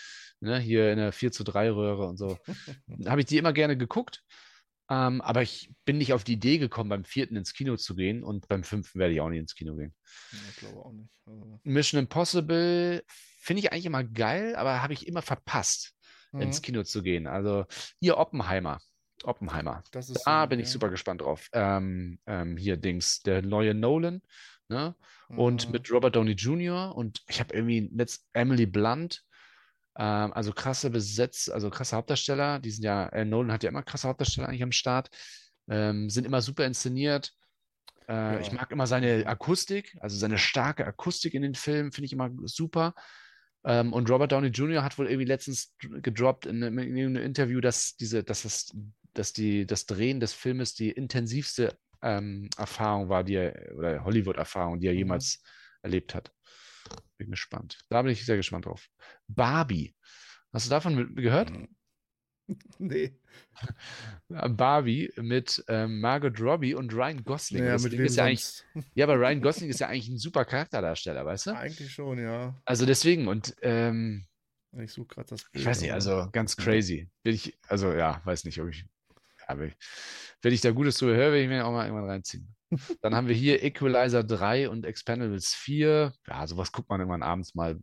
ne, hier in der 4 zu 3 Röhre und so. habe ich die immer gerne geguckt. Ähm, aber ich bin nicht auf die Idee gekommen, beim vierten ins Kino zu gehen und beim fünften werde ich auch nicht ins Kino gehen. ich glaube auch nicht. Also, Mission Impossible finde ich eigentlich immer geil, aber habe ich immer verpasst, ins mhm, Kino zu gehen. Also, hier Oppenheimer. Oppenheimer. das ist Da so, bin ich ja. super gespannt drauf. Ähm, ähm, hier Dings, der neue Nolan, ne? Und Mhm. mit Robert Downey Jr. und ich habe irgendwie letzt Emily Blunt, ähm, also krasse Besetz, also krasse Hauptdarsteller. Die sind ja, äh, Nolan hat ja immer krasse Hauptdarsteller eigentlich am Start, ähm, sind immer super inszeniert. Äh, Ich Ja. mag immer seine Akustik, also seine starke Akustik in den Filmen, finde ich immer super. Ähm, und Robert Downey Jr. hat wohl irgendwie letztens gedroppt in einem, in einem Interview, dass diese, dass das, dass die, das Drehen des Filmes die intensivste ähm, Erfahrung war, die er, oder Hollywood-Erfahrung, die er Mhm. jemals erlebt hat. Bin gespannt. Da bin ich sehr gespannt drauf. Barbie. Hast du davon gehört? Nee. Barbie mit ähm, Margot Robbie und Ryan Gosling. Naja, wem ist ja eigentlich, ja, aber Ryan Gosling ist ja eigentlich ein super Charakterdarsteller, weißt du? Eigentlich schon, ja. Also deswegen, und ähm, Ich suche gerade das Bild. ich weiß nicht, also ganz crazy. Will ich, also ja, weiß nicht, ob ich, wenn ich da Gutes drüber höre, will ich mir auch mal irgendwann reinziehen. Dann haben wir hier Equalizer 3 und Expendables 4. Ja, sowas guckt man irgendwann abends mal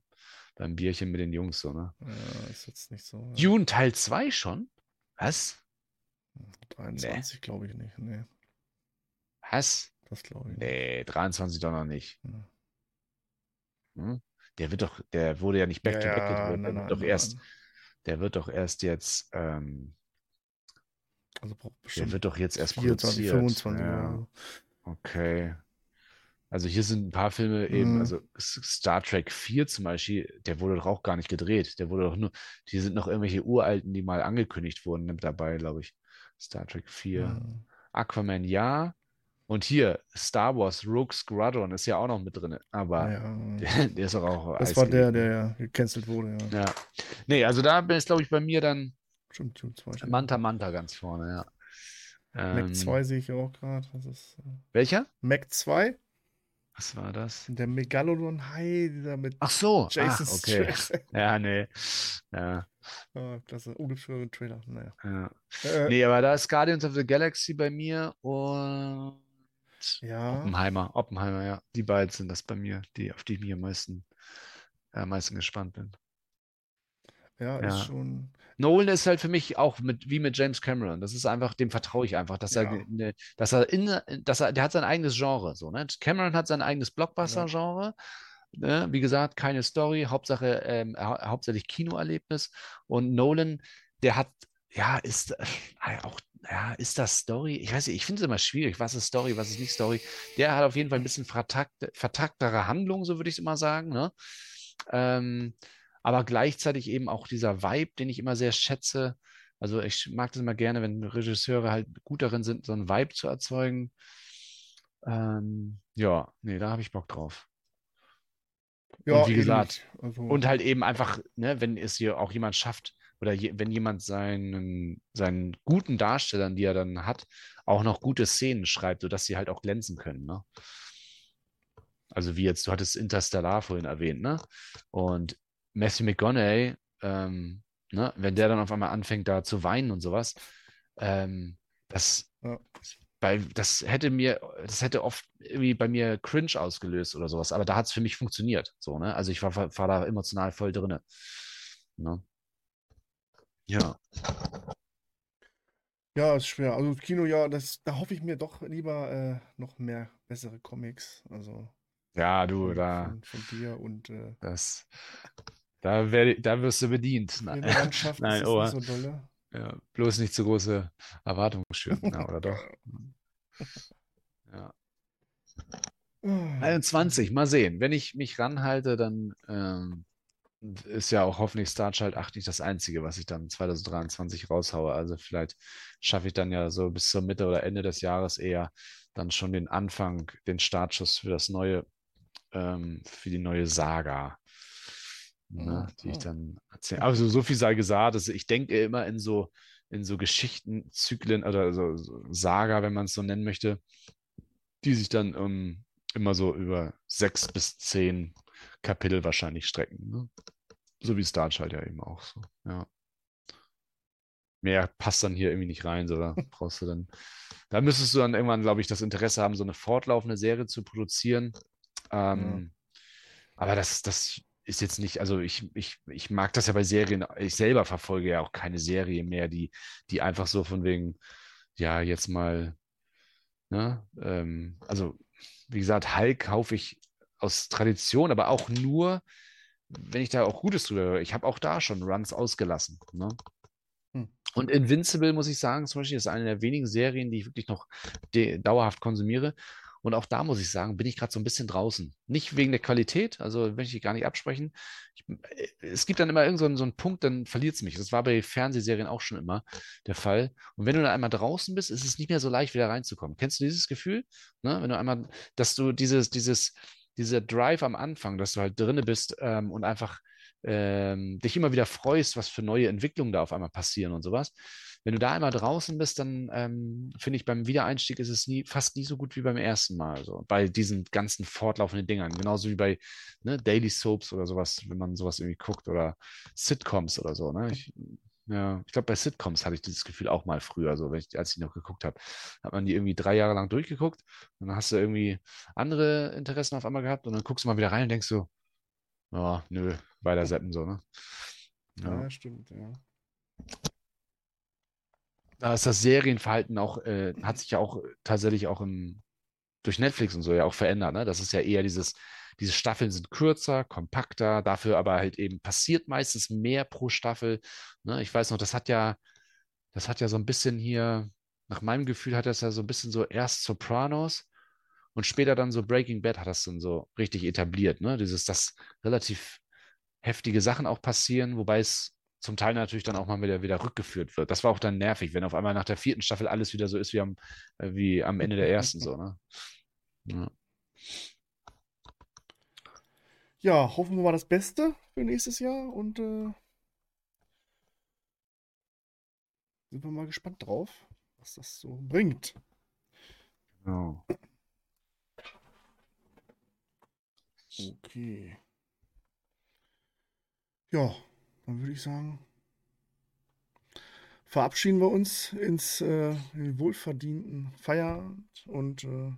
beim Bierchen mit den Jungs, so, ne? Ja, ist jetzt nicht so. Ja. Dune Teil 2 schon? Was? 23 glaube ich nicht. Nee, Was? das glaube ich nicht. Nee, 23 doch noch nicht. Ja. Hm? Der wird doch, der wurde ja nicht back to back Ja, gedreht, der nein, wird nein, doch nein, erst, der wird doch erst jetzt, ähm, Also braucht der wird doch jetzt erst 24, produziert. 25 ja. Okay. Also hier sind ein paar Filme eben, Mhm. also Star Trek 4 zum Beispiel, der wurde doch auch gar nicht gedreht. Der wurde doch nur, die sind noch irgendwelche uralten, die mal angekündigt wurden, mit dabei, glaube ich. Star Trek 4. Mhm. Aquaman ja. Und hier, Star Wars Rogue Squadron ist ja auch noch mit drin. Aber Ja, ja. der, der ist doch auch Das Eis war der, der ja gecancelt wurde, ja. Ja. Nee, also da ist, glaube ich, bei mir dann Stimmt, Dune 2. stimmt. Manta Manta ganz vorne, ja. Mac Ähm, 2 sehe ich auch gerade. Äh, welcher? Mac 2, Was war das? der Megalodon High, dieser mit Ach so, Jason ah, okay. Statham. Ja, nee. Ja, Ah, klasse. Ungefähr Trailer. Naja. ja. Äh, Nee, aber da ist Guardians of the Galaxy bei mir und Ja, Oppenheimer. Oppenheimer, ja. Die beiden sind das bei mir, die, auf die ich mich am meisten, äh, am meisten gespannt bin. ja, ja. ist schon. Nolan ist halt für mich auch mit, wie mit James Cameron. Das ist einfach, dem vertraue ich einfach, dass er, Ja. ne, dass er in, dass er, der hat sein eigenes Genre, so, ne? Cameron hat sein eigenes Blockbuster-Genre. Ne? Wie gesagt, keine Story, Hauptsache, ähm, hau hauptsächlich Kinoerlebnis. Und Nolan, der hat, ja, ist äh, auch, ja, ist das Story? Ich weiß nicht, ich finde es immer schwierig, was ist Story, was ist nicht Story. Der hat auf jeden Fall ein bisschen vertakte, vertaktere Handlung, so würde ich es immer sagen, ne? Ähm, aber gleichzeitig eben auch dieser Vibe, den ich immer sehr schätze. Also ich mag das immer gerne, wenn Regisseure halt gut darin sind, so einen Vibe zu erzeugen. Ähm, ja, nee, da habe ich Bock drauf. Ja, wie gesagt. Also, Und halt eben einfach, ne, wenn es hier auch jemand schafft, oder je, wenn jemand seinen, seinen guten Darstellern, die er dann hat, auch noch gute Szenen schreibt, sodass sie halt auch glänzen können, ne? Also wie jetzt, du hattest Interstellar vorhin erwähnt, ne? Und Matthew McConaughey, ähm, ne, wenn der dann auf einmal anfängt, da zu weinen und sowas, ähm, das, Ja. bei, das hätte mir, das hätte oft irgendwie bei mir Cringe ausgelöst oder sowas, aber da hat es für mich funktioniert, so, ne? Also ich war, war da emotional voll drinne. Ne? Ja. ja, ist schwer. Also Kino, ja, das, da hoffe ich mir doch lieber äh, noch mehr bessere Comics. Also Ja, du, da, von, von dir und äh, das, da, werd, da wirst du bedient. in Nein, Nein, ist oh. so dolle. ja, bloß nicht zu große Erwartungen schüren, ja, oder doch? Ja. Ah, 21, mal sehen. Wenn ich mich ranhalte, dann ähm, ist ja auch hoffentlich Star Child 8 nicht das Einzige, was ich dann 2023 raushaue. Also vielleicht schaffe ich dann ja so bis zur Mitte oder Ende des Jahres eher dann schon den Anfang, den Startschuss für das neue, ähm, für die neue Saga. Ne, die ich dann erzähle. Also so viel sei gesagt, also ich denke immer in so, in so Geschichtenzyklen oder so, so Saga, wenn man es so nennen möchte, die sich dann ähm, immer so über sechs bis zehn Kapitel wahrscheinlich strecken. Ne? So wie Star Child ja eben auch so. Ja. Mehr passt dann hier irgendwie nicht rein, so da brauchst du dann. Da müsstest du dann irgendwann, glaube ich, das Interesse haben, so eine fortlaufende Serie zu produzieren. Ähm, Aber das, das ist jetzt nicht, also ich, ich, ich mag das ja bei Serien, ich selber verfolge ja auch keine Serie mehr, die, die einfach so von wegen, ja, jetzt mal, ne, ähm, also wie gesagt, Hulk kaufe ich aus Tradition, aber auch nur, wenn ich da auch Gutes drüber höre. Ich habe auch da schon Runs ausgelassen. Ne? Hm. Und Invincible, muss ich sagen, zum Beispiel, ist eine der wenigen Serien, die ich wirklich noch dauerhaft konsumiere. Und auch da muss ich sagen, bin ich gerade so ein bisschen draußen. Nicht wegen der Qualität, also möchte ich gar nicht absprechen. Ich, äh, es gibt dann immer irgendeinen so einen- Punkt, dann verliert es mich. Das war bei Fernsehserien auch schon immer der Fall. Und wenn du dann einmal draußen bist, ist es nicht mehr so leicht, wieder reinzukommen. Kennst du dieses Gefühl? Ne? Wenn du einmal, dass du dieses, dieses, dieser Drive am Anfang, dass du halt drinne bist ähm, und einfach ähm, dich immer wieder freust, was für neue Entwicklungen da auf einmal passieren und sowas. Wenn du da einmal draußen bist, dann ähm, finde ich, beim Wiedereinstieg ist es nie, fast nie so gut wie beim ersten Mal. So, bei diesen ganzen fortlaufenden Dingern. Genauso wie bei ne, Daily Soaps oder sowas, wenn man sowas irgendwie guckt oder Sitcoms oder so. Ne? Ich, ja, ich glaube, bei Sitcoms hatte ich dieses Gefühl auch mal früher, so, ich, als ich noch geguckt habe. Hat man die irgendwie drei Jahre lang durchgeguckt und dann hast du irgendwie andere Interessen auf einmal gehabt und dann guckst du mal wieder rein und denkst so, ja, nö, weiter seppen so, ne? Ja, ja stimmt, ja. Da ist das Serienverhalten auch, äh, hat sich ja auch tatsächlich auch im, durch Netflix und so ja auch verändert, ne? Das ist ja eher dieses, diese Staffeln sind kürzer, kompakter, dafür aber halt eben passiert meistens mehr pro Staffel. Ne? Ich weiß noch, das hat ja, das hat ja so ein bisschen hier, nach meinem Gefühl hat das ja so ein bisschen so erst Sopranos und später dann so Breaking Bad hat das dann so richtig etabliert, ne? Dieses, dass relativ heftige Sachen auch passieren, wobei es zum Teil natürlich dann auch mal wieder, wieder rückgeführt wird. Das war auch dann nervig, wenn auf einmal nach der vierten Staffel alles wieder so ist wie am, äh, wie am Ende der ersten, so, ne? Ja. ja, hoffen wir mal das Beste für nächstes Jahr und äh, sind wir mal gespannt drauf, was das so bringt. Genau. Okay. Ja, dann würde ich sagen, verabschieden wir uns ins äh, wohlverdienten Feierabend und äh,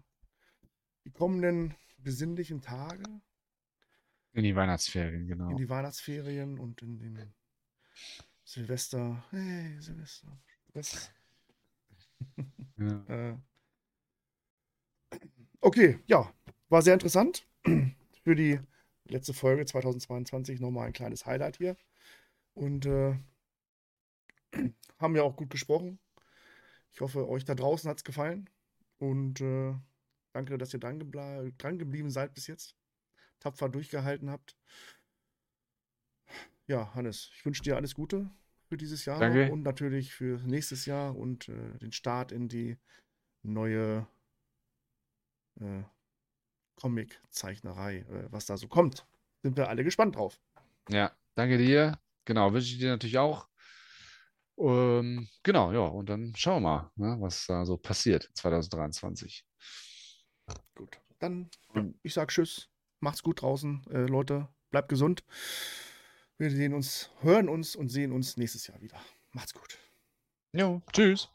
die kommenden besinnlichen Tage. In die Weihnachtsferien, genau. In die Weihnachtsferien und in den Silvester. Hey, Silvester. Silvester. ja. äh, okay, ja, war sehr interessant für die letzte Folge 2022 nochmal ein kleines Highlight hier. Und äh, haben ja auch gut gesprochen. Ich hoffe, euch da draußen hat es gefallen. Und äh, danke, dass ihr dran, dran geblieben seid bis jetzt. Tapfer durchgehalten habt. Ja, Hannes, ich wünsche dir alles Gute für dieses Jahr danke. und natürlich für nächstes Jahr und äh, den Start in die neue äh, Comic-Zeichnerei, äh, was da so kommt. Sind wir alle gespannt drauf. Ja, danke dir. Genau, wünsche ich dir natürlich auch. Ähm, genau, ja, und dann schauen wir mal, ne, was da so passiert 2023. Gut, dann ich sage Tschüss, macht's gut draußen, äh, Leute, bleibt gesund. Wir sehen uns, hören uns und sehen uns nächstes Jahr wieder. Macht's gut. Jo, tschüss.